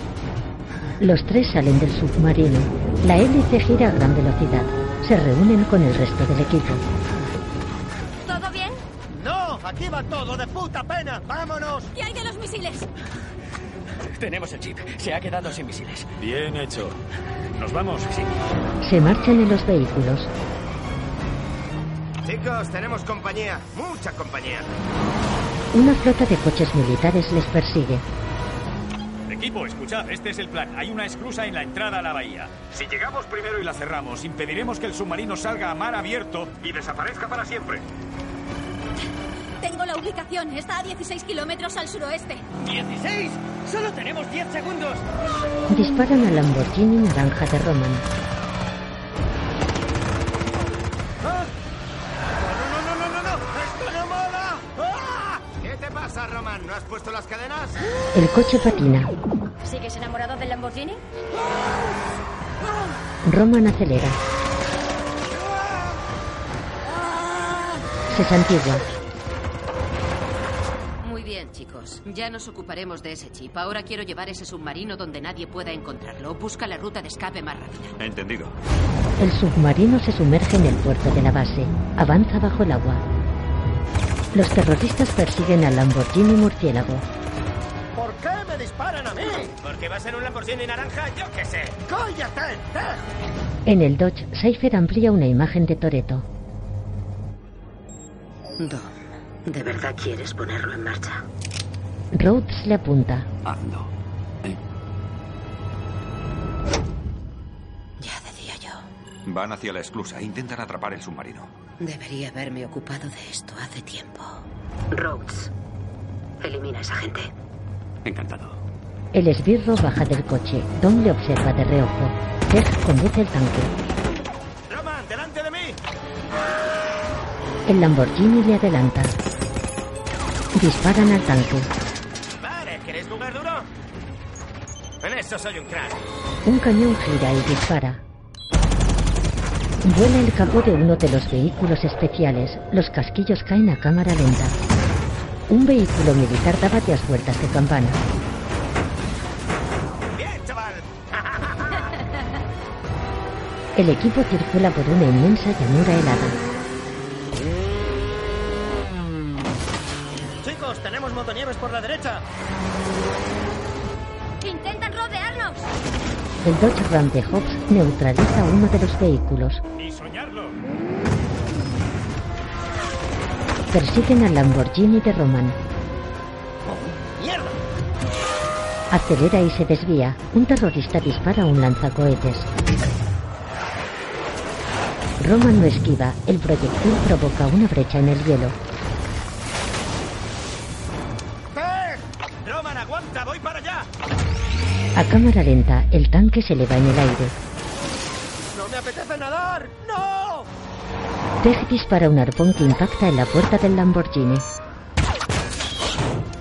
S1: Los tres salen del submarino. La hélice gira a gran velocidad. Se reúnen con el resto del equipo.
S14: ¿Todo bien?
S15: No, aquí va todo de puta pena. ¡Vámonos!
S14: ¿Qué hay de los misiles?
S16: Tenemos el chip. Se ha quedado sin misiles.
S9: Bien hecho. ¿Nos vamos? Sí.
S1: Se marchan en los vehículos.
S15: Chicos, tenemos compañía. Mucha compañía.
S1: Una flota de coches militares les persigue.
S9: Equipo, escuchad, este es el plan. Hay una esclusa en la entrada a la bahía. Si llegamos primero y la cerramos, impediremos que el submarino salga a mar abierto y desaparezca para siempre.
S14: Tengo la ubicación. Está a 16 kilómetros al suroeste.
S16: ¡16! ¡Solo tenemos 10 segundos!
S1: Disparan al Lamborghini naranja de
S15: Roman. ¿No has puesto las cadenas?
S1: El coche patina.
S4: ¿Sigues enamorado del Lamborghini?
S1: Roman acelera. Se santigua.
S11: Muy bien, chicos. Ya nos ocuparemos de ese chip. Ahora quiero llevar ese submarino donde nadie pueda encontrarlo. Busca la ruta de escape más rápida.
S8: Entendido.
S1: El submarino se sumerge en el puerto de la base. Avanza bajo el agua. Los terroristas persiguen al Lamborghini murciélago.
S15: ¿Por qué me disparan a mí?
S13: Porque va a ser un Lamborghini naranja, yo qué sé.
S15: ¡Cállate!
S1: En el Dodge, Cypher amplía una imagen de Toreto.
S11: Dom, ¿de verdad quieres ponerlo en marcha?
S1: Rhodes le apunta.
S30: Hazlo.
S11: Ya decía yo.
S8: Van hacia la esclusa. Intentan atrapar el submarino.
S11: Debería haberme ocupado de esto hace tiempo. Rhodes, elimina a esa gente.
S30: Encantado.
S1: El esbirro baja del coche. Dom le observa de reojo. Tech conduce el tanque.
S15: ¡Roman, delante de mí!
S1: El Lamborghini le adelanta. Disparan al tanque.
S15: Vale, ¿queréis jugar duro? En eso soy un crack.
S1: Un cañón gira y dispara. Vuela el capó de uno de los vehículos especiales. Los casquillos caen a cámara lenta. Un vehículo militar da varias vueltas de campana.
S15: ¡Bien, chaval!
S1: El equipo circula por una inmensa llanura helada.
S15: Chicos, tenemos motonieves por la derecha.
S14: ¡Intentan rodearnos!
S1: El Dodge Ram de Hobbs neutraliza uno de los vehículos. Persiguen al Lamborghini de Roman. Acelera y se desvía. Un terrorista dispara un lanzacohetes. Roman no esquiva. El proyectil provoca una brecha en el hielo.
S15: ¡Roman, aguanta! ¡Voy para allá!
S1: A cámara lenta, el tanque se eleva en el aire.
S15: ¡No me apetece nadar! ¡No!
S1: Tech dispara un arpón que impacta en la puerta del Lamborghini.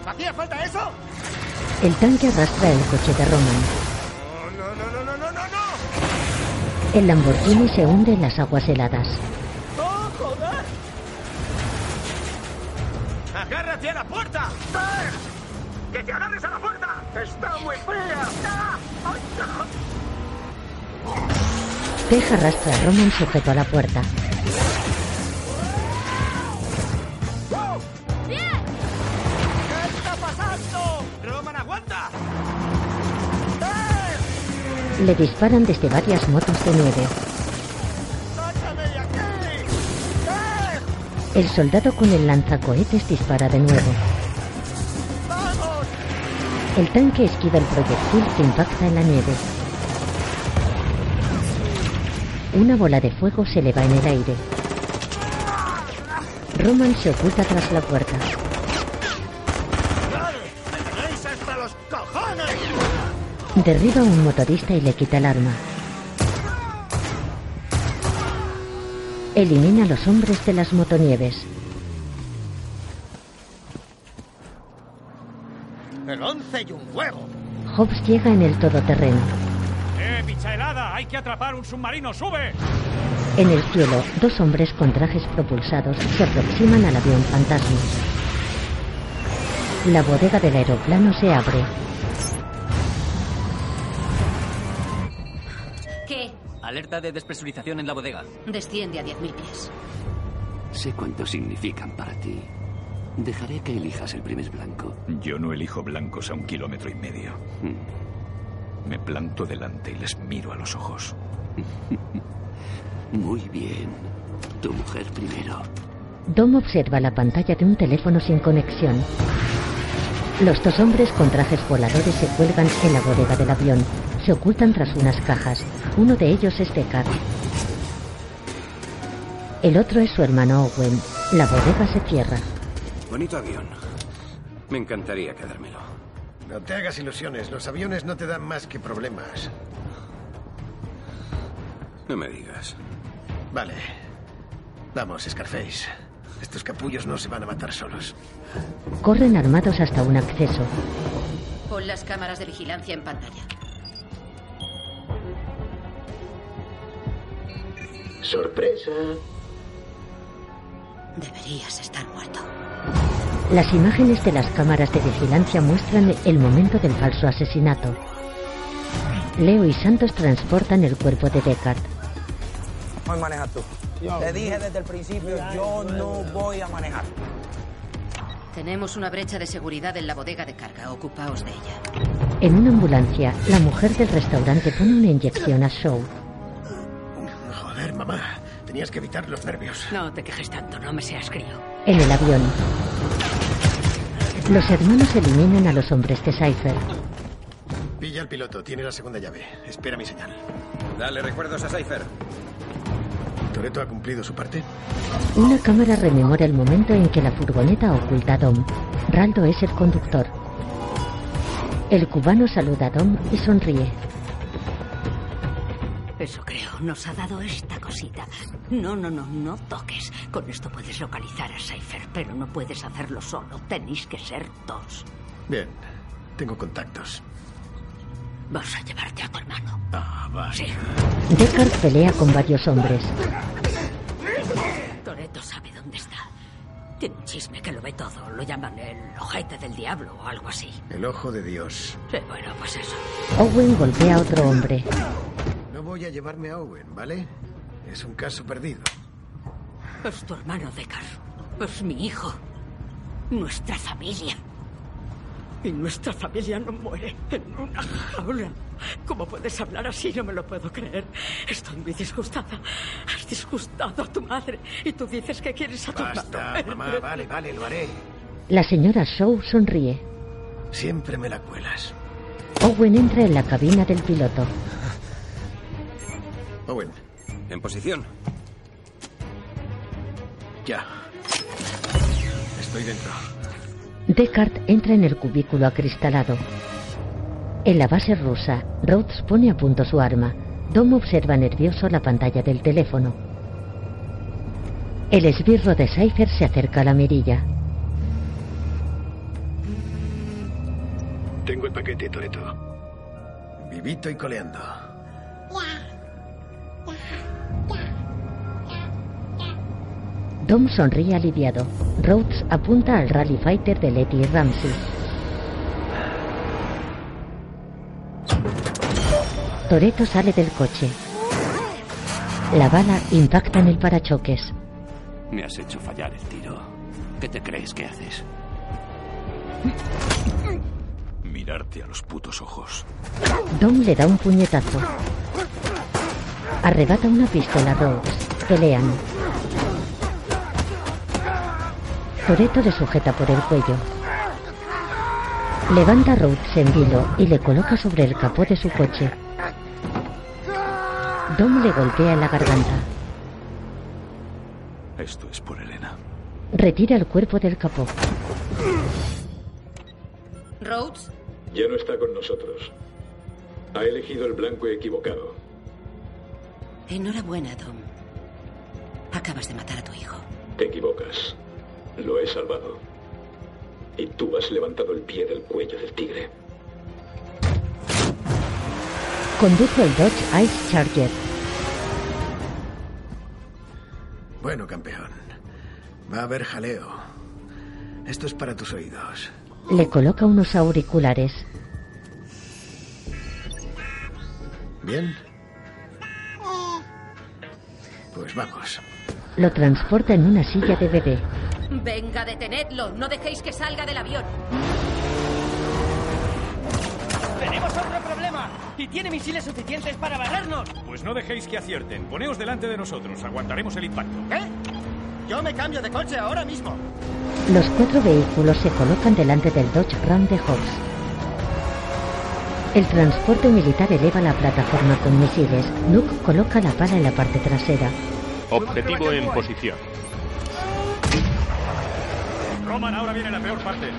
S15: ¿Hacía falta eso?
S1: El tanque arrastra el coche de Roman.
S15: ¡Oh, no, no, no, no, no, no, no!
S1: El Lamborghini se hunde en las aguas heladas.
S15: ¡Oh, joder! ¡Agárrate a la puerta! ¡Que te agarres a la puerta! ¡Está muy fría! ¡Ah! ¡Ay, no!
S1: Tech arrastra a Roman sujeto a la puerta. le disparan desde varias motos de nieve. El soldado con el lanzacohetes dispara de nuevo. El tanque esquiva el proyectil que impacta en la nieve. Una bola de fuego se eleva en el aire. Roman se oculta tras la puerta. Derriba a un motorista y le quita el arma. Elimina a los hombres de las motonieves.
S18: El once y un huevo.
S1: Hobbs llega en el todoterreno.
S9: ¡Eh, picha helada! ¡Hay que atrapar un submarino! ¡Sube!
S1: En el cielo, dos hombres con trajes propulsados se aproximan al avión fantasma. La bodega del aeroplano se abre.
S5: Alerta de despresurización en la bodega.
S11: Desciende a 10.000 pies.
S8: Sé cuánto significan para ti. Dejaré que elijas el primer blanco.
S3: Yo no elijo blancos a un kilómetro y medio. Me planto delante y les miro a los ojos. <laughs>
S8: Muy bien. Tu mujer primero.
S1: Dom observa la pantalla de un teléfono sin conexión. Los dos hombres con trajes voladores se cuelgan en la bodega del avión. Se ocultan tras unas cajas. Uno de ellos es Deckard. El otro es su hermano Owen. La bodega se cierra.
S31: Bonito avión. Me encantaría quedármelo.
S18: No te hagas ilusiones. Los aviones no te dan más que problemas.
S31: No me digas.
S18: Vale. Vamos, Scarface. Estos capullos no se van a matar solos.
S1: Corren armados hasta un acceso.
S11: Pon las cámaras de vigilancia en pantalla.
S32: Sorpresa.
S11: Deberías estar muerto.
S1: Las imágenes de las cámaras de vigilancia muestran el momento del falso asesinato. Leo y Santos transportan el cuerpo de Deckard.
S2: Voy a manejar tú. Te dije desde el principio, yo no voy a manejar.
S11: Tenemos una brecha de seguridad en la bodega de carga. Ocupaos de ella.
S1: En una ambulancia, la mujer del restaurante pone una inyección a Shaw.
S18: Tenías que evitar los nervios.
S4: No te quejes tanto, no me seas crío.
S1: En el avión. Los hermanos eliminan a los hombres de Cypher.
S18: Pilla al piloto, tiene la segunda llave. Espera mi señal.
S31: Dale recuerdos a Cypher.
S18: ¿Toreto ha cumplido su parte?
S1: Una cámara rememora el momento en que la furgoneta oculta a Dom. Raldo es el conductor. El cubano saluda a Dom y sonríe.
S4: Eso creo, nos ha dado esta cosita. No, no, no, no toques. Con esto puedes localizar a Cypher, pero no puedes hacerlo solo. Tenéis que ser dos.
S18: Bien, tengo contactos.
S4: Vas a llevarte a tu hermano.
S18: Ah, vale.
S4: Sí.
S1: Deckard pelea con varios hombres.
S4: Toreto sabe dónde está. Tiene un chisme que lo ve todo. Lo llaman el ojete del diablo o algo así.
S18: El ojo de Dios.
S4: Sí, bueno, pues eso.
S1: Owen golpea a otro hombre.
S18: Voy a llevarme a Owen, ¿vale? Es un caso perdido.
S4: Es tu hermano, Deckard. Es mi hijo. Nuestra familia. Y nuestra familia no muere en una jaula. ¿Cómo puedes hablar así? No me lo puedo creer. Estoy muy disgustada. Has disgustado a tu madre y tú dices que quieres a tu
S18: Basta,
S4: hermano.
S18: mamá, vale, vale, lo haré.
S1: La señora Shaw sonríe.
S18: Siempre me la cuelas.
S1: Owen entra en la cabina del piloto.
S18: Owen,
S31: En posición.
S18: ya. Estoy dentro.
S1: Deckard entra en el cubículo acristalado. En la base rusa, Rhodes pone a punto su arma. Dom observa nervioso la pantalla del teléfono. El esbirro de Cypher se acerca a la mirilla.
S18: Tengo el paquete, Toreto. Vivito y coleando.
S1: Dom sonríe aliviado. Rhodes apunta al Rally Fighter de Letty Ramsey. Toreto sale del coche. La bala impacta en el parachoques.
S8: Me has hecho fallar el tiro. ¿Qué te crees que haces?
S3: Mirarte a los putos ojos.
S1: Dom le da un puñetazo. Arrebata una pistola a Rhodes. Pelean. Toreto le sujeta por el cuello. Levanta a Rhodes en vilo y le coloca sobre el capó de su coche. Dom le golpea en la garganta.
S3: Esto es por Elena.
S1: Retira el cuerpo del capó.
S11: ¿Rhodes?
S33: Ya no está con nosotros. Ha elegido el blanco equivocado.
S11: Enhorabuena, Dom. Acabas de matar a tu hijo.
S33: Te equivocas. Lo he salvado. Y tú has levantado el pie del cuello del tigre.
S1: Conduce el Dodge Ice Charger.
S18: Bueno, campeón. Va a haber jaleo. Esto es para tus oídos.
S1: Le coloca unos auriculares.
S18: ¿Bien? Pues vamos.
S1: Lo transporta en una silla de bebé.
S11: Venga, detenedlo. No dejéis que salga del avión.
S34: ¡Tenemos otro problema! Y tiene misiles suficientes para barrernos.
S9: Pues no dejéis que acierten. Poneos delante de nosotros. Aguantaremos el impacto.
S34: ¿Qué? Yo me cambio de coche ahora mismo.
S1: Los cuatro vehículos se colocan delante del Dodge Ram de Horse. El transporte militar eleva la plataforma con misiles. Luke coloca la pala en la parte trasera.
S23: Objetivo en posición.
S9: Roman, ahora viene la peor parte.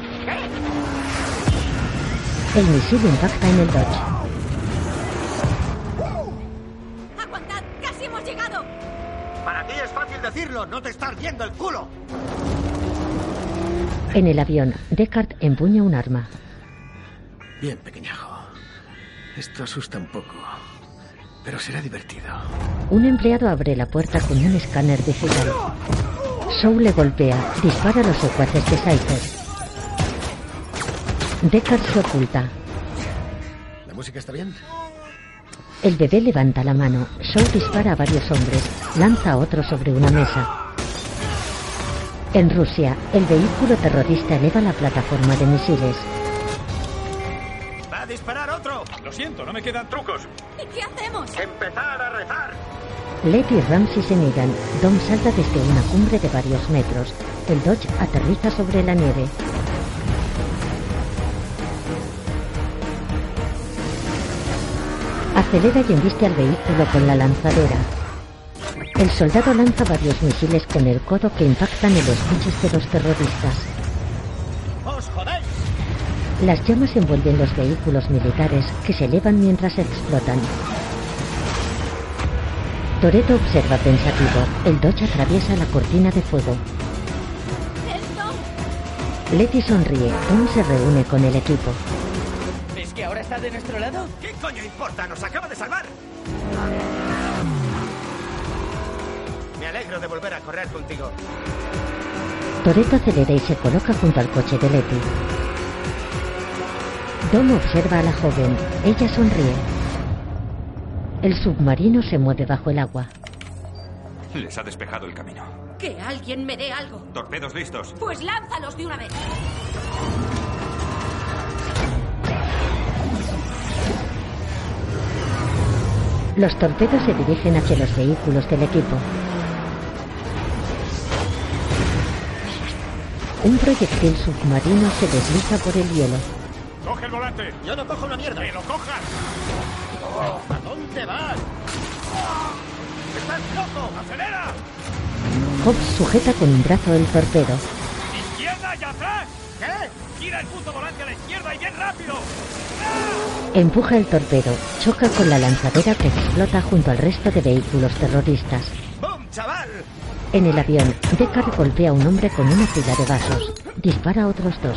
S1: El misil impacta en el Dodge.
S28: ¡Aguantad! ¡Casi hemos llegado!
S34: Para ti es fácil decirlo, no te estás viendo el culo.
S1: En el avión, Deckard empuña un arma.
S18: Bien, pequeñajo. Esto asusta un poco. Pero será divertido.
S1: Un empleado abre la puerta con un escáner digital. Shaw le golpea, dispara a los secuaces de Cypher. Deckard se oculta.
S18: ¿La música está bien?
S1: El bebé levanta la mano. Shaw dispara a varios hombres. Lanza a otro sobre una mesa. En Rusia, el vehículo terrorista eleva la plataforma de misiles.
S34: ¡Va a disparar otro!
S9: Lo siento, no me quedan trucos.
S28: ¿Y qué hacemos?
S34: ¡Empezar a rezar!
S1: Letty y Ramsey se miran. Dom salta desde una cumbre de varios metros. El Dodge aterriza sobre la nieve. Acelera y embiste al vehículo con la lanzadera. El soldado lanza varios misiles con el codo que impactan en los coches de los terroristas. Las llamas envuelven los vehículos militares que se elevan mientras explotan. Toreto observa pensativo. El Dodge atraviesa la cortina de fuego. Letty sonríe. Tom se reúne con el equipo.
S34: ¿Es que ahora está de nuestro lado? ¿Qué coño importa? ¡Nos acaba de salvar! Me alegro de volver a correr contigo.
S1: Toreto acelera y se coloca junto al coche de Letty. Dom observa a la joven. Ella sonríe. El submarino se mueve bajo el agua.
S20: Les ha despejado el camino.
S11: Que alguien me dé algo.
S20: Torpedos listos.
S28: Pues lánzalos de una vez.
S1: Los torpedos se dirigen hacia los vehículos del equipo. Un proyectil submarino se desliza por el hielo.
S9: ¡Coge el volante!
S34: Yo no cojo una mierda.
S9: ¡Que lo cojas!
S34: ¿A dónde vas? ¡Estás loco!
S9: ¡Acelera!
S1: Hobbs sujeta con un brazo el torpedo.
S9: ¡Izquierda y atrás!
S34: ¿Qué?
S9: ¡Gira el puto volante a la izquierda y bien rápido!
S1: Empuja el torpedo, choca con la lanzadera que explota junto al resto de vehículos terroristas.
S34: ¡Bum, chaval!
S1: En el avión, Deckard golpea a un hombre con una fila de vasos. Dispara a otros dos.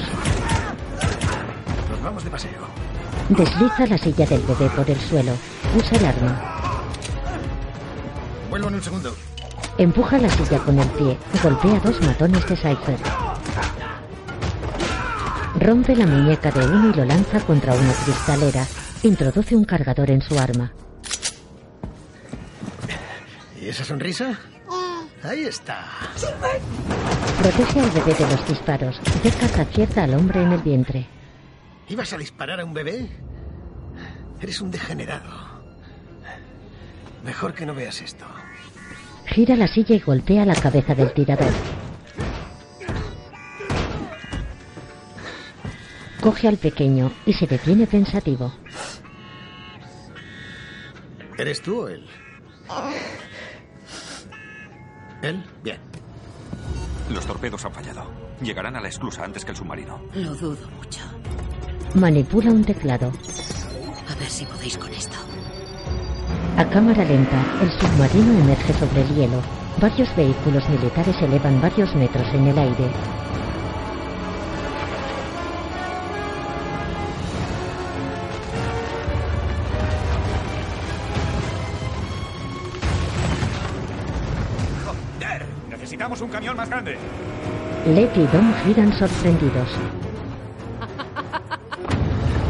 S1: Desliza la silla del bebé por el suelo. Usa el arma.
S18: Vuelvo en un segundo.
S1: Empuja la silla con el pie. Golpea a dos matones de Cypher. Rompe la muñeca de uno y lo lanza contra una cristalera. Introduce un cargador en su arma.
S18: ¿Y esa sonrisa? Ahí está.
S1: Protege al bebé de los disparos. Deckard acierta al hombre en el vientre.
S18: ¿Ibas a disparar a un bebé? Eres un degenerado. Mejor que no veas esto.
S1: Gira la silla y golpea la cabeza del tirador. Coge al pequeño y se detiene pensativo.
S18: ¿Eres tú o él? ¿Él? Bien.
S20: Los torpedos han fallado. Llegarán a la esclusa antes que el submarino.
S11: Lo dudo mucho.
S1: Manipula un teclado.
S11: A ver si podéis con esto.
S1: A cámara lenta, el submarino emerge sobre el hielo. Varios vehículos militares elevan varios metros en el aire.
S9: ¡Joder! Necesitamos un camión más grande.
S1: Letty y Dom giran sorprendidos.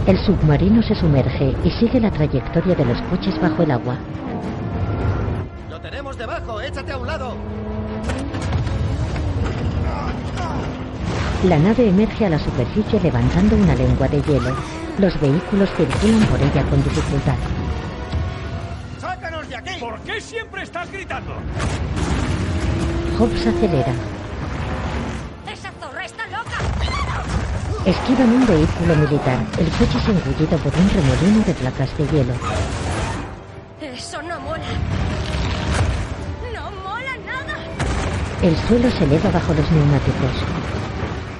S1: El submarino se sumerge y sigue la trayectoria de los coches bajo el agua.
S13: ¡Lo tenemos debajo! ¡Échate a un lado!
S1: La nave emerge a la superficie levantando una lengua de hielo. Los vehículos circulan por ella con dificultad.
S9: ¡Sácanos de aquí! ¿Por qué siempre estás gritando?
S1: Hobbs acelera. Esquivan un vehículo militar. El coche es engullido por un remolino de placas de hielo.
S4: Eso no mola. No mola nada.
S1: El suelo se eleva bajo los neumáticos.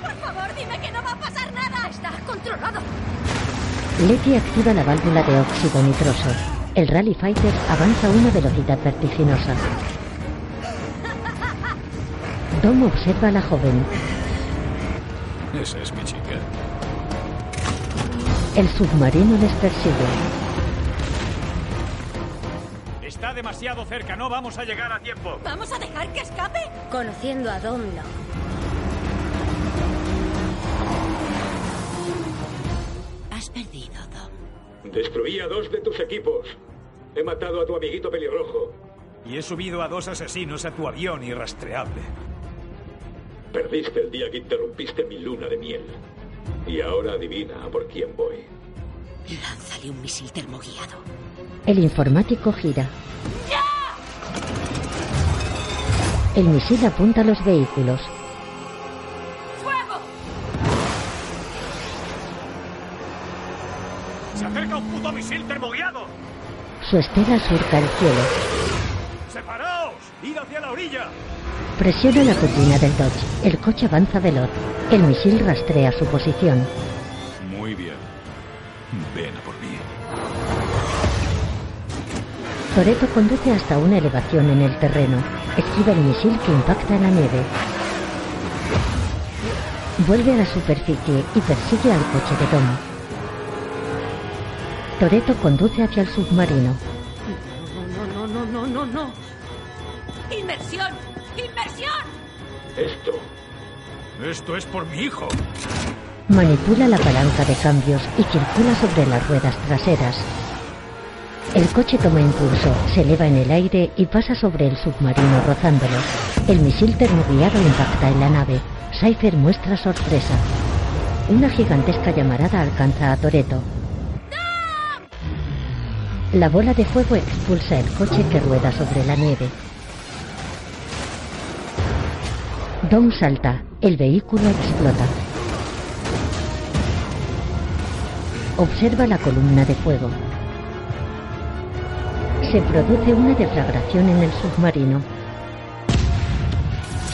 S4: Por favor, dime que no va a pasar nada. Está controlado.
S1: Letty activa la válvula de óxido nitroso. El Rally Fighter avanza a una velocidad vertiginosa. Dom observa a la joven.
S3: Esa es mi.
S1: El submarino les persigue.
S9: Está demasiado cerca, no vamos a llegar a tiempo.
S28: ¿Vamos a dejar que escape?
S4: Conociendo a Dom, no.
S11: Has perdido, Dom.
S33: Destruí a dos de tus equipos. He matado a tu amiguito pelirrojo.
S9: Y he subido a dos asesinos a tu avión irrastreable.
S33: Perdiste el día que interrumpiste mi luna de miel. Y ahora adivina a por quién voy.
S11: Lánzale un misil termoguiado.
S1: El informático gira. El misil apunta a los vehículos.
S28: ¡Fuego!
S9: ¡Se acerca un puto misil termoguiado!
S1: Su estela surca el cielo.
S9: ¡Separaos! ¡Id hacia la orilla!
S1: Presiona la turbina del Dodge. El coche avanza veloz. El misil rastrea su posición.
S3: Muy bien. Ven a por mí.
S1: Toreto conduce hasta una elevación en el terreno. Esquiva el misil que impacta en la nieve. Vuelve a la superficie y persigue al coche de Tom. Toreto conduce hacia el submarino.
S28: No, no, no, no, no, no. ¡Inmersión! ¡Inmersión!
S33: Esto.
S9: Esto es por mi hijo.
S1: Manipula la palanca de cambios y circula sobre las ruedas traseras. El coche toma impulso, se eleva en el aire y pasa sobre el submarino rozándolo. El misil termoguiado impacta en la nave. Cypher muestra sorpresa. Una gigantesca llamarada alcanza a Toreto. La bola de fuego expulsa el coche que rueda sobre la nieve. Dom salta. El vehículo explota. Observa la columna de fuego. Se produce una deflagración en el submarino.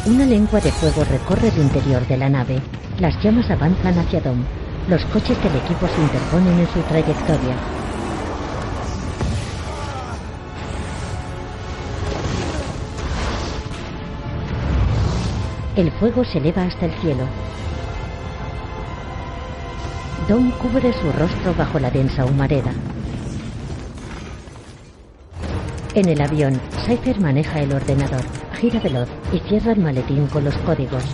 S1: Una lengua de fuego recorre el interior de la nave. Las llamas avanzan hacia Dom. Los coches del equipo se interponen en su trayectoria. El fuego se eleva hasta el cielo. Dom cubre su rostro bajo la densa humareda. En el avión, Cypher maneja el ordenador, gira veloz y cierra el maletín con los códigos.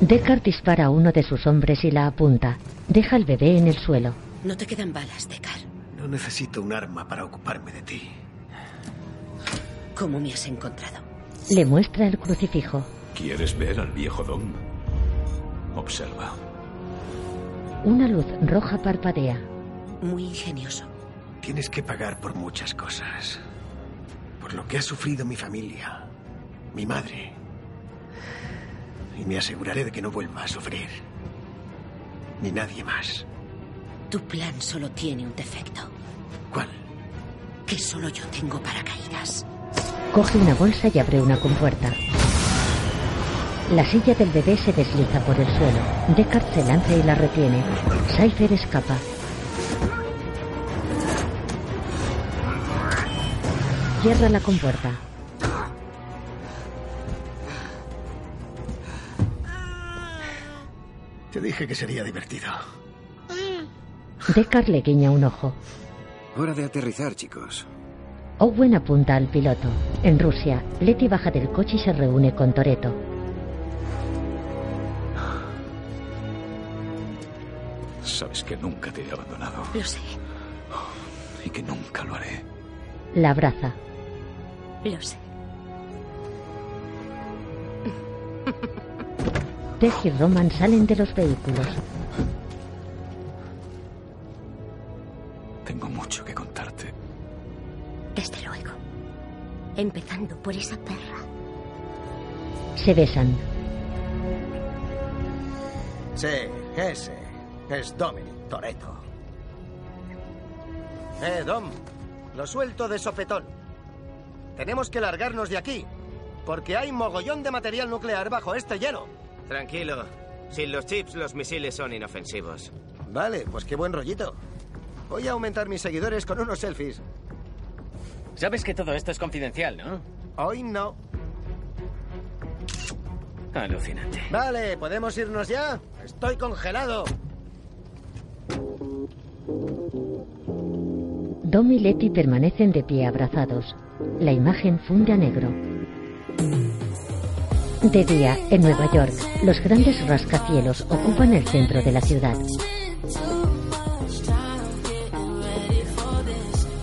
S1: Deckard dispara a uno de sus hombres y la apunta. Deja al bebé en el suelo.
S11: No te quedan balas, Deckard.
S18: No necesito un arma para ocuparme de ti.
S11: ¿Cómo me has encontrado?
S1: Le muestra el crucifijo.
S3: ¿Quieres ver al viejo Dom? Observa.
S1: Una luz roja parpadea.
S11: Muy ingenioso.
S18: Tienes que pagar por muchas cosas. Por lo que ha sufrido mi familia, mi madre. Y me aseguraré de que no vuelva a sufrir. ni nadie más.
S11: Tu plan solo tiene un defecto.
S18: ¿Cuál?
S11: Que solo yo tengo paracaídas.
S1: Coge una bolsa y abre una compuerta. La silla del bebé se desliza por el suelo. Deckard se lanza y la retiene. Cypher escapa. Cierra la compuerta.
S18: Te dije que sería divertido.
S1: Deckard le guiña un ojo.
S35: Hora de aterrizar, chicos.
S1: Owen apunta al piloto. En Rusia, Letty baja del coche y se reúne con Toreto.
S3: Sabes que nunca te he abandonado.
S11: Lo sé,
S3: Y que nunca lo haré.
S1: La abraza.
S11: lo sé.
S1: Tess y Roman salen de los vehículos.
S3: Tengo mucho.
S4: Desde luego. Empezando por esa perra.
S1: Se besan.
S15: Sí, ese es Dominic Toretto. Eh, Dom, lo suelto de sopetón. Tenemos que largarnos de aquí, porque hay mogollón de material nuclear bajo este hielo.
S13: Tranquilo. Sin los chips, los misiles son inofensivos.
S15: Vale, pues qué buen rollito. Voy a aumentar mis seguidores con unos selfies.
S16: Sabes que todo esto es confidencial, ¿no?
S15: Hoy no.
S16: Alucinante.
S15: Vale, ¿podemos irnos ya? Estoy congelado.
S1: Dom y Letty permanecen de pie abrazados. La imagen funde a negro. De día, en Nueva York, los grandes rascacielos ocupan el centro de la ciudad.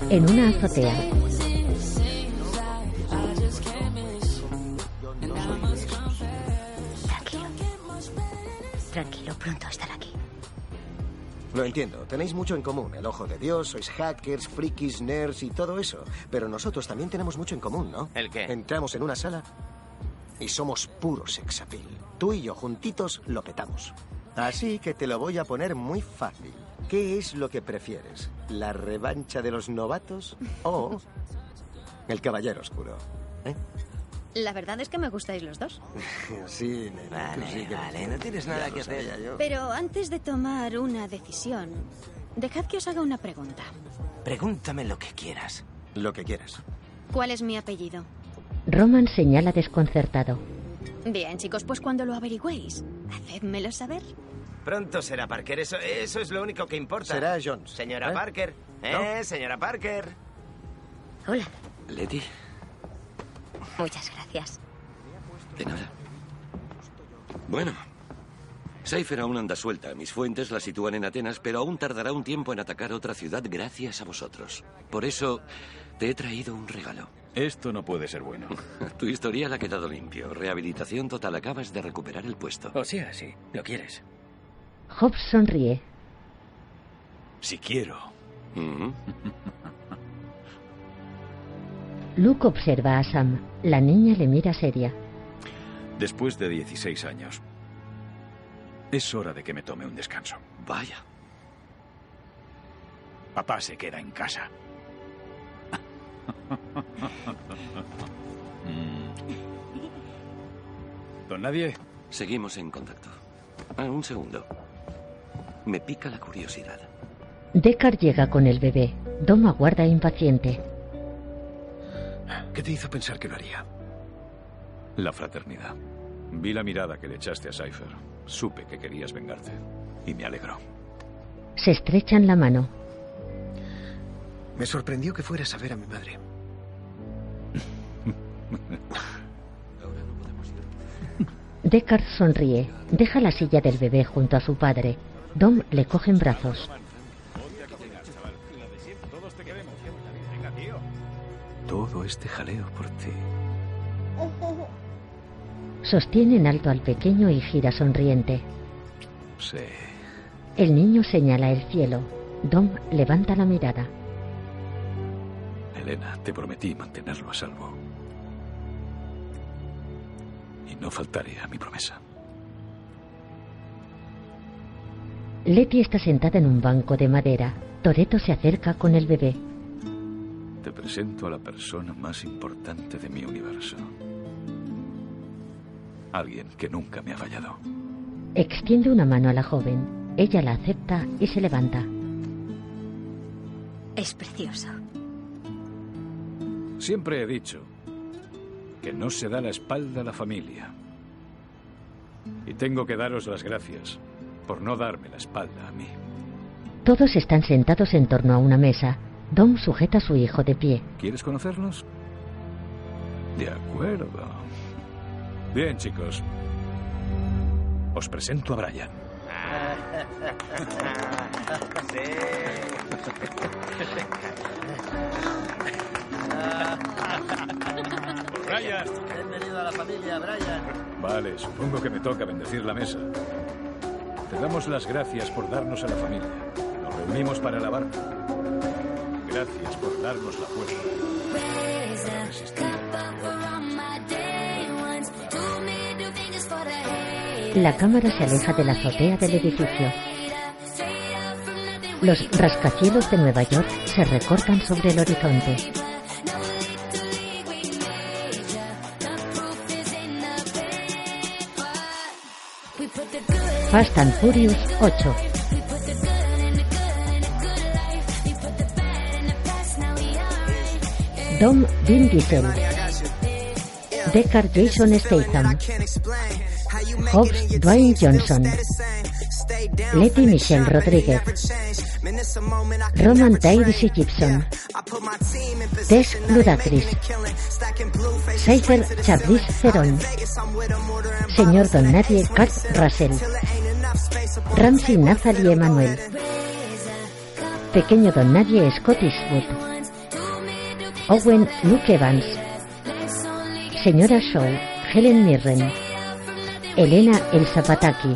S1: En una azotea,
S4: pronto estará aquí.
S15: Lo entiendo, tenéis mucho en común. El ojo de Dios, sois hackers, frikis, nerds y todo eso. Pero nosotros también tenemos mucho en común, ¿no?
S13: ¿El qué?
S15: Entramos en una sala y somos puro sexapil. Tú y yo juntitos lo petamos. Así que te lo voy a poner muy fácil. ¿Qué es lo que prefieres? ¿La revancha de los novatos o el caballero oscuro? ¿Eh?
S36: La verdad es que me gustáis los dos. <laughs>
S15: Sí, nena, tú
S13: Vale,
S15: sí que
S13: vale, no tienes nada que hacer.
S15: yo.
S36: Pero antes de tomar una decisión, dejad que os haga una pregunta.
S13: Pregúntame lo que quieras.
S15: Lo que quieras.
S36: ¿Cuál es mi apellido?
S1: Roman señala desconcertado.
S36: Bien, chicos, pues cuando lo averigüéis, hacedmelo saber.
S13: Pronto será Parker, eso, eso es lo único que importa.
S15: Será Jones.
S13: Señora
S15: ¿eh?
S13: Parker. ¿Eh, señora Parker?
S4: Hola.
S29: Letty,
S4: Muchas gracias.
S29: de nada. Bueno, Cypher aún anda suelta. Mis fuentes la sitúan en Atenas, pero aún tardará un tiempo en atacar otra ciudad gracias a vosotros. Por eso te he traído un regalo.
S3: Esto no puede ser bueno. <laughs>
S29: Tu historial ha quedado limpio. Rehabilitación total. Acabas de recuperar el puesto.
S16: O sea, sí. ¿Lo quieres?
S1: Hobbs sonríe.
S3: Si quiero.
S29: Ujú. <laughs>
S1: Luke observa a Sam. La niña le mira seria.
S3: Después de 16 años, es hora de que me tome un descanso.
S29: Vaya.
S3: Papá se queda en casa. <laughs> ¿Don Nadie?
S29: Seguimos en contacto. Ah, un segundo. Me pica la curiosidad.
S1: Deckard llega con el bebé. Dom aguarda impaciente.
S3: ¿Qué te hizo pensar que lo haría? La fraternidad. Vi la mirada que le echaste a Cypher. Supe que querías vengarte. Y me alegró.
S1: Se estrechan la mano.
S18: Me sorprendió que fueras a ver a mi madre.
S1: Deckard sonríe. Deja la silla del bebé junto a su padre. Dom le coge en brazos.
S3: Todo este jaleo por ti.
S1: Sostiene en alto al pequeño y gira sonriente.
S3: Sí.
S1: El niño señala el cielo. Dom levanta la mirada.
S3: Elena, te prometí mantenerlo a salvo. Y no faltaré a mi promesa.
S37: Letty está sentada en un banco de madera. Toreto se acerca con el bebé.
S3: Te presento a la persona más importante de mi universo. Alguien que nunca me ha fallado.
S37: Extiende una mano a la joven. Ella la acepta y se levanta.
S4: Es precioso.
S3: Siempre he dicho que no se da la espalda a la familia. Y tengo que daros las gracias por no darme la espalda a mí.
S37: Todos están sentados en torno a una mesa. Dom sujeta a su hijo de pie.
S3: ¿Quieres conocerlos? De acuerdo. Bien, chicos. Os presento a Brian. <laughs>
S38: Brian.
S15: Bienvenido a la familia, Brian.
S3: Vale, supongo que me toca bendecir la mesa. Te damos las gracias por darnos a la familia. Nos reunimos para alabarte. Gracias por darnos la fuerza.
S37: La cámara se aleja de la azotea del edificio. Los rascacielos de Nueva York se recortan sobre el horizonte. Fast and Furious 8. Dom Vin Diesel. Deckard Jason Statham. Hobbs Dwayne Johnson. Letty Michelle Rodríguez. Roman Tyrese Gibson. Tess Ludacris. Cypher Charlize Theron. Señor Don Nadie Kurt Russell. Ramsey Nathalie Emanuel. Pequeño Don Nadie Scott Eastwood. Owen Luke Evans. Señora Shaw Helen Mirren. Elena El Zapataki.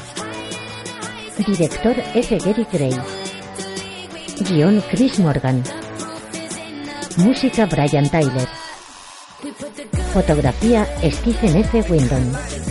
S37: Director F. Gary Gray. Guión Chris Morgan. Música Brian Tyler. Fotografía Stephen F. Windon.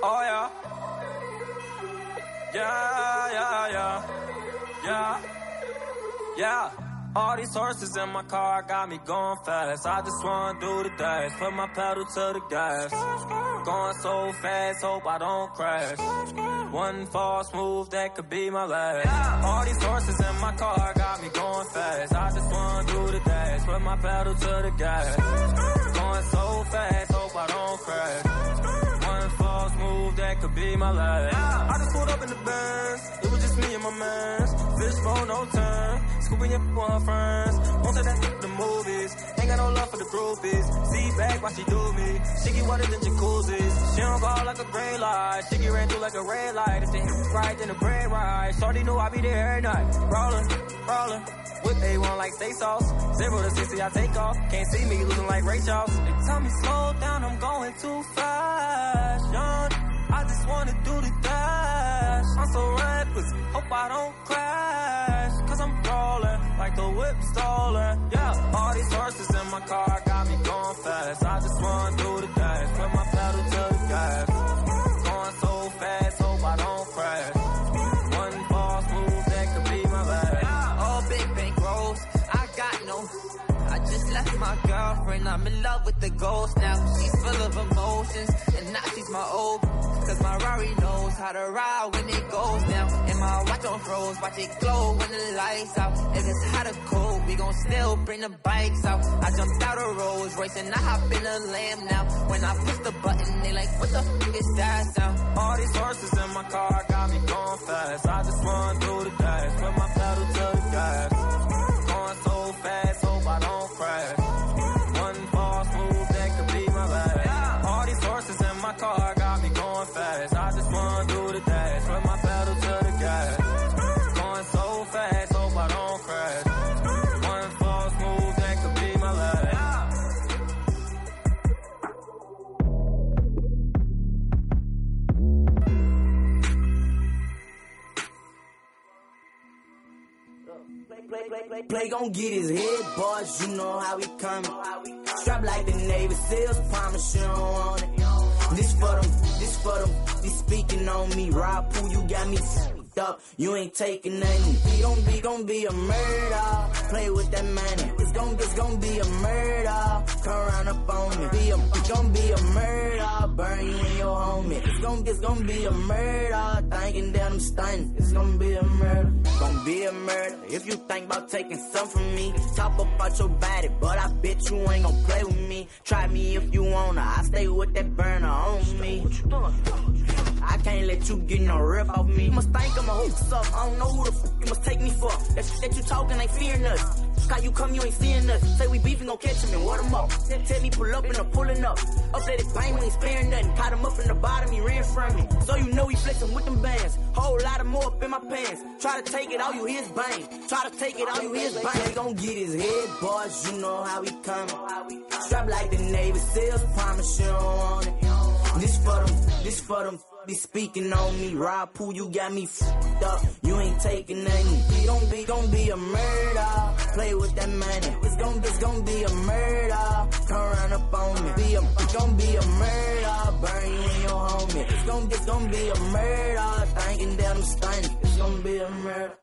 S39: Oh yeah. Yeah, yeah, yeah. Yeah. Yeah. All these horses in my car got me going fast. I just wanna do the dash. Put my pedal to the gas. Going so fast, hope I don't crash. One false move that could be my last. All these horses in my car got me going fast. I just wanna do the dash. Put my pedal to the gas. Going so fast, hope I don't crash. One false move that could be my last. I just pulled up in the Benz. It was just me and my mans. For no turn. Scooping your with her friends. Won't take that the movies. Ain't got no love for the groupies. See back while she do me. She get wetter than jacuzzis. She don't go like a green light. She get ran through like a red light. If the hip right, then the bread right. Shorty knew I be there every night. Rollin', rollin'. Whip A1 like steak sauce. Zero to 60, I take off. Can't see me losing like Ray Charles. They tell me slow down, I'm going too fast. I just wanna do the dash. I'm so reckless, hope I don't crash. Cause I'm rolling like the whip stolen. Yeah, all these horses in my car got me going fast. I just wanna do the
S40: I'm in love with the ghost now. She's full of emotions, and now she's my old. Cause my Rari knows how to ride when it goes down. And my watch on froze, watch it glow when the lights out. If it's hot or cold, we gon' still bring the bikes out. I jumped out of Rolls Royce and I hop in a Lamb now. When I push the button, they like, what the f is that sound?
S39: All these horses in my car got me going fast. I just wanna do the dash. Put my pedal to the gas.
S40: Play gon' get his head, boys, you know how we coming. Strap like the Navy SEALs, promise you don't want it. This for them, this for them, they speaking on me. Rob Pooh, you got me up, you ain't taking nothing. We gon' be, gon' be a murder, play with that money. It's gon' it's gon' be a murder, come round up on me. Be a, gon' be a murder, burn you and your homie. It's gon' it's gon' be a murder, thinking that I'm stunning. It's gon' be a murder, gon' be a murder. If you think about taking some from me, talk about your body, but I bet you ain't gon' play with me. Try me if you wanna, I stay with that burner on me. I can't let you get no rip off me. Must think I'm hoax up. I don't know who the f you must take me for. That shit that you talking ain't fearing us. How you come, you ain't seeing us. Say we beefing, gon' catch him and what him up. Then tell me pull up and I'm pulling up. Updated bang, we ain't sparing nothing. Caught him up in the bottom, he ran from me. So you know he flexing with them bands. Whole lot of more up in my pants. Try to take it, all you hear is bang. Try to take it, all you hear is bang. They gon' get his head, boys, you know how we coming. Strap like the Navy SEALs, promise you want it. This for them, this for them. Be speaking on me, Rob Pooh, you got me f***ed up. You ain't taking nothing. Gon' be, gon' be a murder. Play with that money. It's gon' it's gon' be a murder. Come run up on me. Be a, it's gon' be a murder. Burn you and your homie. It's gon' it's gon' be a murder. Thinking that I'm stunning. It's gon' be a murder.